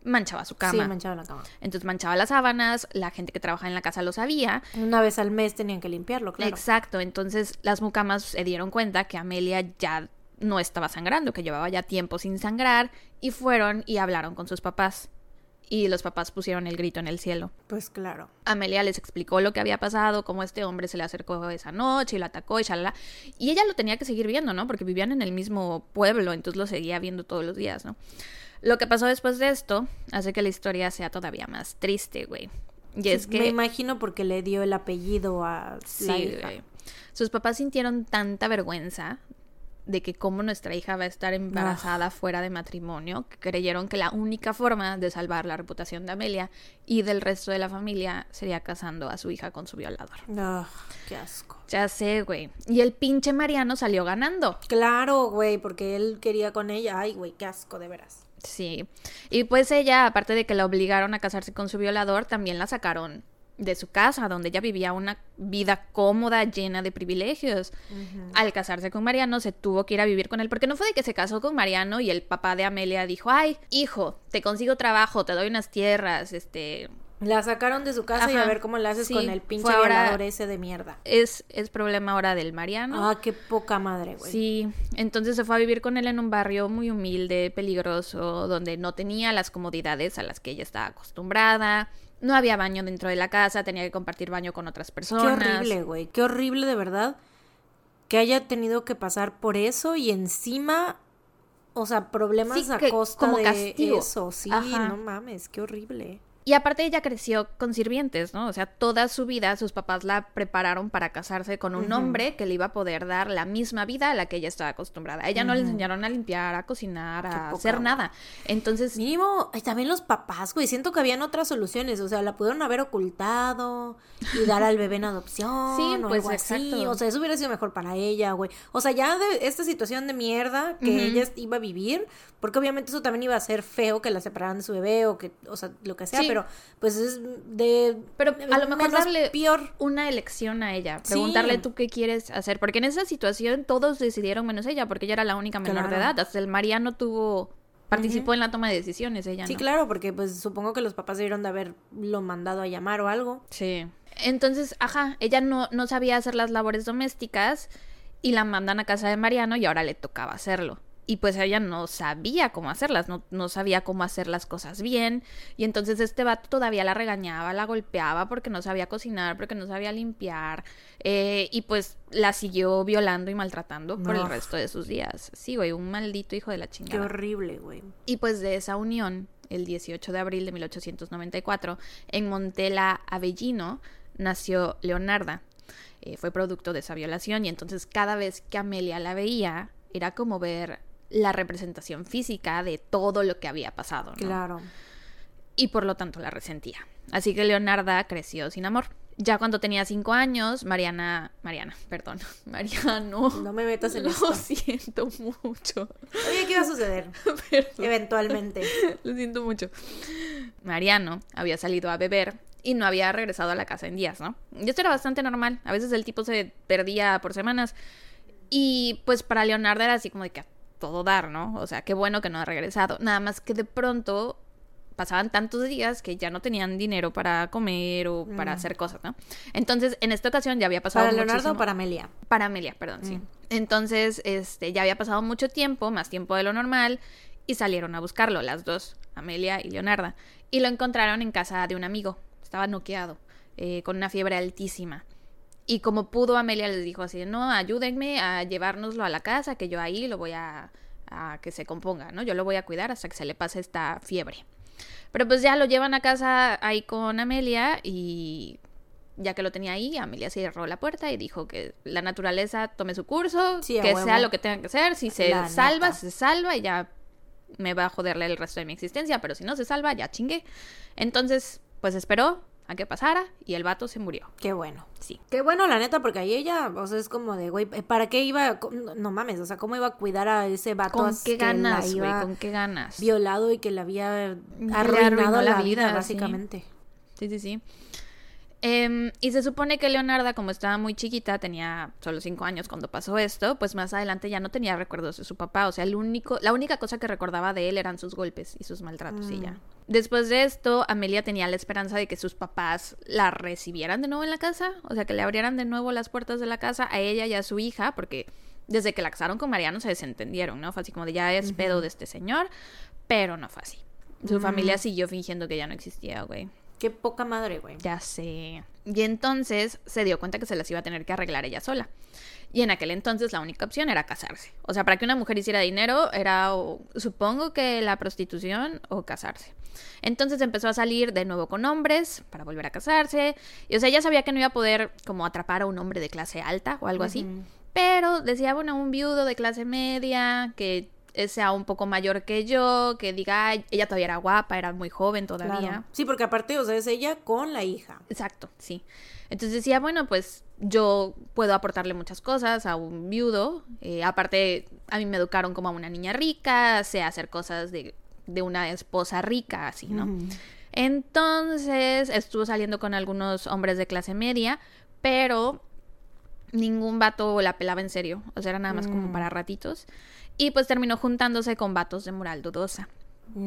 manchaba su cama. Sí, manchaba la cama. Entonces manchaba las sábanas, la gente que trabajaba en la casa lo sabía. Una vez al mes tenían que limpiarlo, claro. Exacto, entonces las mucamas se dieron cuenta que Amelia ya no estaba sangrando, que llevaba ya tiempo sin sangrar, y fueron y hablaron con sus papás. Y los papás pusieron el grito en el cielo. Pues claro. Amelia les explicó lo que había pasado, cómo este hombre se le acercó esa noche y lo atacó y shalala. Y ella lo tenía que seguir viendo, ¿no? Porque vivían en el mismo pueblo, entonces lo seguía viendo todos los días, ¿no? Lo que pasó después de esto hace que la historia sea todavía más triste, güey. Y es que... Me imagino porque le dio el apellido a la hija. Sus papás sintieron tanta vergüenza de que como nuestra hija va a estar embarazada fuera de matrimonio, que creyeron que la única forma de salvar la reputación de Amelia y del resto de la familia sería casando a su hija con su violador. qué asco. Ya sé, güey. Y el pinche Mariano salió ganando. Claro, güey, porque él quería con ella. Ay, güey, qué asco, de veras. Sí. Y pues ella, aparte de que la obligaron a casarse con su violador, también la sacaron de su casa, donde ella vivía una vida cómoda, llena de privilegios. Al casarse con Mariano, se tuvo que ir a vivir con él, porque no fue de que se casó con Mariano y el papá de Amelia dijo, ay, hijo, te consigo trabajo, te doy unas tierras, este, la sacaron de su casa y a ver cómo la haces con el pinche violador ese de mierda. Es, es problema ahora del Mariano. Ah, qué poca madre, güey. Sí, entonces se fue a vivir con él en un barrio muy humilde, peligroso, donde no tenía las comodidades a las que ella estaba acostumbrada. No había baño dentro de la casa, tenía que compartir baño con otras personas. Qué horrible, güey. Qué horrible de verdad que haya tenido que pasar por eso y encima o sea, problemas a costa como de castigo. eso. Sí, no mames, qué horrible. Y aparte ella creció con sirvientes, ¿no? O sea, toda su vida sus papás la prepararon para casarse con un hombre que le iba a poder dar la misma vida a la que ella estaba acostumbrada. A ella no le enseñaron a limpiar, a cocinar, a hacer nada. Entonces... Mínimo, también los papás, güey, siento que habían otras soluciones. O sea, la pudieron haber ocultado y dar al bebé en adopción sí, o pues, algo así. O sea, eso hubiera sido mejor para ella, güey. O sea, ya de esta situación de mierda que ella iba a vivir, porque obviamente eso también iba a ser feo que la separaran de su bebé o que, o sea, lo que sea, pero pues es de... Pero a lo mejor darle peor. una elección a ella, preguntarle tú qué quieres hacer, porque en esa situación todos decidieron menos ella, porque ella era la única menor de edad, hasta el Mariano tuvo... Participó en la toma de decisiones ella, Sí, claro, porque pues supongo que los papás debieron de haberlo mandado a llamar o algo. Sí. Entonces, ajá, ella no, no sabía hacer las labores domésticas y la mandan a casa de Mariano y ahora le tocaba hacerlo y pues ella no sabía cómo hacerlas, no, sabía cómo hacer las cosas bien. Y entonces este vato todavía la regañaba, la golpeaba porque no sabía cocinar, porque no sabía limpiar. Eh, y pues la siguió violando y maltratando por el resto de sus días. Sí, güey, un maldito hijo de la chingada. Qué horrible, güey. Y pues de esa unión, el 18 de abril de 1894, en Montela Avellino, nació Leonarda. Eh, fue producto de esa violación y entonces cada vez que Amelia la veía, era como ver la representación física de todo lo que había pasado. ¿no? Claro. Y por lo tanto la resentía. Así que Leonarda creció sin amor. Ya cuando tenía cinco años, Mariana, Mariana, perdón, Mariano. No me metas en lo Lo siento mucho. Oye, ¿qué iba a suceder? Eventualmente. Lo siento mucho. Mariano había salido a beber y no había regresado a la casa en días, ¿no? Y esto era bastante normal. A veces el tipo se perdía por semanas. Y pues para Leonardo era así como de que todo dar, ¿no? O sea, qué bueno que no ha regresado. Nada más que de pronto pasaban tantos días que ya no tenían dinero para comer o para mm. hacer cosas, ¿no? Entonces, en esta ocasión ya había pasado ¿Para Leonardo o para Amelia? Para Amelia, perdón, sí. Mm. Entonces, este, ya había pasado mucho tiempo, más tiempo de lo normal, y salieron a buscarlo, las dos, Amelia y Leonarda. Y lo encontraron en casa de un amigo. Estaba noqueado, eh, con una fiebre altísima. Y como pudo, Amelia les dijo así, no, ayúdenme a llevárnoslo a la casa, que yo ahí lo voy a, a que se componga, ¿no? Yo lo voy a cuidar hasta que se le pase esta fiebre. Pero pues ya lo llevan a casa ahí con Amelia y ya que lo tenía ahí, Amelia cerró la puerta y dijo que la naturaleza tome su curso, que sea lo que tenga que ser, si se salva, se salva y ya me va a joderle el resto de mi existencia, pero si no se salva, ya chingue. Entonces, pues esperó, a que pasara y el vato se murió. Qué bueno. Sí. Qué bueno, la neta, porque ahí ella, o sea, es como de, güey, ¿para qué iba? No mames, o sea, ¿cómo iba a cuidar a ese vato? ¿Con qué ganas, güey? ¿Con qué ganas? Violado y que le había arruinado la, vida, básicamente. Sí, sí, sí. Em, y se supone que Leonarda, como estaba muy chiquita, tenía solo cinco años cuando pasó esto, pues más adelante ya no tenía recuerdos de su papá. O sea, el único, la única cosa que recordaba de él eran sus golpes y sus maltratos y ya. Mm. Después de esto, Amelia tenía la esperanza de que sus papás la recibieran de nuevo en la casa, o sea, que le abrieran de nuevo las puertas de la casa a ella y a su hija, porque desde que la casaron con Mariano se desentendieron, ¿no? Fue así como de ya es pedo de este señor, pero no fue así. Su mm. familia siguió fingiendo que ya no existía, güey. Qué poca madre, güey. Ya sé. Y entonces se dio cuenta que se las iba a tener que arreglar ella sola. Y en aquel entonces la única opción era casarse. O sea, para que una mujer hiciera dinero era, supongo que la prostitución o casarse. Entonces empezó a salir de nuevo con hombres para volver a casarse. Y o sea, ella sabía que no iba a poder como atrapar a un hombre de clase alta o algo así. Pero decía, bueno, un viudo de clase media que sea un poco mayor que yo, que diga, ella todavía era guapa, era muy joven todavía. Sí, porque aparte, o sea, es ella con la hija. Exacto, sí. Entonces decía, bueno, pues yo puedo aportarle muchas cosas a un viudo. Eh, aparte, a mí me educaron como a una niña rica, sé hacer cosas de, de una esposa rica, así, ¿no? Entonces estuvo saliendo con algunos hombres de clase media, pero ningún vato la pelaba en serio. O sea, era nada más como Mm. para ratitos. Y pues terminó juntándose con vatos de moral dudosa,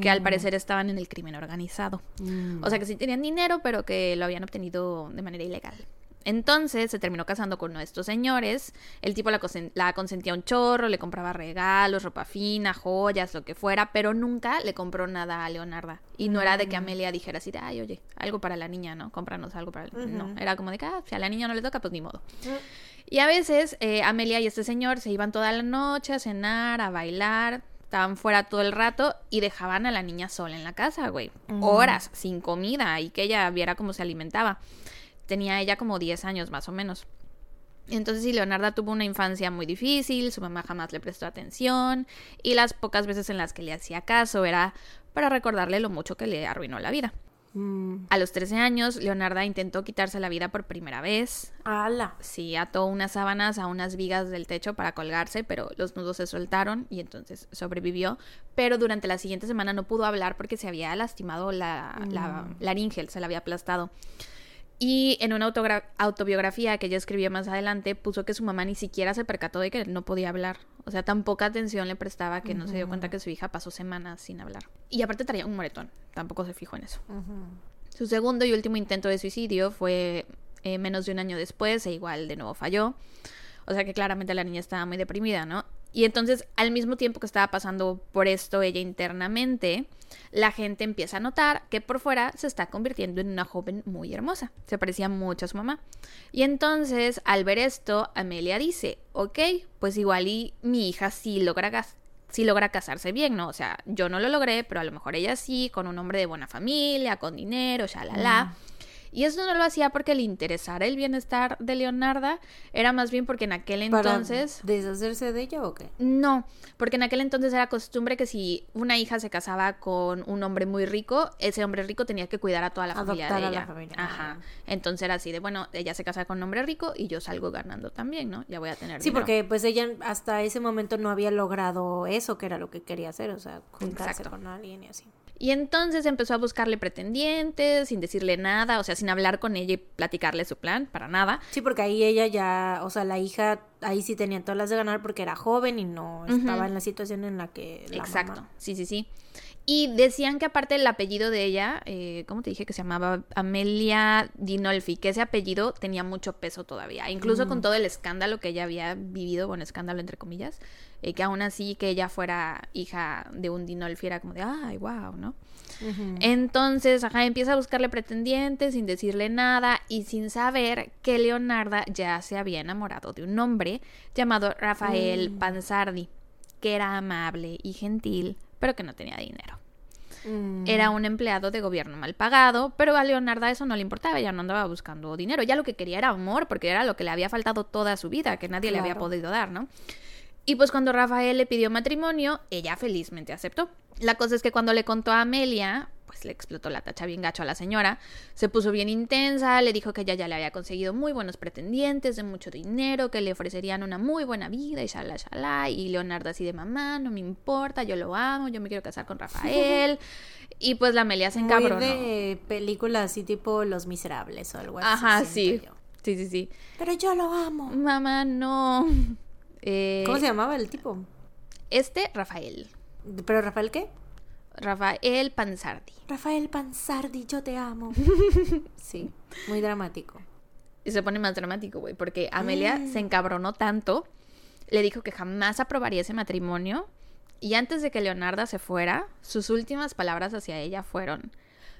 que al Mm. parecer estaban en el crimen organizado. Mm. O sea, que sí tenían dinero, pero que lo habían obtenido de manera ilegal. Entonces se terminó casando con uno de estos señores. El tipo la, consen- la consentía un chorro, le compraba regalos, ropa fina, joyas, lo que fuera, pero nunca le compró nada a Leonarda. Y no era de que Amelia dijera así, ay, oye, algo para la niña, ¿no? Cómpranos algo para la No, era como de que, ah, si a la niña no le toca, pues ni modo. Mm. Y a veces eh, Amelia y este señor se iban toda la noche a cenar, a bailar, estaban fuera todo el rato y dejaban a la niña sola en la casa, güey. Horas, sin comida y que ella viera cómo se alimentaba. Tenía ella como 10 años más o menos. Entonces, sí, Leonarda tuvo una infancia muy difícil, su mamá jamás le prestó atención y las pocas veces en las que le hacía caso era para recordarle lo mucho que le arruinó la vida. Mm. A los 13 años, Leonarda intentó quitarse la vida por primera vez. Ala. Sí, ató unas sábanas a unas vigas del techo para colgarse, pero los nudos se soltaron y entonces sobrevivió. Pero durante la siguiente semana no pudo hablar porque se había lastimado la, la Mm. laringe, se la había aplastado. Y en una autobiografía que ella escribió más adelante, puso que su mamá ni siquiera se percató de que no podía hablar. O sea, tan poca atención le prestaba que no se dio cuenta que su hija pasó semanas sin hablar. Y aparte traía un moretón, tampoco se fijó en eso. Su segundo y último intento de suicidio fue eh, menos de un año después e igual de nuevo falló. O sea que claramente la niña estaba muy deprimida, ¿no? Y entonces, al mismo tiempo que estaba pasando por esto ella internamente, la gente empieza a notar que por fuera se está convirtiendo en una joven muy hermosa. Se parecía mucho a su mamá. Y entonces, al ver esto, Amelia dice, ok, pues igual y mi hija sí logra sí logra casarse bien, ¿no? O sea, yo no lo logré, pero a lo mejor ella sí, con un hombre de buena familia, con dinero, shalala. Y eso no lo hacía porque le interesara el bienestar de Leonarda, era más bien porque en aquel ¿Para entonces... deshacerse de ella o qué? No, porque en aquel entonces era costumbre que si una hija se casaba con un hombre muy rico, ese hombre rico tenía que cuidar a toda la familia de a la ella. familia. Ajá. Entonces era así de, bueno, ella se casa con un hombre rico y yo salgo ganando también, ¿no? Ya voy a tener Sí, dinero. porque pues ella hasta ese momento no había logrado eso, que era lo que quería hacer, o sea, juntarse Exacto. con alguien y así. Y entonces empezó a buscarle pretendientes, sin decirle nada, o sea, sin hablar con ella y platicarle su plan, para nada. Sí, porque ahí ella ya, o sea, la hija ahí sí tenía todas las de ganar porque era joven y no estaba en la situación en la que la Exacto, mamá- sí, sí, sí. Y decían que aparte el apellido de ella, eh, ¿cómo te dije que se llamaba? Amelia Dinolfi, que ese apellido tenía mucho peso todavía, incluso con todo el escándalo que ella había vivido, bueno, escándalo entre comillas, eh, que aún así que ella fuera hija de un Dinolfi era como de, ay, wow, ¿no? Entonces, ajá, empieza a buscarle pretendientes sin decirle nada y sin saber que Leonarda ya se había enamorado de un hombre llamado Rafael Panzardi, que era amable y gentil, pero que no tenía dinero. Mm. Era un empleado de gobierno mal pagado, pero a Leonarda eso no le importaba, ella no andaba buscando dinero, ya lo que quería era amor, porque era lo que le había faltado toda su vida, que nadie le había podido dar, ¿no? Y pues cuando Rafael le pidió matrimonio, ella felizmente aceptó. La cosa es que cuando le contó a Amelia, pues le explotó la tacha bien gacho a la señora, se puso bien intensa, le dijo que ella ya le había conseguido muy buenos pretendientes de mucho dinero, que le ofrecerían una muy buena vida y shala shala, y Leonardo así de mamá, no me importa, yo lo amo, yo me quiero casar con Rafael. y pues la Amelia se Muy encabronó. de película así tipo Los Miserables o algo así. Ajá, sí. yo. Sí, sí, sí. Pero yo lo amo. Mamá, no. Eh, ¿Cómo se llamaba el tipo? Este, Rafael. ¿Pero Rafael qué? Rafael Panzardi. Rafael Panzardi, yo te amo. sí, muy dramático. Y se pone más dramático, güey, porque Amelia Mm. se encabronó tanto, le dijo que jamás aprobaría ese matrimonio. Y antes de que Leonarda se fuera, sus últimas palabras hacia ella fueron: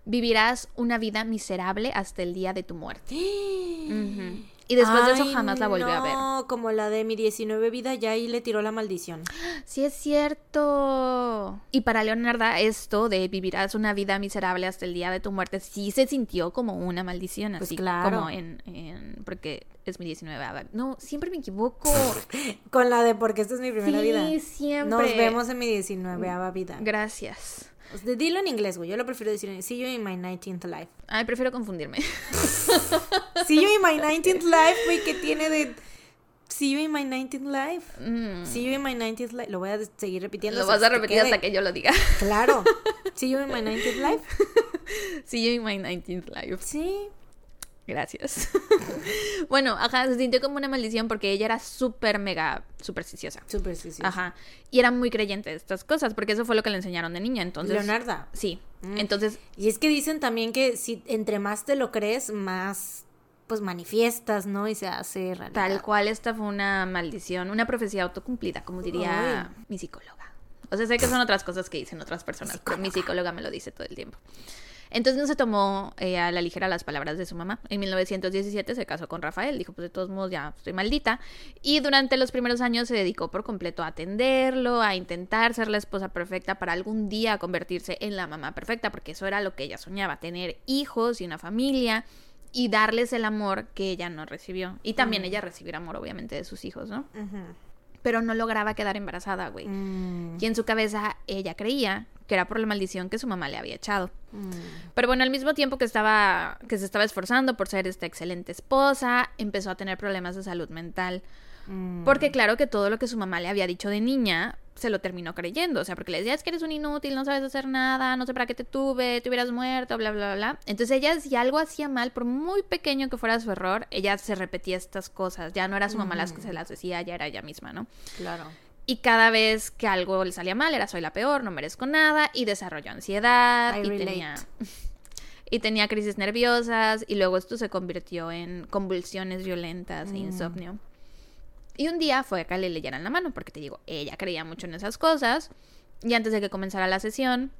Vivirás una vida miserable hasta el día de tu muerte. Y después de eso jamás la volvió a ver. No, como la de mi 19 vida, ya ahí le tiró la maldición. Sí, es cierto. Y para Leonarda, esto de vivirás una vida miserable hasta el día de tu muerte, sí se sintió como una maldición, Pues así claro. como en, en- Porque es mi 19. ah, No, siempre me equivoco. Con la de porque esta es mi primera sí, vida. siempre. Nos vemos en mi 19 vida. Gracias. O sea, Dilo en inglés, güey. Yo lo prefiero decir en See you in my 19th life. Ay, prefiero confundirme. See you in my 19th life, güey, que tiene de See you in my 19th life. Mm, See you in my 19th life. Lo voy a seguir repitiendo. Lo vas a que repetir quede. hasta que yo lo diga. Claro. See you in my 19th life. See you in my 19th life. Sí. Gracias. bueno, ajá, se sintió como una maldición porque ella era súper mega supersticiosa. Supersticiosa. Ajá. Y era muy creyente de estas cosas, porque eso fue lo que le enseñaron de niña. Entonces. Leonarda. Sí. Mm. Entonces, Y es que dicen también que si entre más te lo crees, más pues manifiestas, ¿no? Y se hace realidad. tal cual, esta fue una maldición, una profecía autocumplida, como diría mi psicóloga. O sea, sé que son otras cosas que dicen otras personas, pero mi psicóloga me lo dice todo el tiempo. Entonces no se tomó eh, a la ligera las palabras de su mamá. En 1917 se casó con Rafael, dijo, pues de todos modos ya estoy maldita. Y durante los primeros años se dedicó por completo a atenderlo, a intentar ser la esposa perfecta para algún día convertirse en la mamá perfecta, porque eso era lo que ella soñaba, tener hijos y una familia y darles el amor que ella no recibió. Y también ella recibir amor, obviamente, de sus hijos, ¿no? Ujú. Pero no lograba quedar embarazada, güey. Mm, Y en su cabeza ella creía que era por la maldición que su mamá le había echado. mm. Pero bueno, al mismo tiempo que estaba que se estaba esforzando por ser esta excelente esposa, empezó a tener problemas de salud mental. Mm. Porque claro que todo lo que su mamá le había dicho de niña se lo terminó creyendo, o sea, porque le decía es que eres un inútil, no sabes hacer nada, no sé para qué te tuve, te hubieras muerto, bla bla bla. Entonces ella si algo hacía mal, por muy pequeño que fuera su error, ella se repetía estas cosas, ya no era su mamá las que se las decía, ya era ella misma, ¿no? Claro. Y cada vez que algo le salía mal era soy la peor, no merezco nada y desarrolló ansiedad I y relate. tenía y tenía crisis nerviosas y luego esto se convirtió en convulsiones violentas e Mm. insomnio. Y un día fue a que le leyeran la mano porque te digo, ella creía mucho en esas cosas y antes de que comenzara la sesión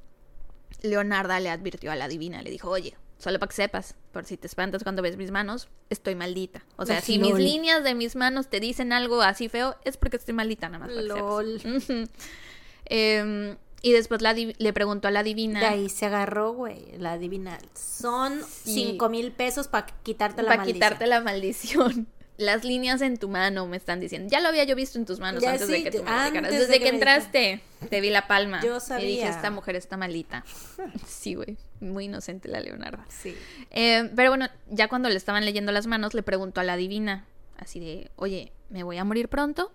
Leonarda le advirtió a la divina, le dijo, "Oye, solo para que sepas, por si te espantas cuando ves mis manos, estoy maldita. O sea, si mis líneas de mis manos te dicen algo así feo, es porque estoy maldita, nada más para que sepas". Lol. Em, y después la le preguntó a la divina De ahí se agarró, güey, la divina. Son Sí. cinco mil pesos para quitarte la para maldición. quitarte la maldición. Las líneas en tu mano me están diciendo. Ya lo había yo visto en tus manos Ya antes sí, de que tú me antes de Desde que entraste, te vi la palma. Yo Y dije, sabía. esta mujer está malita. Sí, güey. Muy inocente la Leonarda. Sí. Eh, pero bueno, ya cuando le estaban leyendo las manos, le preguntó a la divina, así de, oye, ¿me voy a morir pronto?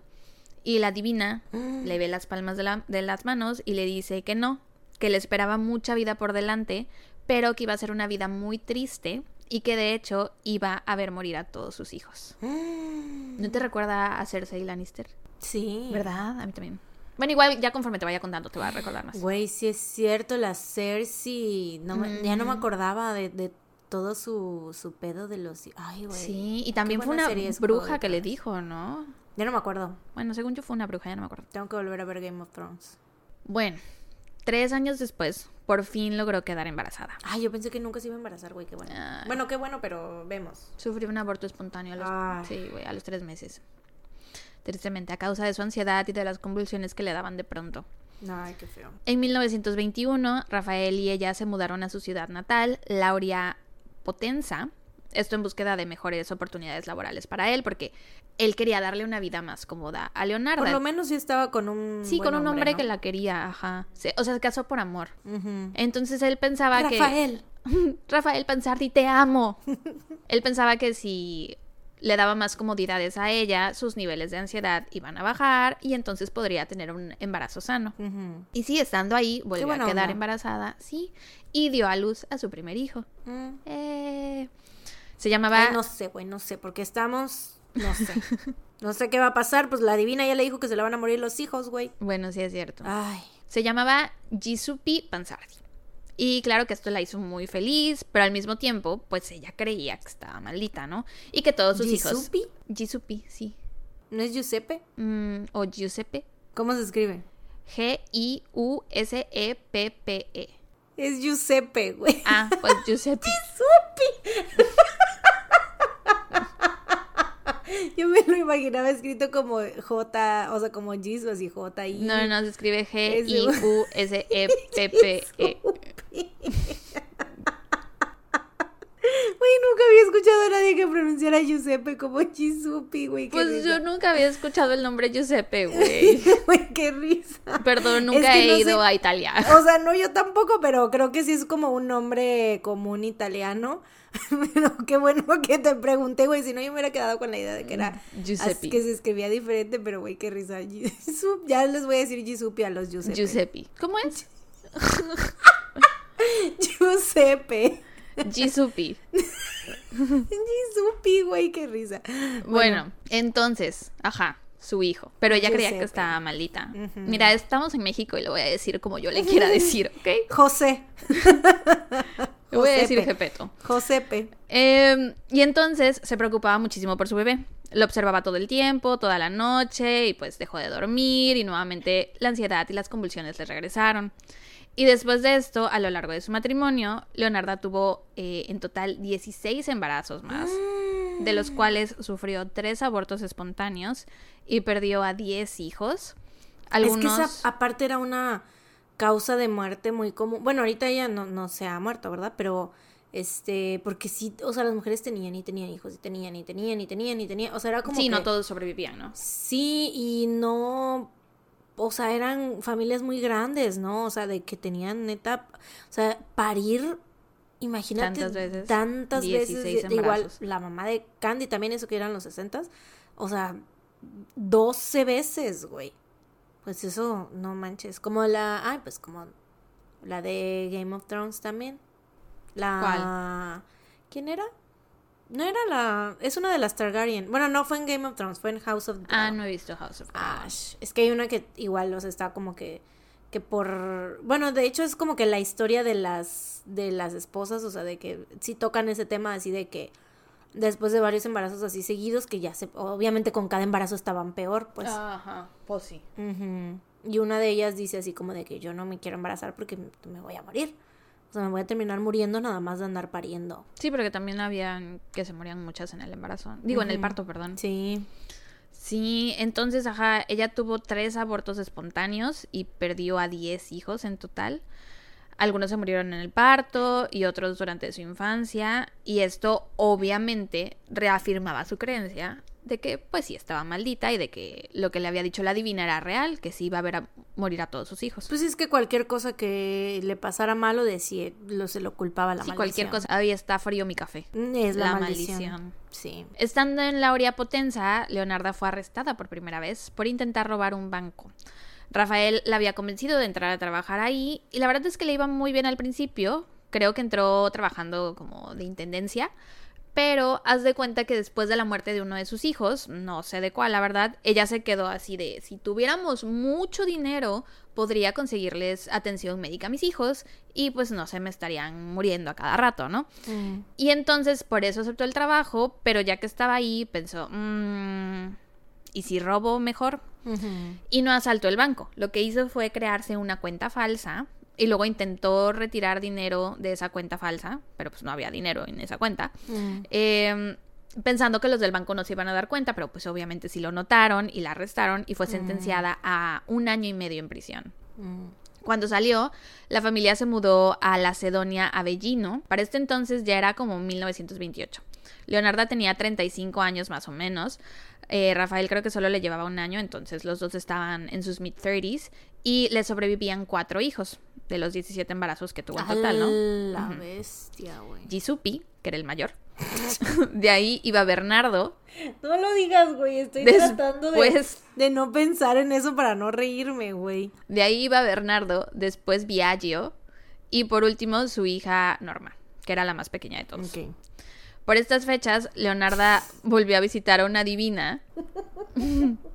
Y la divina le ve las palmas de, la- de las manos y le dice que no, que le esperaba mucha vida por delante, pero que iba a ser una vida muy triste y que de hecho iba a ver morir a todos sus hijos. ¿No te recuerda a Cersei Lannister? Sí. ¿Verdad? A mí también. Bueno, igual ya conforme te vaya contando te va a recordar más. Güey, sí es cierto, la Cersei. No me- Ya no me Ujú. acordaba de, de todo su, su pedo de los. Ay, güey. Sí, y también fue una bruja que le dijo, ¿no? Ya no me acuerdo. Bueno, según yo fue una bruja, ya no me acuerdo. Tengo que volver a ver Game of Thrones. Bueno, tres años después, por fin logró quedar embarazada. Ay, yo pensé que nunca se iba a embarazar, güey, qué bueno. Ay. Bueno, qué bueno, pero vemos. Sufrió un aborto espontáneo a los, Ay. sí, güey, a los tres meses. Tristemente, a causa de su ansiedad y de las convulsiones que le daban de pronto. Ay, qué feo. En 1921, Rafael y ella se mudaron a su ciudad natal, Lauria Potenza. Esto en búsqueda de mejores oportunidades laborales para él, porque él quería darle una vida más cómoda a Leonardo. Por lo menos sí estaba con un. Sí, buen con un hombre ¿no? que la quería, ajá. O sea, se casó por amor. Entonces él pensaba que... Rafael. Rafael Pansardi, te amo. Él pensaba que si le daba más comodidades a ella, sus niveles de ansiedad iban a bajar y entonces podría tener un embarazo sano. Y sí, estando ahí, volvió a quedar onda. embarazada, sí, y dio a luz a su primer hijo. Mm. Eh, se llamaba... Ay, no sé, güey, no sé, porque estamos. No sé. no sé qué va a pasar. Pues la divina ya le dijo que se le van a morir los hijos, güey. Bueno, sí es cierto. Ay. Se llamaba Jisupi Pansardi. Y claro que esto la hizo muy feliz, pero al mismo tiempo, pues ella creía que estaba maldita, ¿no? Y que todos sus hijos... ¿Gisupi? Jisupi, sí. ¿No es Giuseppe? Mm, o Giuseppe. ¿Cómo se escribe? G-I-U-S-E-P-P-E. Es Giuseppe, güey. Ah, pues Giuseppe. Yo me lo imaginaba escrito como J, o sea, como Jesus y J I. No, no, se escribe Es- G-I-U-S-E-P-P-E. Güey, nunca había escuchado a nadie que pronunciara Giuseppe como Giuseppe, güey. Pues risa. yo nunca había escuchado el nombre Giuseppe, güey. Güey, qué risa. Perdón, Es nunca que he no ido sé- a Italia. O sea, no yo tampoco, pero creo que sí es como un nombre común italiano. Pero qué bueno que te pregunté, güey. Si no, yo me hubiera quedado con la idea de que era. Giuseppe. así que se escribía diferente, pero güey, qué risa. Giuseppe. Ya les voy a decir Giuseppe a los Giuseppe. Giuseppe. ¿Cómo es? Giuseppe. Jisupi. Jisupi, güey, qué risa. Bueno, entonces, ajá, su hijo. Pero ella creía que estaba maldita. Ujú. Mira, estamos en México y lo voy a decir como yo le quiera decir, ¿ok? José. Le voy a decir Josepe. Gepeto. Josepe. Eh, y entonces se preocupaba muchísimo por su bebé. Lo observaba todo el tiempo, toda la noche, y pues dejó de dormir, y nuevamente la ansiedad y las convulsiones le regresaron. Y después de esto, a lo largo de su matrimonio, Leonarda tuvo eh, en total 16 embarazos más, de los cuales sufrió tres abortos espontáneos y perdió a 10 hijos. Algunos... Es que esa aparte era una causa de muerte muy común. Bueno, ahorita ella no, no se ha muerto, ¿verdad? Pero, este, porque sí, o sea, las mujeres tenían y tenían hijos y tenían y tenían y tenían y tenían. O sea, era como Sí, que- no todos sobrevivían, ¿no? Sí, y no, o sea, eran familias muy grandes, ¿no? O sea, de que tenían neta, o sea, parir, imagínate. Tantas veces, Tantas 16 veces. Igual, la mamá de Candy también, eso que eran los 60 o sea, 12 veces, güey. Pues eso, no manches. Como la, ay, pues como la de Game of Thrones también. La... ¿Quién era? No era la... Es una de las Targaryen. Bueno, no fue en Game of Thrones, fue en House of Ah, no he visto House of Dragon. Ash. Es que hay una que igual, o sea, está como que que por bueno, de hecho es como que la historia de las de las esposas, o sea, de que sí tocan ese tema así de que después de varios embarazos así seguidos que ya se obviamente con cada embarazo estaban peor, pues. Ajá, pues sí. Ujú. Y una de ellas dice así como de que yo no me quiero embarazar porque me voy a morir. O sea, me voy a terminar muriendo nada más de andar pariendo. Sí, porque también habían que se morían muchas en el embarazo. Digo, en el parto, perdón. Sí. Sí, entonces, ajá, ella tuvo tres abortos espontáneos y perdió a 10 hijos en total. Algunos se murieron en el parto y otros durante su infancia. Y esto obviamente reafirmaba su creencia de que pues sí estaba maldita y de que lo que le había dicho la divina era real, que sí iba a ver a morir a todos sus hijos. Pues es que cualquier cosa que le pasara malo decía, lo se lo culpaba la sí, maldición. cualquier cosa. Ahí está frío mi café. Es la, La maldición. maldición. Sí. Estando en la Oria Potenza, Leonarda fue arrestada por primera vez por intentar robar un banco. Rafael la había convencido de entrar a trabajar ahí y la verdad es que le iba muy bien al principio. Creo que entró trabajando como de intendencia. Pero haz de cuenta que después de la muerte de uno de sus hijos, no sé de cuál, la verdad, ella se quedó así de, si tuviéramos mucho dinero, podría conseguirles atención médica a mis hijos y pues no se me estarían muriendo a cada rato, ¿no? Mm. Y entonces por eso aceptó el trabajo, pero ya que estaba ahí pensó, "Mm, ¿y si robo mejor? Y no asaltó el banco. Lo que hizo fue crearse una cuenta falsa y luego intentó retirar dinero de esa cuenta falsa, pero pues no había dinero en esa cuenta. Mm. Eh, pensando que los del banco no se iban a dar cuenta, pero pues obviamente sí lo notaron y la arrestaron y fue sentenciada a un año y medio en prisión. Mm. Cuando salió, la familia se mudó a la Cedonia Avellino. Para este entonces ya era como 1928. Leonarda tenía 35 años más o menos. Eh, Rafael creo que solo le llevaba un año, entonces los dos estaban en sus mid-30s y le sobrevivían cuatro hijos de los 17 embarazos que tuvo en total, ¿no? La bestia, güey. Jisupi, que era el mayor. de ahí iba Bernardo. No lo digas, güey. Estoy Después- tratando de, de no pensar en eso para no reírme, güey. De ahí iba Bernardo, después Biagio y por último su hija Norma, que era la más pequeña de todos. Ok. Por estas fechas, Leonarda volvió a visitar a una divina.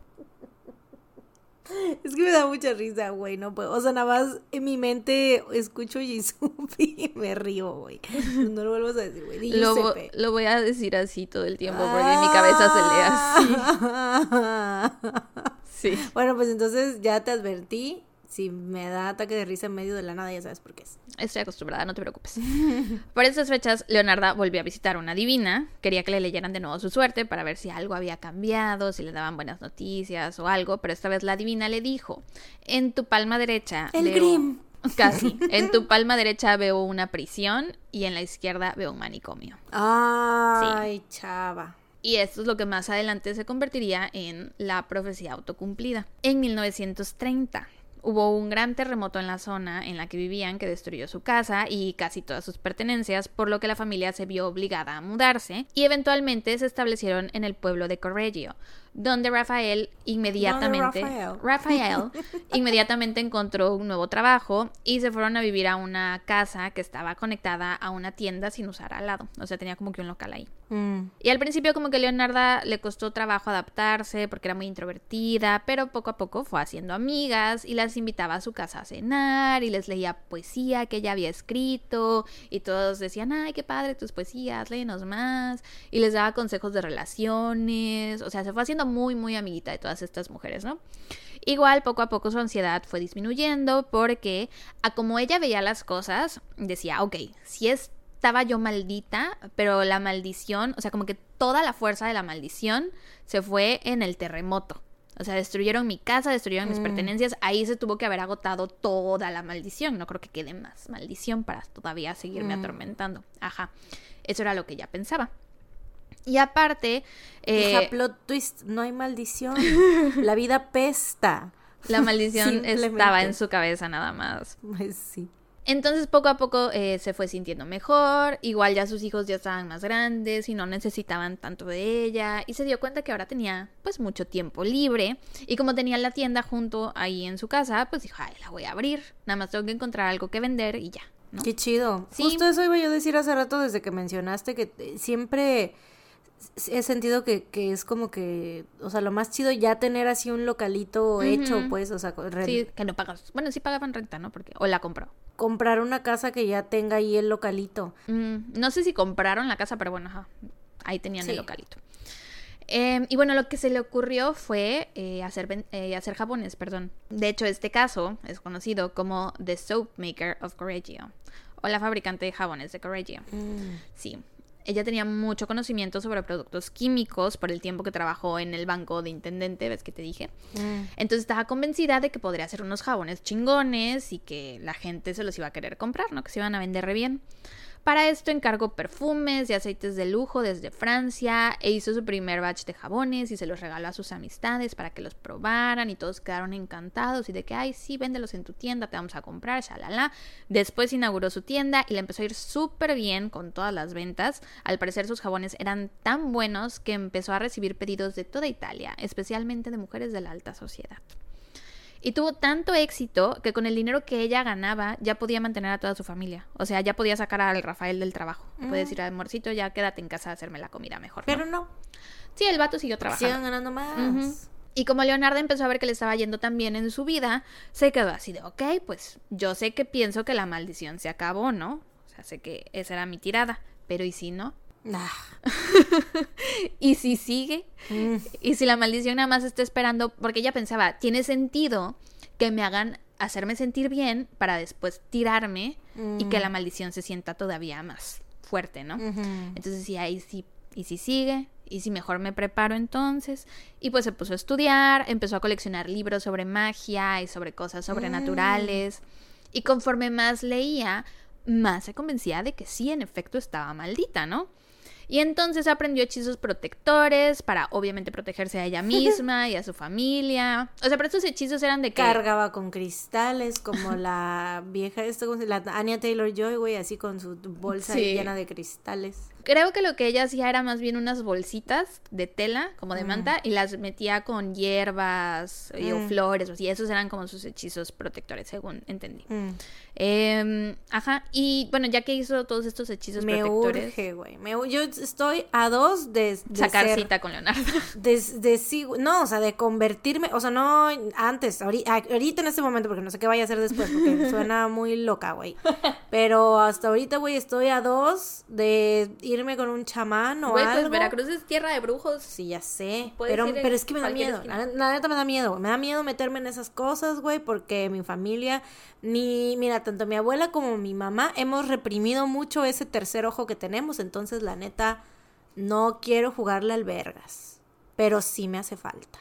Es que me da mucha risa, güey. No puedo. O sea, nada más en mi mente escucho Jisupi y me río, güey. No lo vuelvas a decir, güey. Lo, lo voy a decir así todo el tiempo porque en mi cabeza se lee así. así. Sí. Bueno, pues entonces ya te advertí. Si me da ataque de risa en medio de la nada, ya sabes por qué es. Estoy acostumbrada, no te preocupes. Por estas fechas, Leonarda volvió a visitar a una divina. Quería que le leyeran de nuevo su suerte para ver si algo había cambiado, si le daban buenas noticias o algo. Pero esta vez la divina le dijo: En tu palma derecha. El Grimm. Casi. En tu palma derecha veo una prisión y en la izquierda veo un manicomio. Ay, chava. Y esto es lo que más adelante se convertiría en la profecía autocumplida. En 1930 hubo un gran terremoto en la zona en la que vivían que destruyó su casa y casi todas sus pertenencias, por lo que la familia se vio obligada a mudarse y eventualmente se establecieron en el pueblo de Correggio, donde Rafael inmediatamente Rafael? Rafael inmediatamente encontró un nuevo trabajo y se fueron a vivir a una casa que estaba conectada a una tienda sin usar al lado, o sea, tenía como que un local ahí. Mm. Y al principio como que Leonarda le costó trabajo adaptarse porque era muy introvertida, pero poco a poco fue haciendo amigas y las invitaba a su casa a cenar y les leía poesía que ella había escrito y todos decían, ay, qué padre tus poesías, léenos más y les daba consejos de relaciones, o sea, se fue haciendo muy, muy amiguita de todas estas mujeres, ¿no? Igual poco a poco su ansiedad fue disminuyendo porque a como ella veía las cosas, decía, ok, si estaba yo maldita, pero la maldición, o sea, como que toda la fuerza de la maldición se fue en el terremoto. O sea, destruyeron mi casa, destruyeron mis Mm. pertenencias, ahí se tuvo que haber agotado toda la maldición. No creo que quede más maldición para todavía seguirme Mm. atormentando. Ajá, eso era lo que ella pensaba. Y aparte, eh, Hija, plot twist, no hay maldición. La vida pesta. la maldición estaba en su cabeza nada más. Pues sí. Entonces poco a poco eh, se fue sintiendo mejor, igual ya sus hijos ya estaban más grandes y no necesitaban tanto de ella y se dio cuenta que ahora tenía pues mucho tiempo libre y como tenía la tienda junto ahí en su casa, pues dijo, ay, la voy a abrir, nada más tengo que encontrar algo que vender y ya, ¿no? Qué chido. Sí. Justo eso iba yo a decir hace rato desde que mencionaste que eh, siempre he sentido que, que es como que, o sea, lo más chido ya tener así un localito hecho, pues, o sea, Sí, que no pagas. Bueno, sí pagaban renta, ¿no? Porque o la compró. comprar una casa que ya tenga ahí el localito. Mm, no sé si compraron la casa, pero bueno, ajá, ahí tenían el localito. Eh, y bueno, lo que se le ocurrió fue eh, hacer, eh, hacer jabones, perdón. De hecho, este caso es conocido como The Soap Maker of Correggio, o la fabricante de jabones de Correggio. Sí, ella tenía mucho conocimiento sobre productos químicos por el tiempo que trabajó en el banco de intendente, ¿ves que te dije? Mm. Entonces estaba convencida de que podría hacer unos jabones chingones y que la gente se los iba a querer comprar, ¿no? Que se iban a vender re bien. Para esto encargó perfumes y aceites de lujo desde Francia e hizo su primer batch de jabones y se los regaló a sus amistades para que los probaran y todos quedaron encantados y de que, ay, sí, véndelos en tu tienda, te vamos a comprar, shalala. Después inauguró su tienda y le empezó a ir súper bien con todas las ventas. Al parecer sus jabones eran tan buenos que empezó a recibir pedidos de toda Italia, especialmente de mujeres de la alta sociedad. Y tuvo tanto éxito que con el dinero que ella ganaba ya podía mantener a toda su familia. O sea, ya podía sacar al Rafael del trabajo. Puede decir, amorcito, ya quédate en casa a hacerme la comida mejor. ¿no?". Pero no, Sí, el vato siguió trabajando. sigan ganando más. Y como Leonardo empezó a ver que le estaba yendo tan bien en su vida, se quedó así de, ok, pues yo sé que pienso que la maldición se acabó, ¿no? O sea, sé que esa era mi tirada, pero ¿y si no? ¿Y si sigue? mm, Y si la maldición nada más está esperando, porque ella pensaba, tiene sentido que me hagan hacerme sentir bien para después tirarme y que la maldición se sienta todavía más fuerte, ¿no? Entonces, ahí sí, y si sigue, y si mejor me preparo entonces. Y pues se puso a estudiar, empezó a coleccionar libros sobre magia y sobre cosas sobrenaturales. Y conforme más leía, más se convencía de que sí, en efecto, estaba maldita, ¿no? Y entonces aprendió hechizos protectores para obviamente protegerse a ella misma y a su familia. O sea, pero estos hechizos eran de que... Cargaba con cristales, como la vieja, esto, ¿cómo se- la Anya Taylor Joy, güey, así con su bolsa Sí. llena de cristales. Creo que lo que ella hacía era más bien unas bolsitas de tela, como de Mm. manta, y las metía con hierbas y, o Mm. flores, o así. Esos eran como sus hechizos protectores, según entendí. Mm. Em, ajá, y bueno, ya que hizo todos estos hechizos Me protectores, urge, güey. me Yo estoy a dos de, de sacar ser- cita con Leonardo. de, de no, o sea, de convertirme, o sea, no antes, ahorita, ahorita en este momento, porque no sé qué vaya a hacer después, porque suena muy loca, güey. Pero hasta ahorita, güey, estoy a dos de irme con un chamán o Güey, algo. pues Veracruz es tierra de brujos. Sí, ya sé. Puedes Pero, ir en pero es que me da cualquier miedo. esquina. La, la neta me da miedo. Me da miedo meterme en esas cosas, güey, porque mi familia, ni, mira, tanto mi abuela como mi mamá hemos reprimido mucho ese tercer ojo que tenemos. Entonces, la neta, no quiero jugarle al vergas. Pero sí me hace falta.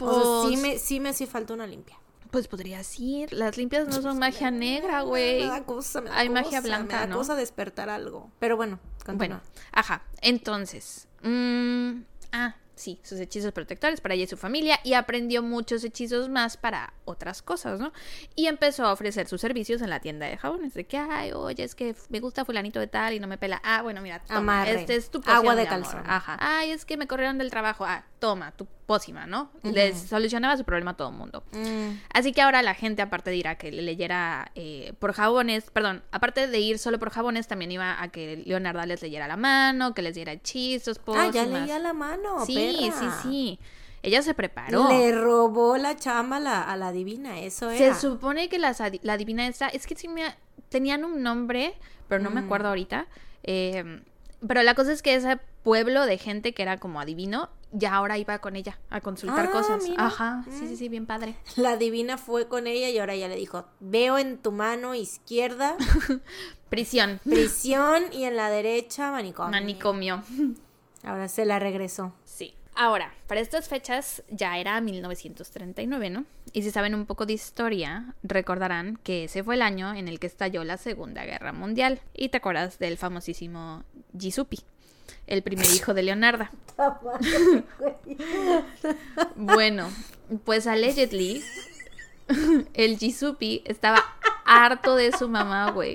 O sea, sí Pues- me, sí me hace falta una limpia. Pues podrías ir. Las limpias no son magia negra, Me güey. da cosa, me da Hay magia blanca, Me da ¿no? cosa despertar algo. Pero bueno, continúa. Bueno, ajá. Entonces, mm, ah, sí, sus hechizos protectores para ella y su familia y aprendió muchos hechizos más para otras cosas, ¿no? Y empezó a ofrecer sus servicios en la tienda de jabones, de que, ay, oye, es que me gusta fulanito de tal y no me pela. Ah, bueno, mira, toma, este es tu agua de, calzón. Ajá. Ay, es que me corrieron del trabajo. Ah, toma, tu pócima, ¿no? Les solucionaba su problema a todo el mundo. Mm. Así que ahora la gente, aparte de ir a que le leyera eh, por jabones, perdón, aparte de ir solo por jabones, también iba a que Leonardo les leyera la mano, que les diera hechizos, pócimas. Ah, ya leía la mano, Sí, sí, sí. Ella se preparó. Le robó la chama a la, divina, eso era. Se supone que la, la divina esa, es que sí me, tenían un nombre, pero no me mm. acuerdo ahorita. Eh, pero la cosa es que ese pueblo de gente que era como adivino, ya ahora iba con ella a consultar ah, cosas. Ajá, sí, sí, mm. sí, bien padre. La divina fue con ella y ahora ella le dijo, veo en tu mano izquierda prisión. Prisión y en la derecha manicomio. Manicomio. Ahora se la regresó. Sí. Ahora, para estas fechas ya era 1939, ¿no? Y si saben un poco de historia, recordarán que ese fue el año en el que estalló la Segunda Guerra Mundial. Y te acuerdas del famosísimo Jisupi el primer hijo de Leonardo. bueno, pues allegedly, el Jisupi estaba harto de su mamá, güey.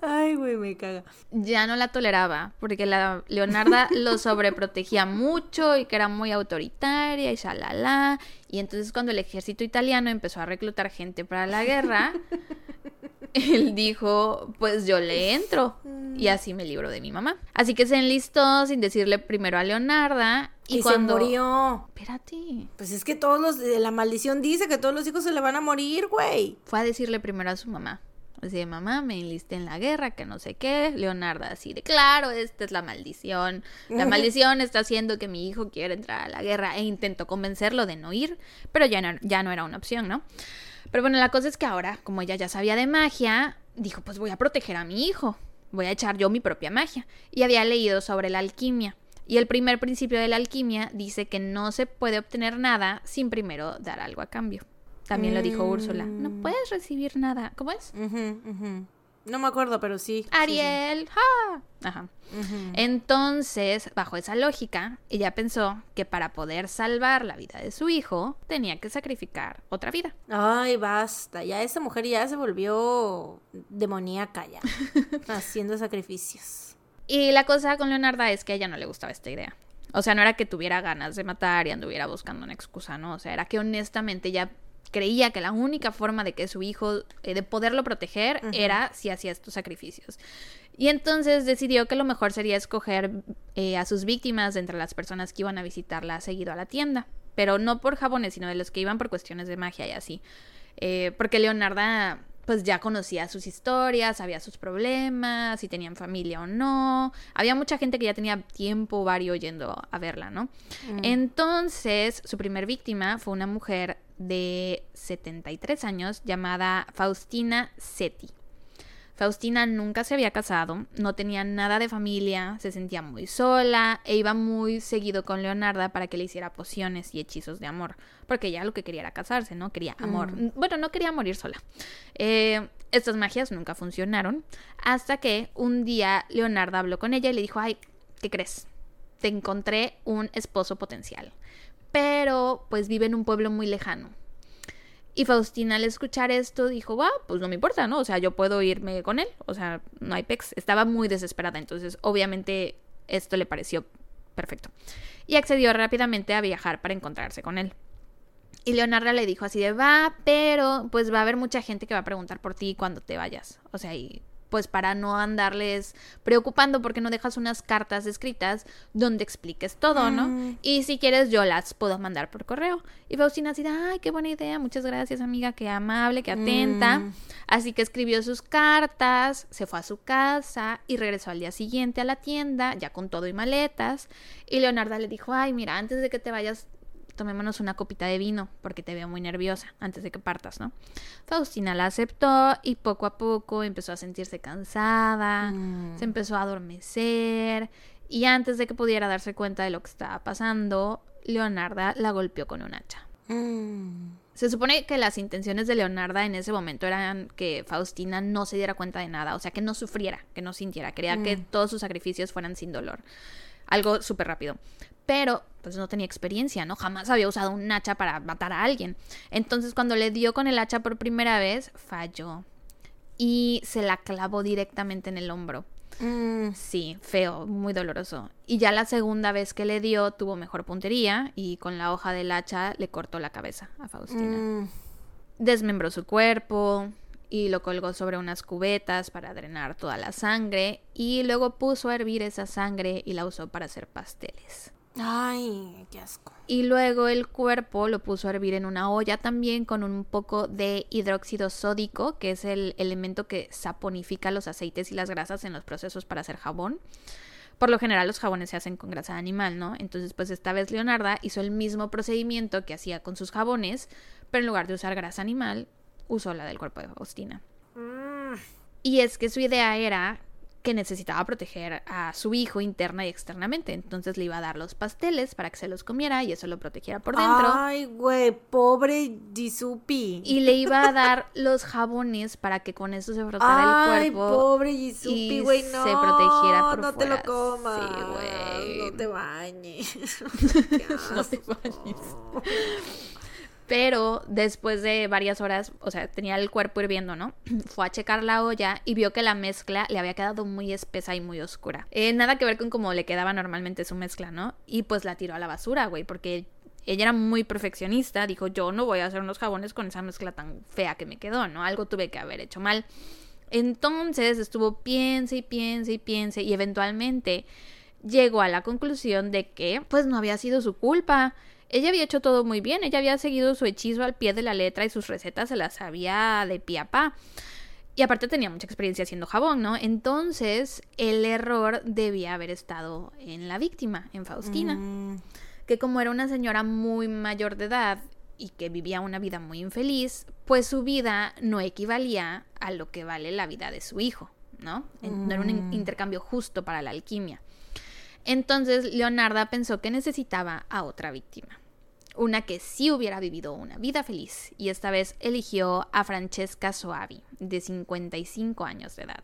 Ay, güey, me caga. Ya no la toleraba, porque la Leonarda lo sobreprotegía mucho y que era muy autoritaria y shalala. Y entonces cuando el ejército italiano empezó a reclutar gente para la guerra, él dijo, pues yo le entro. Y así me libro de mi mamá. Así que se enlistó sin decirle primero a Leonarda. Y, cuando... se murió. Espérate. Pues es que todos los... La maldición dice que todos los hijos se le van a morir, güey. Fue a decirle primero a su mamá. Así de mamá, me enlisté en la guerra, que no sé qué. Leonarda así de claro, esta es la maldición. La maldición está haciendo que mi hijo quiera entrar a la guerra. E intentó convencerlo de no ir, pero ya no, ya no era una opción, ¿no? Pero bueno, la cosa es que ahora, como ella ya sabía de magia, dijo, pues voy a proteger a mi hijo, voy a echar yo mi propia magia. Y había leído sobre la alquimia. Y el primer principio de la alquimia dice que no se puede obtener nada sin primero dar algo a cambio. También lo dijo Úrsula. No mm. puedes recibir nada. ¿Cómo es? No me acuerdo, pero sí. Ariel. Ajá. Entonces, bajo esa lógica, ella pensó que para poder salvar la vida de su hijo, tenía que sacrificar otra vida. Ay, basta. Ya esa mujer ya se volvió demoníaca ya. haciendo sacrificios. Y la cosa con Leonarda es que a ella no le gustaba esta idea. O sea, no era que tuviera ganas de matar y anduviera buscando una excusa, ¿no? O sea, era que honestamente ella creía que la única forma de que su hijo, eh, de poderlo proteger, era si hacía estos sacrificios. Y entonces decidió que lo mejor sería escoger eh, a sus víctimas de entre las personas que iban a visitarla seguido a la tienda. Pero no por jabones, sino de los que iban por cuestiones de magia y así. Eh, porque Leonarda pues ya conocía sus historias, sabía sus problemas, si tenían familia o no. Había mucha gente que ya tenía tiempo vario yendo a verla, ¿no? Mm. Entonces, su primer víctima fue una mujer de 73 años llamada Faustina Seti. Faustina nunca se había casado, no tenía nada de familia, se sentía muy sola e iba muy seguido con Leonarda para que le hiciera pociones y hechizos de amor, porque ella lo que quería era casarse, ¿no? Quería amor. Mm. Bueno, no quería morir sola. Eh, estas magias nunca funcionaron, hasta que un día Leonarda habló con ella y le dijo, ay, ¿qué crees? Te encontré un esposo potencial, pero pues vive en un pueblo muy lejano y Faustina al escuchar esto dijo, va, pues no me importa, ¿no? O sea, yo puedo irme con él, o sea, no hay pex. Estaba muy desesperada, entonces obviamente esto le pareció perfecto. Y accedió rápidamente a viajar para encontrarse con él. Y Leonardo le dijo así de, va, pero pues va a haber mucha gente que va a preguntar por ti cuando te vayas. O sea, y pues para no andarles preocupando porque no dejas unas cartas escritas donde expliques todo, ¿no? Mm. Y si quieres yo las puedo mandar por correo. Y Faustina así, ay, qué buena idea, muchas gracias amiga, qué amable, qué atenta. Mm. Así que escribió sus cartas, se fue a su casa y regresó al día siguiente a la tienda, ya con todo y maletas. Y Leonarda le dijo, ay, mira, antes de que te vayas, tomémonos una copita de vino, porque te veo muy nerviosa antes de que partas, ¿no? Faustina la aceptó y poco a poco empezó a sentirse cansada, mm. se empezó a adormecer y antes de que pudiera darse cuenta de lo que estaba pasando, Leonarda la golpeó con un hacha. Mm. Se supone que las intenciones de Leonarda en ese momento eran que Faustina no se diera cuenta de nada, o sea, que no sufriera, que no sintiera, quería que mm. todos sus sacrificios fueran sin dolor. algo súper rápido. Pero pues no tenía experiencia, ¿no? Jamás había usado un hacha para matar a alguien. Entonces cuando le dio con el hacha por primera vez, falló. Y se la clavó directamente en el hombro. Mm, Sí, feo, muy doloroso. Y ya la segunda vez que le dio tuvo mejor puntería y con la hoja del hacha le cortó la cabeza a Faustina. mm. Desmembró su cuerpo y lo colgó sobre unas cubetas para drenar toda la sangre y luego puso a hervir esa sangre y la usó para hacer pasteles. Ay, qué asco. Y luego el cuerpo lo puso a hervir en una olla también con un poco de hidróxido sódico, que es el elemento que saponifica los aceites y las grasas en los procesos para hacer jabón. Por lo general los jabones se hacen con grasa de animal, ¿no? Entonces pues esta vez Leonarda hizo el mismo procedimiento que hacía con sus jabones, pero en lugar de usar grasa animal, usó la del cuerpo de Faustina. Mm. Y es que su idea era que necesitaba proteger a su hijo interna y externamente. Entonces le iba a dar los pasteles para que se los comiera y eso lo protegiera por dentro. Ay, güey, pobre Jisupi. Y le iba a dar los jabones para que con eso se frotara Ay, el cuerpo. pobre Jisupi, güey, se no. protegiera por No te lo comas. Sí, güey. No te bañes. No te bañes. Pero después de varias horas, o sea, tenía el cuerpo hirviendo, ¿no? Fue a checar la olla y vio que la mezcla le había quedado muy espesa y muy oscura. Eh, nada que ver con cómo le quedaba normalmente su mezcla, ¿no? Y pues la tiró a la basura, güey, porque ella era muy perfeccionista. Dijo, yo no voy a hacer unos jabones con esa mezcla tan fea que me quedó, ¿no? Algo tuve que haber hecho mal. Entonces estuvo piense y piense y piense y eventualmente llegó a la conclusión de que pues no había sido su culpa. Ella había hecho todo muy bien, ella había seguido su hechizo al pie de la letra y sus recetas se las sabía de pie a pa. Y aparte tenía mucha experiencia haciendo jabón, ¿no? Entonces el error debía haber estado en la víctima, en Faustina Mm. que como era una señora muy mayor de edad y que vivía una vida muy infeliz, pues su vida no equivalía a lo que vale la vida de su hijo, ¿no? No era un Mm. intercambio justo para la alquimia. Entonces Leonarda pensó que necesitaba a otra víctima, una que sí hubiera vivido una vida feliz, y esta vez eligió a Francesca Soavi, de 55 años de edad.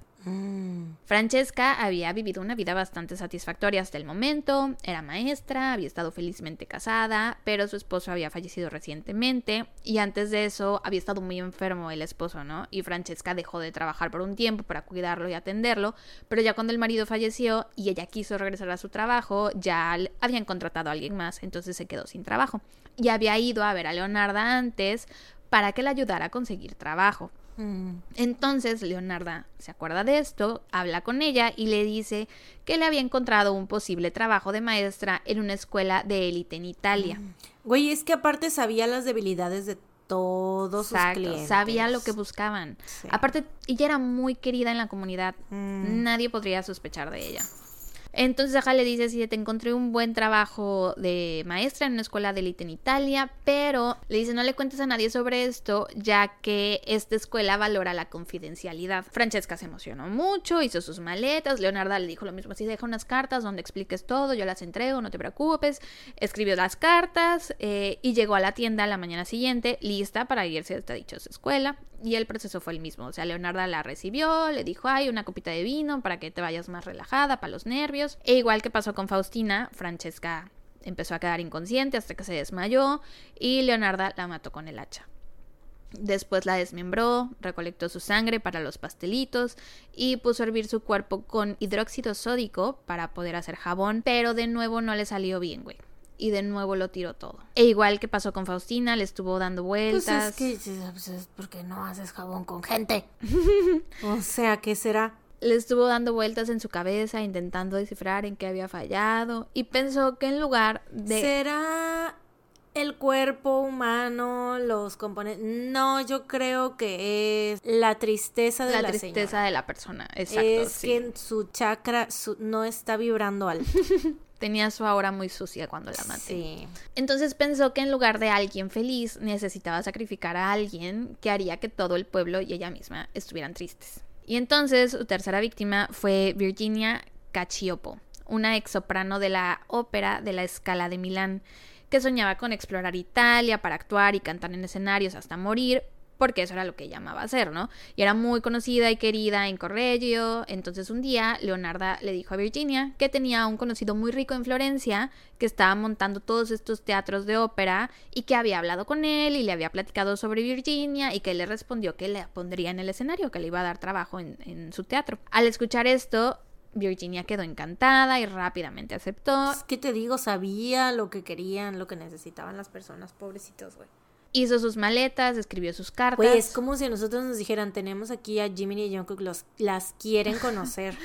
Francesca había vivido una vida bastante satisfactoria hasta el momento, era maestra, había estado felizmente casada, pero su esposo había fallecido recientemente y antes de eso había estado muy enfermo el esposo, ¿no? Y Francesca dejó de trabajar por un tiempo para cuidarlo y atenderlo, pero ya cuando el marido falleció y ella quiso regresar a su trabajo, ya habían contratado a alguien más, entonces se quedó sin trabajo. Y había ido a ver a Leonarda antes para que le ayudara a conseguir trabajo. Mm. Entonces Leonarda se acuerda de esto, habla con ella y le dice que le había encontrado un posible trabajo de maestra en una escuela de élite en Italia. Güey, es que aparte sabía las debilidades de todos sus Exacto, clientes. sabía lo que buscaban. Sí. Aparte, ella era muy querida en la comunidad. Mm. Nadie podría sospechar de ella. Entonces Aja le dice, sí, te encontré un buen trabajo de maestra en una escuela de élite en Italia, pero le dice, no le cuentes a nadie sobre esto, ya que esta escuela valora la confidencialidad. Francesca se emocionó mucho, hizo sus maletas, Leonarda le dijo lo mismo, así deja unas cartas donde expliques todo, yo las entrego, no te preocupes. Escribió las cartas eh, y llegó a la tienda la mañana siguiente, lista para irse a esta dichosa escuela. Y el proceso fue el mismo. O sea, Leonarda la recibió, le dijo, ay, una copita de vino para que te vayas más relajada, para los nervios. E igual que pasó con Faustina, Francesca empezó a quedar inconsciente hasta que se desmayó y Leonarda la mató con el hacha. Después la desmembró, recolectó su sangre para los pastelitos y puso a hervir su cuerpo con hidróxido sódico para poder hacer jabón, pero de nuevo no le salió bien, güey. Y de nuevo lo tiró todo. E igual que pasó con Faustina, le estuvo dando Pues vueltas. es que pues es porque no haces jabón con gente. o sea, ¿qué será? Le estuvo dando vueltas en su cabeza, intentando descifrar en qué había fallado, y pensó que en lugar de... ¿Será el cuerpo humano, los componentes? No, yo creo que es la tristeza de la, la, tristeza señora. de la persona, exacto. es sí. que su chakra su- no está vibrando alto. Tenía su aura muy sucia cuando la maté. sí. Entonces pensó que en lugar de alguien feliz, necesitaba sacrificar a alguien que haría que todo el pueblo y ella misma estuvieran tristes. Y entonces su tercera víctima fue Virginia Cacioppo, una ex soprano de la ópera de la Scala de Milán, que soñaba con explorar Italia para actuar y cantar en escenarios hasta morir, porque eso era lo que ella amaba hacer, ¿no? Y era muy conocida y querida en Correggio. Entonces un día Leonarda le dijo a Virginia que tenía un conocido muy rico en Florencia que estaba montando todos estos teatros de ópera y que había hablado con él y le había platicado sobre Virginia y que él le respondió que le pondría en el escenario, que le iba a dar trabajo en, en su teatro. Al escuchar esto, Virginia quedó encantada y rápidamente aceptó. Es que te digo, sabía lo que querían, lo que necesitaban las personas, pobrecitos, güey. Hizo sus maletas, escribió sus cartas. Güey, es como si a nosotros nos dijeran, tenemos aquí a Jimmy y Jungkook, los, las quieren conocer.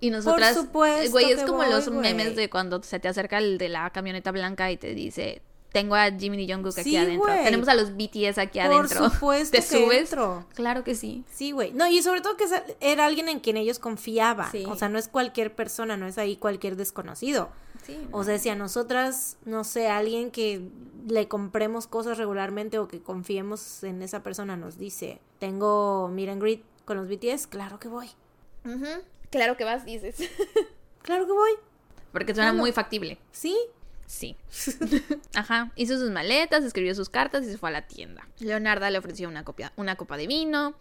y nosotras, Por supuesto güey, es como voy, los memes de cuando se te acerca el de la camioneta blanca y te dice, tengo a Jimmy y Jungkook aquí Sí, adentro. güey. Tenemos a los BTS aquí Por adentro. supuesto ¿Te que subes? entro. Claro que sí. Sí, güey. No, y sobre todo que era alguien en quien ellos confiaban. Sí. O sea, no es cualquier persona, no es ahí cualquier desconocido. Sí. O sea, si a nosotras, no sé, alguien que le compremos cosas regularmente o que confiemos en esa persona nos dice, tengo meet and greet con los BTS, claro que voy. Claro que vas, dices. Claro que voy. Porque suena Claro. muy factible. Sí. Sí. Ajá. Hizo sus maletas, escribió sus cartas y se fue a la tienda. Leonarda le ofreció una, copia, una copa de vino.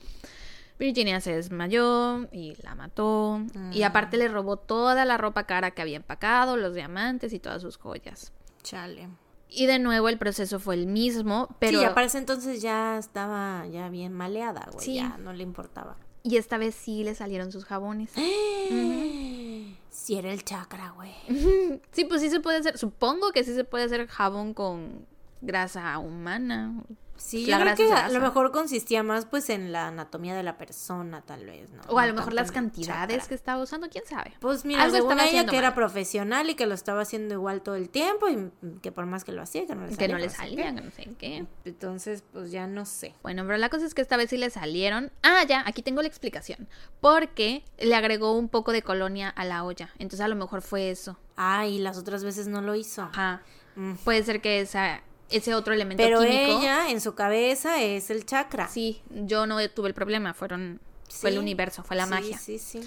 Virginia se desmayó y la mató. Y aparte le robó toda la ropa cara que había empacado, los diamantes y todas sus joyas. Chale. Y de nuevo el proceso fue el mismo, pero... Sí, ya para ese entonces ya estaba ya bien maleada, güey. Sí. Ya no le importaba. Y esta vez sí le salieron sus jabones. Si era el chakra, güey. Sí, pues sí se puede hacer. Supongo que sí se puede hacer jabón con grasa humana. Sí, La yo creo que a lo mejor consistía más pues en la anatomía de la persona, tal vez, ¿no? O a No lo mejor las cantidades chakra. que estaba usando, quién sabe. Pues mira, Algo según estaba ella que era profesional y que lo estaba haciendo igual todo el tiempo y que por más que lo hacía, que no le salía. que no le salían, que no sé qué. Entonces, pues ya no sé. Bueno, pero la cosa es que esta vez sí le salieron. Ah, ya, aquí tengo la explicación. Porque le agregó un poco de colonia a la olla. Entonces a lo mejor fue eso. Ah, y las otras veces no lo hizo. Ajá. Mm. Puede ser que esa, ese otro elemento Pero químico. ella, en su cabeza, es el chakra. Sí, yo no tuve el problema, fueron. Fue el universo, fue la Sí, magia. Sí, sí.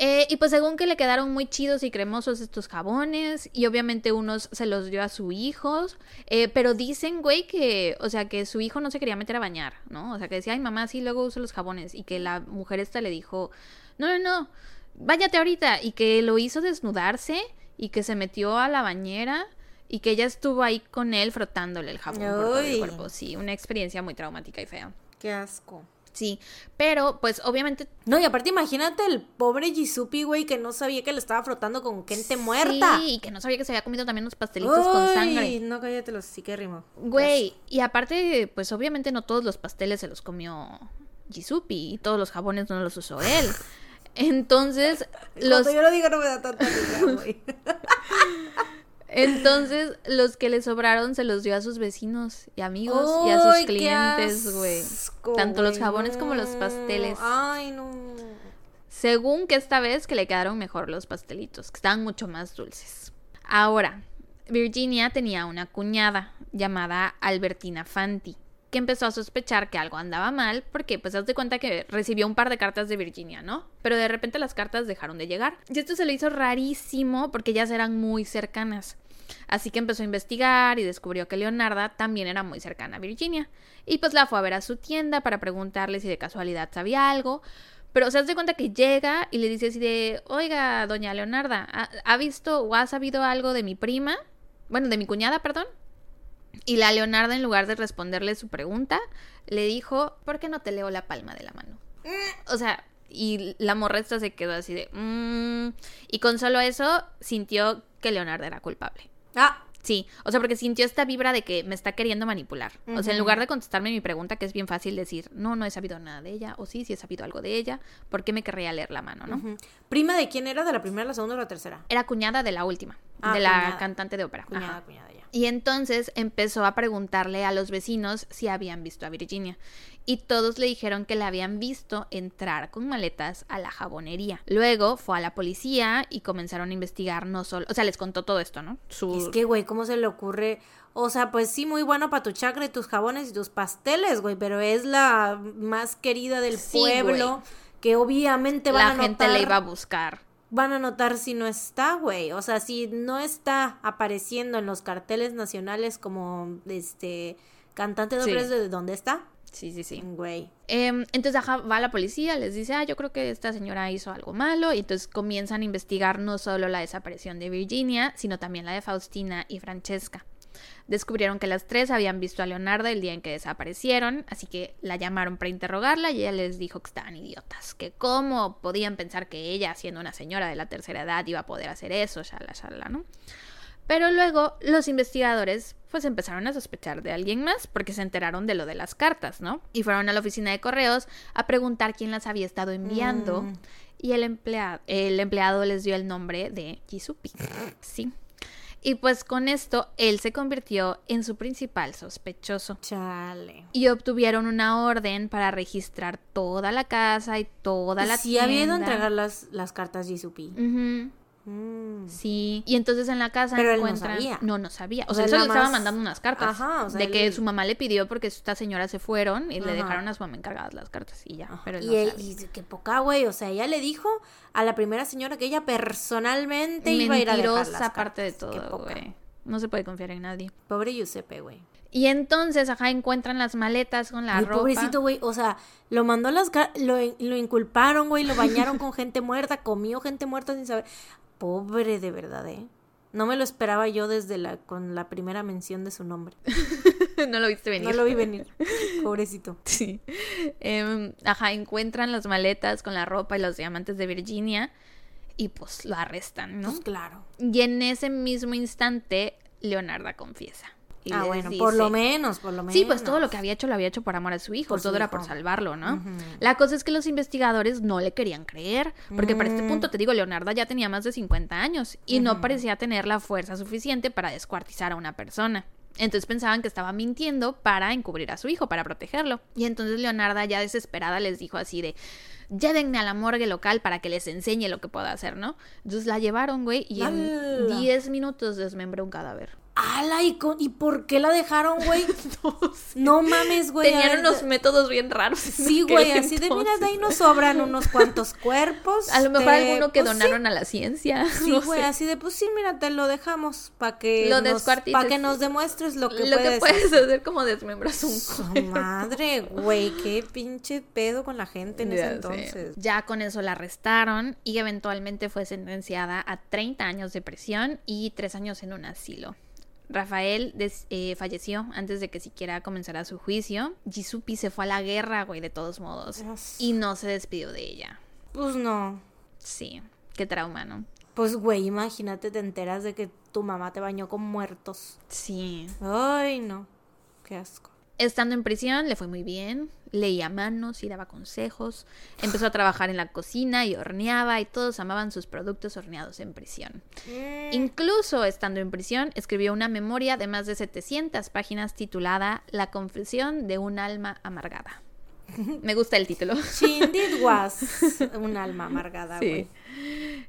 Eh, y pues según que le quedaron muy chidos y cremosos estos jabones y obviamente unos se los dio a su hijo, eh, pero dicen, güey, que, o sea, que su hijo no se quería meter a bañar, ¿no? O sea, que decía, ay, mamá, sí, luego uso los jabones y que la mujer esta le dijo, no, no, no, váyate ahorita y que lo hizo desnudarse y que se metió a la bañera y que ella estuvo ahí con él frotándole el jabón por todo el cuerpo. Sí, una experiencia muy traumática y fea. Qué asco. Sí, pero pues obviamente No, y aparte imagínate el pobre Jisupi, güey, que no sabía que le estaba frotando con gente muerta. Sí, y que no sabía que se había comido también unos pastelitos con sangre. No, cállate los sí que rimo. Güey, y aparte, pues obviamente no todos los pasteles se los comió Jisupi y todos los jabones no los usó él. Entonces, los, Cuando yo lo digo no me da tanta risa, güey. entonces, los que le sobraron se los dio a sus vecinos y amigos y a sus clientes, güey. Tanto los jabones como los pasteles. Ay, no. Según que esta vez que le quedaron mejor los pastelitos, que estaban mucho más dulces. Ahora, Virginia tenía una cuñada llamada Albertina Fanti, que empezó a sospechar que algo andaba mal porque pues haz de cuenta que recibió un par de cartas de Virginia, ¿no? Pero de repente las cartas dejaron de llegar. Y esto se le hizo rarísimo porque ellas eran muy cercanas. Así que empezó a investigar y descubrió que Leonarda también era muy cercana a Virginia. Y pues la fue a ver a su tienda para preguntarle si de casualidad sabía algo. Pero se hace cuenta que llega y le dice así de, oiga, doña Leonarda, ¿ha, ha visto o ha sabido algo de mi prima? Bueno, de mi cuñada, perdón. Y la Leonarda, en lugar de responderle su pregunta, le dijo, ¿por qué no te leo la palma de la mano? O sea, y la morresta se quedó así de, "Mm". y con solo eso sintió que Leonarda era culpable. Ah, Sí, o sea, porque sintió esta vibra de que me está queriendo manipular. O sea, en lugar de contestarme mi pregunta, que es bien fácil decir, no, no he sabido nada de ella, o sí, sí he sabido algo de ella, ¿por qué me querría leer la mano, no? ¿Prima de quién era? ¿De la primera, la segunda o la tercera? Era cuñada de la última, Ah, de la cuñada. cantante de ópera. Cuñada, Ajá. cuñada, ya. Y entonces empezó a preguntarle a los vecinos si habían visto a Virginia. Y todos le dijeron que la habían visto entrar con maletas a la jabonería. Luego fue a la policía y comenzaron a investigar no solo... O sea, les contó todo esto, ¿no? Su... Es que, güey, ¿cómo se le ocurre? O sea, pues sí, muy bueno para tu chakra y tus jabones y tus pasteles, güey, pero es la más querida del Sí, pueblo que obviamente van la a notar, gente le iba a buscar. Van a notar si no está, güey. O sea, si no está apareciendo en los carteles nacionales como este cantante de Sí. de dónde está. Sí, sí, sí. Güey. Em, entonces ajá, va la policía, les dice, ah, yo creo que esta señora hizo algo malo. Y entonces comienzan a investigar no solo la desaparición de Virginia, sino también la de Faustina y Francesca. Descubrieron que las tres habían visto a Leonarda el día en que desaparecieron, así que la llamaron para interrogarla y ella les dijo que estaban idiotas, que cómo podían pensar que ella, siendo una señora de la tercera edad, iba a poder hacer eso, shala, shala, ¿no? Pero luego los investigadores pues empezaron a sospechar de alguien más porque se enteraron de lo de las cartas, ¿no? Y fueron a la oficina de correos a preguntar quién las había estado enviando Mm. y el empleado, el empleado les dio el nombre de Kisupi. Sí. Y pues con esto él se convirtió en su principal sospechoso. Chale. Y obtuvieron una orden para registrar toda la casa y toda la sí había ido a tienda. entregar las, las cartas Jisupi. Ujú. Mm. Sí, y entonces en la casa Pero él no encuentran... sabía. No, no sabía. O O sea, sea, eso le nada estaba más- mandando unas cartas. Ajá, o sea, de él- que su mamá le pidió porque estas señoras se fueron y le dejaron a su mamá encargadas las cartas y ya. Ajá. Pero él y, no él- sabía. y qué poca, güey. O sea, ella le dijo a la primera señora que ella personalmente iba a ir a dejar las Mentirosa aparte de todo, güey. No se puede confiar en nadie. Pobre Giuseppe, güey. Y entonces, ajá, encuentran las maletas con la Ay, ropa. pobrecito, güey. O sea, lo mandó a las lo, lo inculparon, güey. Lo bañaron con gente muerta. Comió gente muerta sin saber. Pobre de verdad, ¿eh? No me lo esperaba yo desde la con la primera mención de su nombre. no lo viste venir. No lo vi venir. Pobrecito. Sí. Em, ajá, encuentran las maletas con la ropa y los diamantes de Virginia y pues lo arrestan, ¿no? Pues claro. Y en ese mismo instante, Leonarda confiesa. Y Ah, les bueno, por lo menos, por lo menos. Sí, pues todo lo que había hecho lo había hecho por amor a su hijo, Por su todo era hijo. por salvarlo, ¿no? La cosa es que los investigadores no le querían creer, porque para este Mm. punto, te digo, Leonarda ya tenía más de 50 años y no parecía tener la fuerza suficiente para descuartizar a una persona. Entonces pensaban que estaba mintiendo para encubrir a su hijo, para protegerlo. Y entonces Leonarda, ya desesperada, les dijo así de, llévenme a la morgue local para que les enseñe lo que pueda hacer, ¿no? Entonces la llevaron, güey, y en ¡Hala! 10 minutos desmembró un cadáver. ¡Hala! ¿Y, con- ¿Y por qué la dejaron, güey? no mames, güey. Tenían ver, unos métodos bien raros. Sí, güey, así de, mira, de ahí nos sobran unos cuantos cuerpos. A lo mejor alguno que pues, sí. donaron a la ciencia. Sí, no güey, sé. así de, pues sí, mira, te lo dejamos para que, Lo nos, pa' que nos demuestres lo que lo puedes que puedes hacer como desmembras un cuerpo. madre, güey, qué pinche pedo con la gente en Ya ese sé. entonces. Ya con eso la arrestaron y eventualmente fue sentenciada a 30 años de prisión y 3 años en un asilo. Rafael des- eh, falleció antes de que siquiera comenzara su juicio. Jisupi se fue a la guerra, güey, de todos modos. Y no se despidió de ella. Pues no. Sí, qué trauma, ¿no? Pues, güey, imagínate, te enteras de que tu mamá te bañó con muertos. Sí. Ay, no. Qué asco. Estando en prisión le fue muy bien, leía manos y daba consejos, empezó a trabajar en la cocina y horneaba y todos amaban sus productos horneados en prisión. Mm, Incluso estando en prisión escribió una memoria de más de 700 páginas titulada La confesión de un alma amargada. Me gusta el título. She indeed was un alma amargada, güey.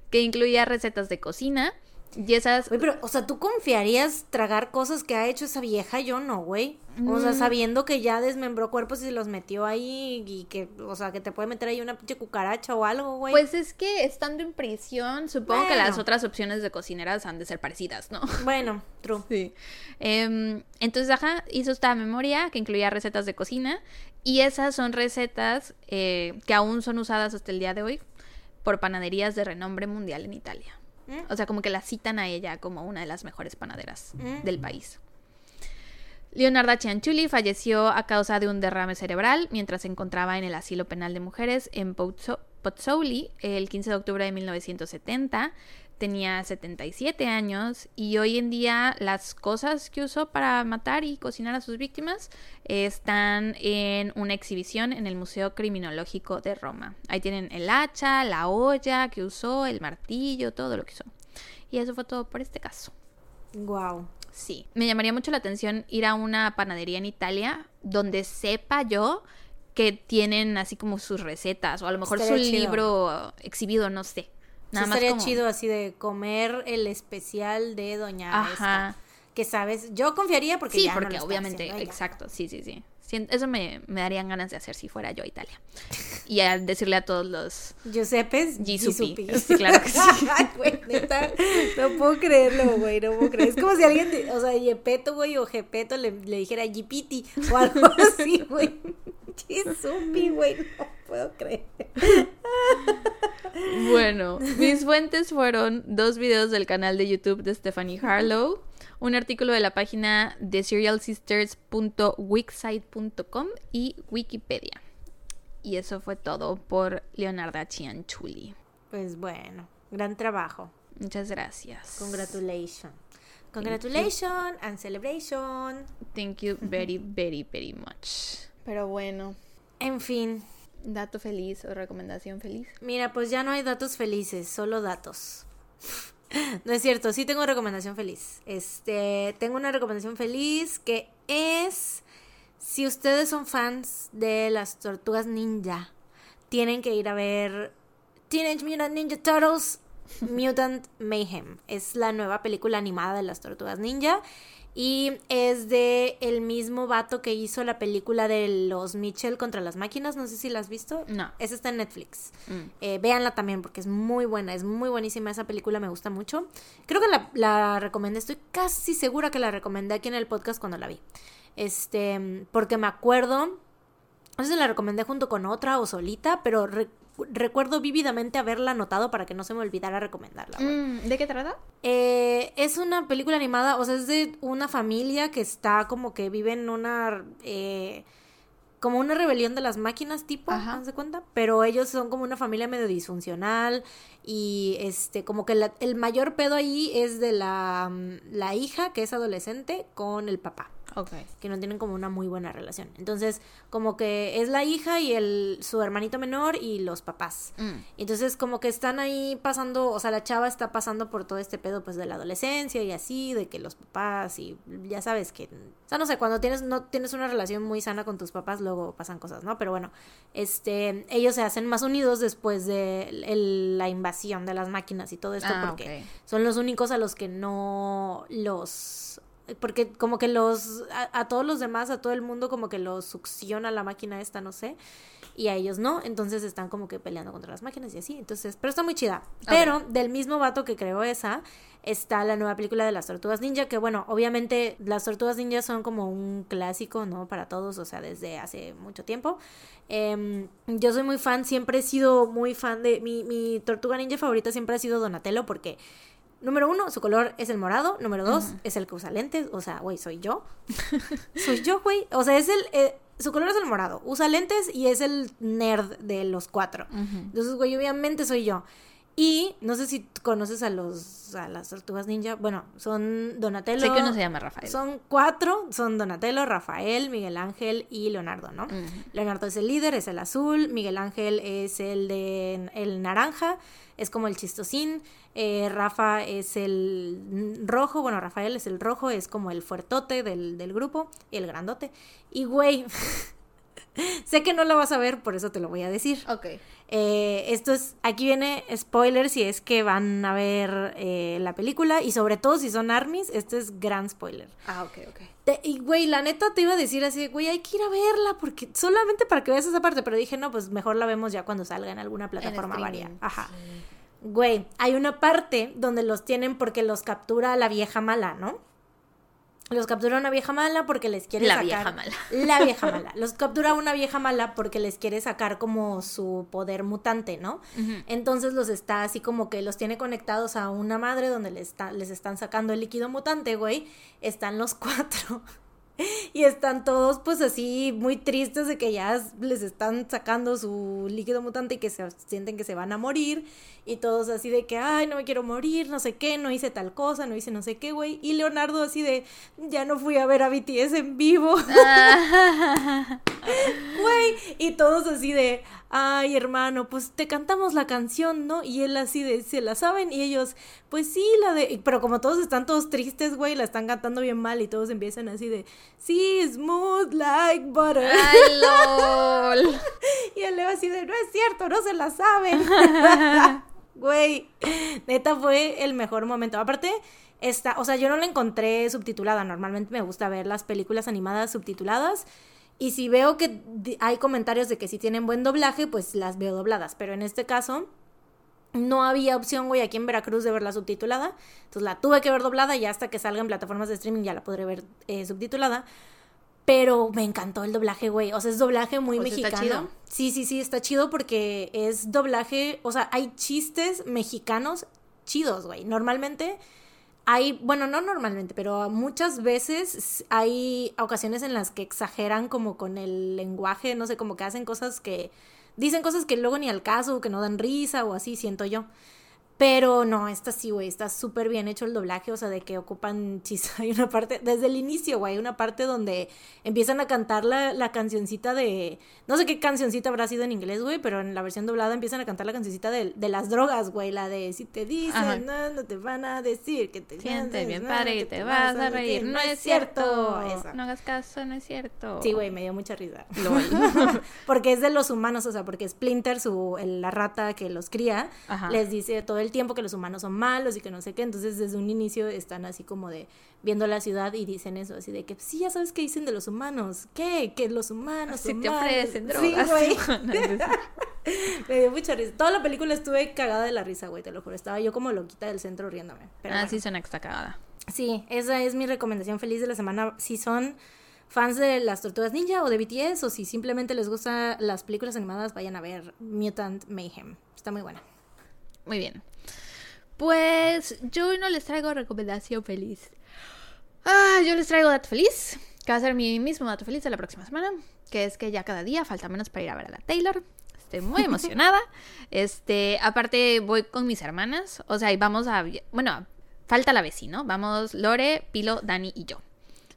Que incluía recetas de cocina y esas... Güey, pero, o sea, ¿tú confiarías tragar cosas que ha hecho esa vieja? Yo no, güey. O sea, Mm. sabiendo que ya desmembró cuerpos y se los metió ahí y que, o sea, que te puede meter ahí una pinche cucaracha o algo, güey. Pues es que estando en prisión, supongo que las otras opciones de cocineras han de ser parecidas, ¿no? Bueno, true. Sí. Em, entonces, ajá, hizo esta memoria que incluía recetas de cocina y esas son recetas eh, que aún son usadas hasta el día de hoy por panaderías de renombre mundial en Italia. O sea, como que la citan a ella como una de las mejores panaderas Mm. del país. Leonarda Cianciulli falleció a causa de un derrame cerebral mientras se encontraba en el asilo penal de mujeres en Pozzo- Pozzuoli el 15 de octubre de 1970. Tenía 77 años y hoy en día las cosas que usó para matar y cocinar a sus víctimas están en una exhibición en el Museo Criminológico de Roma. Ahí tienen el hacha, la olla que usó, el martillo, todo lo que usó. Y eso fue todo por este caso. Wow. Sí, me llamaría mucho la atención ir a una panadería en Italia donde sepa yo que tienen así como sus recetas o a lo mejor Estaría su chido. libro exhibido, no sé. Nada sí, más estaría como- chido así de comer el especial de Doña Ajá. esta. Que sabes, yo confiaría porque Sí, ya no lo porque está obviamente, haciendo exacto, sí, sí, sí. Eso me, me darían ganas de hacer si fuera yo a Italia. Y a decirle a todos los... Giuseppes. Gisupi. Sí, claro que sí. Ay, güey, neta, no puedo creerlo, güey, no puedo creer. Es como si alguien, de- o sea, Yepeto, güey, o Jepeto le, le dijera Yipiti o algo así, güey. Gisupi, güey, no puedo creer. Bueno, mis fuentes fueron dos videos del canal de YouTube de Stephanie Harlow, un artículo de la página de serialsisters.wixsite.com y Wikipedia. Y eso fue todo por Leonarda Cianciulli. Pues bueno, gran trabajo. Muchas gracias. Congratulations. Congratulations and celebration. Thank you very, very, very much. Pero bueno, En fin, dato feliz o recomendación feliz. mira, pues ya no hay datos felices, solo datos. No es cierto, sí tengo recomendación feliz. Este, tengo una recomendación feliz que es si ustedes son fans de las tortugas ninja, tienen que ir a ver Teenage Mutant Ninja Turtles Mutant Mayhem. Es la nueva película animada de las tortugas ninja y es de el mismo vato que hizo la película de los Mitchell contra las máquinas, no sé si la has visto. No. Esa está en Netflix. Mm. Eh, véanla también porque es muy buena, es muy buenísima esa película, me gusta mucho. Creo que la, la recomendé, estoy casi segura que la recomendé aquí en el podcast cuando la vi. Este, porque me acuerdo, no sé si la recomendé junto con otra o solita, pero recuerdo vívidamente haberla anotado para que no se me olvidara recomendarla. Mm, ¿De qué trata? Eh, es una película animada, o sea, es de una familia que está como que vive en una... eh, como una rebelión de las máquinas tipo, Ajá. ¿haz de cuenta? Pero ellos son como una familia medio disfuncional y este, como que la- el mayor pedo ahí es de la, mm, la hija que es adolescente con el papá Que no tienen como una muy buena relación. Entonces, como que es la hija y el su hermanito menor y los papás. Mm. Entonces, como que están ahí pasando, o sea, la chava está pasando por todo este pedo pues de la adolescencia y así, de que los papás y ya sabes que, o sea, no sé, cuando tienes no tienes una relación muy sana con tus papás, luego pasan cosas, ¿no? Pero bueno, este, ellos se hacen más unidos después de el- la invasión de las máquinas y todo esto Ah, porque son los únicos a los que no los porque como que los a, a todos los demás a todo el mundo como que los succiona la máquina esta no sé y a ellos no. Entonces están como que peleando contra las máquinas y así. Entonces pero está muy chida. Pero del mismo vato que creó esa está la nueva película de las tortugas ninja que bueno obviamente las tortugas ninja son como un clásico no para todos o sea desde hace mucho tiempo. Em, yo soy muy fan siempre he sido muy fan de mi, mi tortuga ninja favorita siempre ha sido Donatello porque Número uno, su color es el morado. Número dos, es el que usa lentes. O sea, güey, soy yo. soy yo, güey. O sea, es el. eh, su color es el morado. Usa lentes y es el nerd de los cuatro. Entonces, güey, obviamente soy yo. Y no sé si conoces a los. a las tortugas ninja. Bueno, son Donatello. Sé que uno se llama Rafael. Son cuatro. Son Donatello, Rafael, Miguel Ángel y Leonardo, ¿no? Leonardo es el líder, es el azul. Miguel Ángel es el de el naranja, es como el chistosín. eh, Rafa es el rojo, bueno, Rafael es el rojo, es como el fuertote del, del grupo el grandote. Y güey, sé que no lo vas a ver, por eso te lo voy a decir. Ok. Eh, esto es, aquí viene spoiler si es que van a ver eh, la película y sobre todo si son armies, este es gran spoiler. Ah, ok, ok. Te- y güey, la neta te iba a decir así, de, güey, hay que ir a verla porque solamente para que veas esa parte, pero dije, no, pues mejor la vemos ya cuando salga en alguna plataforma streaming, varia. Ajá. Güey, hay una parte donde los tienen porque los captura la vieja mala, ¿no? Los captura una vieja mala porque les quiere La sacar. vieja mala. La vieja mala. Los captura una vieja mala porque les quiere sacar como su poder mutante, ¿no? Entonces los está así como que los tiene conectados a una madre donde les, está, les están sacando el líquido mutante, güey. Están los cuatro. Y están todos pues así muy tristes de que ya les están sacando su líquido mutante y que se sienten que se van a morir. Y todos así de que, ay, no me quiero morir, no sé qué, no hice tal cosa, no hice no sé qué, güey. Y Leonardo así de, ya no fui a ver a BTS en vivo. Güey, y todos así de, ay hermano, pues te cantamos la canción, ¿no? Y él así de, ¿se la saben? Y ellos, pues sí, la de, pero como todos están todos tristes, güey, la están cantando bien mal y todos empiezan así de, sí, smooth like butter. Ay, lol. Y él Leo así de, no es cierto, no se la saben. Güey, neta fue el mejor momento. Aparte, esta, o sea, yo no la encontré subtitulada. Normalmente me gusta ver las películas animadas subtituladas. Y si veo que hay comentarios de que si tienen buen doblaje, pues las veo dobladas. Pero en este caso, no había opción, güey, aquí en Veracruz de verla subtitulada. Entonces la tuve que ver doblada y hasta que salga en plataformas de streaming ya la podré ver eh, subtitulada. Pero me encantó el doblaje, güey. O sea, es doblaje muy O sea, está mexicano. chido. Sí, sí, sí, está chido porque es doblaje. O sea, hay chistes mexicanos chidos, güey. Normalmente hay, bueno, no normalmente, pero muchas veces hay ocasiones en las que exageran como con el lenguaje, no sé, como que hacen cosas que dicen cosas que luego ni al caso, que no dan risa o así, siento yo. Pero no, esta sí, güey, está súper bien hecho el doblaje, o sea, de que ocupan chis. Hay una parte, desde el inicio, güey, una parte donde empiezan a cantar la, la cancioncita de. No sé qué cancioncita habrá sido en inglés, güey, pero en la versión doblada empiezan a cantar la cancioncita de, de las drogas, güey, la de si te dicen, no, no te van a decir que te Siente bien no, padre que te vas a reír. No es cierto. Esa. No hagas caso, no es cierto. Sí, güey, me dio mucha risa. Porque es de los humanos, o sea, porque Splinter, su, el- la rata que los cría, Ajá. les dice todo el tiempo que los humanos son malos y que no sé qué. Entonces, desde un inicio están así como de viendo la ciudad y dicen eso, así de que sí, ya sabes qué dicen de los humanos. ¿Qué? Que los humanos Si son te Sí, güey. Me dio mucha risa. Toda la película estuve cagada de la risa, güey, te lo juro. Estaba yo como loquita del centro riéndome. Pero ah, bueno. sí suena que está cagada. Sí, esa es mi recomendación feliz de la semana. Si son fans de las Tortugas Ninja o de BTS o si simplemente les gustan las películas animadas, vayan a ver Mutant Mayhem. Está muy buena. Muy bien. Pues yo no les traigo recomendación feliz. Ah, yo les traigo dato feliz, que va a ser mi mismo dato feliz de la próxima semana, que es que ya cada día falta menos para ir a ver a la Taylor. Estoy muy emocionada. Este, aparte voy con mis hermanas, o sea, y vamos a bueno, falta la vecino, vamos Lore, Pilo, Dani y yo.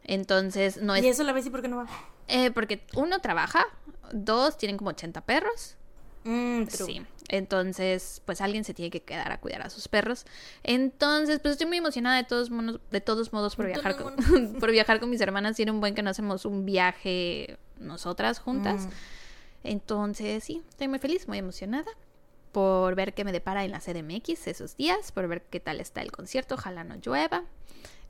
Entonces, no es Y eso la y por qué no va. eh, porque uno trabaja, dos tienen como 80 perros. Mm. Sí, entonces pues alguien se tiene que quedar a cuidar a sus perros. Entonces pues estoy muy emocionada de todos, monos- de todos modos por viajar, con, por viajar con mis hermanas. Tiene un buen que no hacemos un viaje nosotras juntas. Mm. Entonces sí, estoy muy feliz, muy emocionada por ver qué me depara en la CDMX esos días, por ver qué tal está el concierto, ojalá no llueva.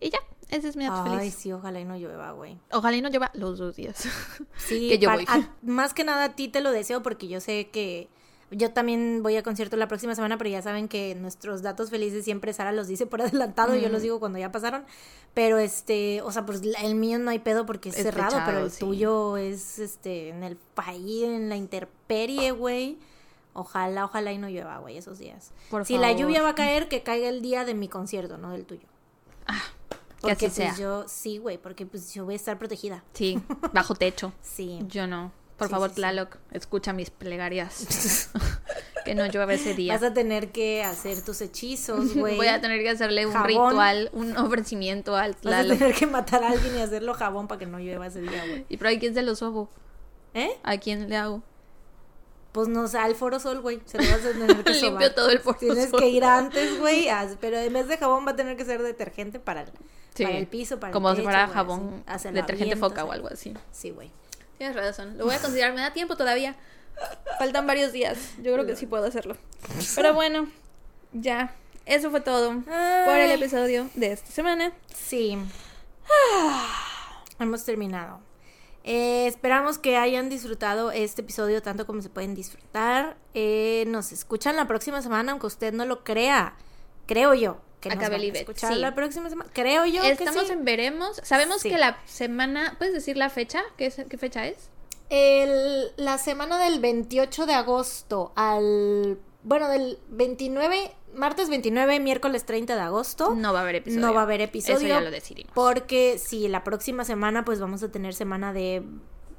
Y ya, ese es mi dato Ay, feliz. sí, ojalá y no llueva, güey. Ojalá y no llueva los dos días. Sí, Que yo voy. a- más que nada a ti te lo deseo porque yo sé que yo también voy a concierto la próxima semana, pero ya saben que nuestros datos felices siempre Sara los dice por adelantado, y yo Mm. los digo cuando ya pasaron. Pero este, o sea, pues el mío no hay pedo porque es, Es cerrado, pero el sí. tuyo es este en el país, en la interperie, güey. Ojalá, ojalá y no llueva, güey, esos días. Por si la lluvia va a caer, que caiga el día de mi concierto, no del tuyo. Que Porque así pues sea. yo, sí, güey, porque pues yo voy a estar protegida. Sí, bajo techo. Sí. Yo no. Por Sí, favor, sí. Tlaloc, escucha mis plegarias. que no llueva ese día. Vas a tener que hacer tus hechizos, güey. Voy a tener que hacerle un Jabón. ritual, un ofrecimiento al Vas a Tlaloc. tener que matar a alguien y hacerlo jabón para que no llueva ese día, güey. Y pero ¿a quién se lo sobo? ¿Eh? ¿A quién le hago? Pues no al foro sol, güey. Se lo vas a tener que Limpio sobar. todo el foro Tienes sol. que ir antes, güey. Pero en vez de jabón va a tener que ser detergente para el, Sí. para el piso, para Como el si techo, fuera güey, jabón, así. Detergente foca o algo así. Sí, güey. Tienes razón. Lo voy a considerar. Me da tiempo todavía. Faltan varios días. Yo creo que sí puedo hacerlo. Pero bueno, ya. Eso fue todo por el Ay. episodio de esta semana. Sí. Hemos terminado. Eh, esperamos que hayan disfrutado este episodio tanto como se pueden disfrutar. Eh, nos escuchan la próxima semana, aunque usted no lo crea. Creo yo que nos van a escuchar sí. la próxima semana. Creo yo Estamos que sí. en veremos. Sabemos Sí. que la semana. ¿Puedes decir la fecha? ¿Qué, es- qué fecha es? El- la semana del 28 de agosto al... Bueno, del 29, martes 29, miércoles 30 de agosto. No va a haber episodio. No va a haber episodio. Eso ya lo decidimos. Porque si la próxima semana pues vamos a tener semana de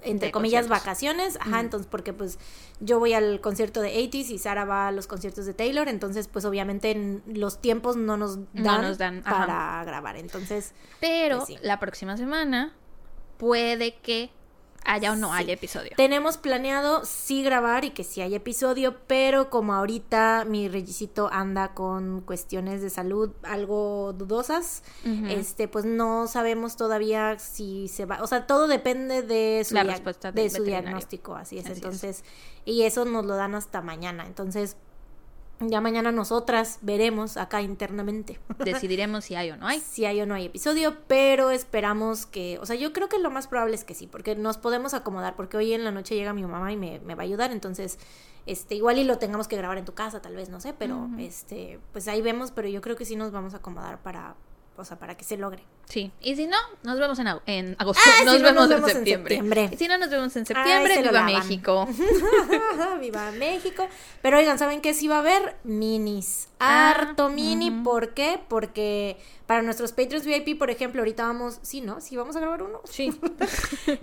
entre De comillas conciertos. vacaciones, ajá, Mm. entonces porque pues yo voy al concierto de 80s y Sara va a los conciertos de Taylor, entonces pues obviamente en los tiempos no nos dan, nos dan, ajá. para grabar, entonces Pero Pues sí. la próxima semana puede que haya o no Sí. haya episodio. tenemos planeado sí grabar y que sí haya episodio, pero como ahorita mi reyesito anda con cuestiones de salud algo dudosas, este pues no sabemos todavía si se va, o sea, todo depende de su, La dia- respuesta de su veterinario. diagnóstico, así es. Así es. entonces, y eso nos lo dan hasta mañana. Entonces, Ya mañana nosotras veremos acá internamente. Decidiremos si hay o no hay. Si hay o no hay episodio, pero esperamos que, o sea, yo creo que lo más probable es que sí, porque nos podemos acomodar, porque hoy en la noche llega mi mamá y me, me va a ayudar, entonces, este, igual y lo tengamos que grabar en tu casa, tal vez, no sé, pero, este, pues ahí vemos, pero yo creo que sí nos vamos a acomodar para, o sea, para que se logre. Sí. Y si no, nos vemos en, ag- en agosto. Ah, nos, si no, vemos nos en vemos en septiembre. septiembre. Y si no, nos vemos en septiembre. ¡Viva. México! Viva México. Pero oigan, ¿saben qué? Sí va a haber minis. Ah, Harto mini. ¿Por qué? Porque para nuestros Patreons VIP, por ejemplo, ahorita vamos. Sí, ¿no? Sí, vamos a grabar uno. Sí.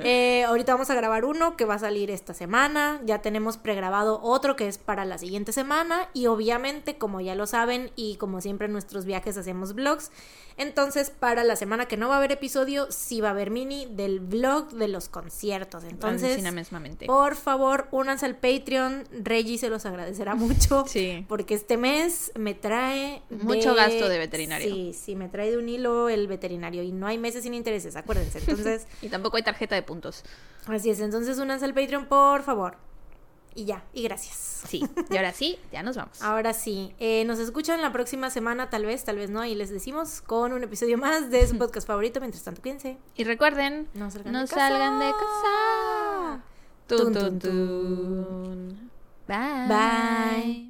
Eh, ahorita vamos a grabar uno que va a salir esta semana. Ya tenemos pregrabado otro que es para la siguiente semana. Y obviamente, como ya lo saben, y como siempre en nuestros viajes hacemos vlogs. Entonces, para la semana que no va a haber episodio, sí va a haber mini del vlog de los conciertos. Entonces, por favor, únanse al Patreon. Reggie se los agradecerá mucho. Sí. Porque este mes me trae. Mucho gasto de veterinario. Sí, sí, me trae de un hilo el veterinario. Y no hay meses sin intereses, acuérdense. Entonces, Y tampoco hay tarjeta de puntos. así es. Entonces, únanse al Patreon, por favor. Y ya, y gracias. Sí. Y ahora sí, ya nos vamos. Ahora sí, eh, nos escuchan la próxima semana, tal vez, tal vez no, y les decimos con un episodio más de su podcast favorito. Mientras tanto, cuídense. Y recuerden, No salgan no de salgan de casa. casa. Tun, Tun, tun, tun, tun. Bye. Bye.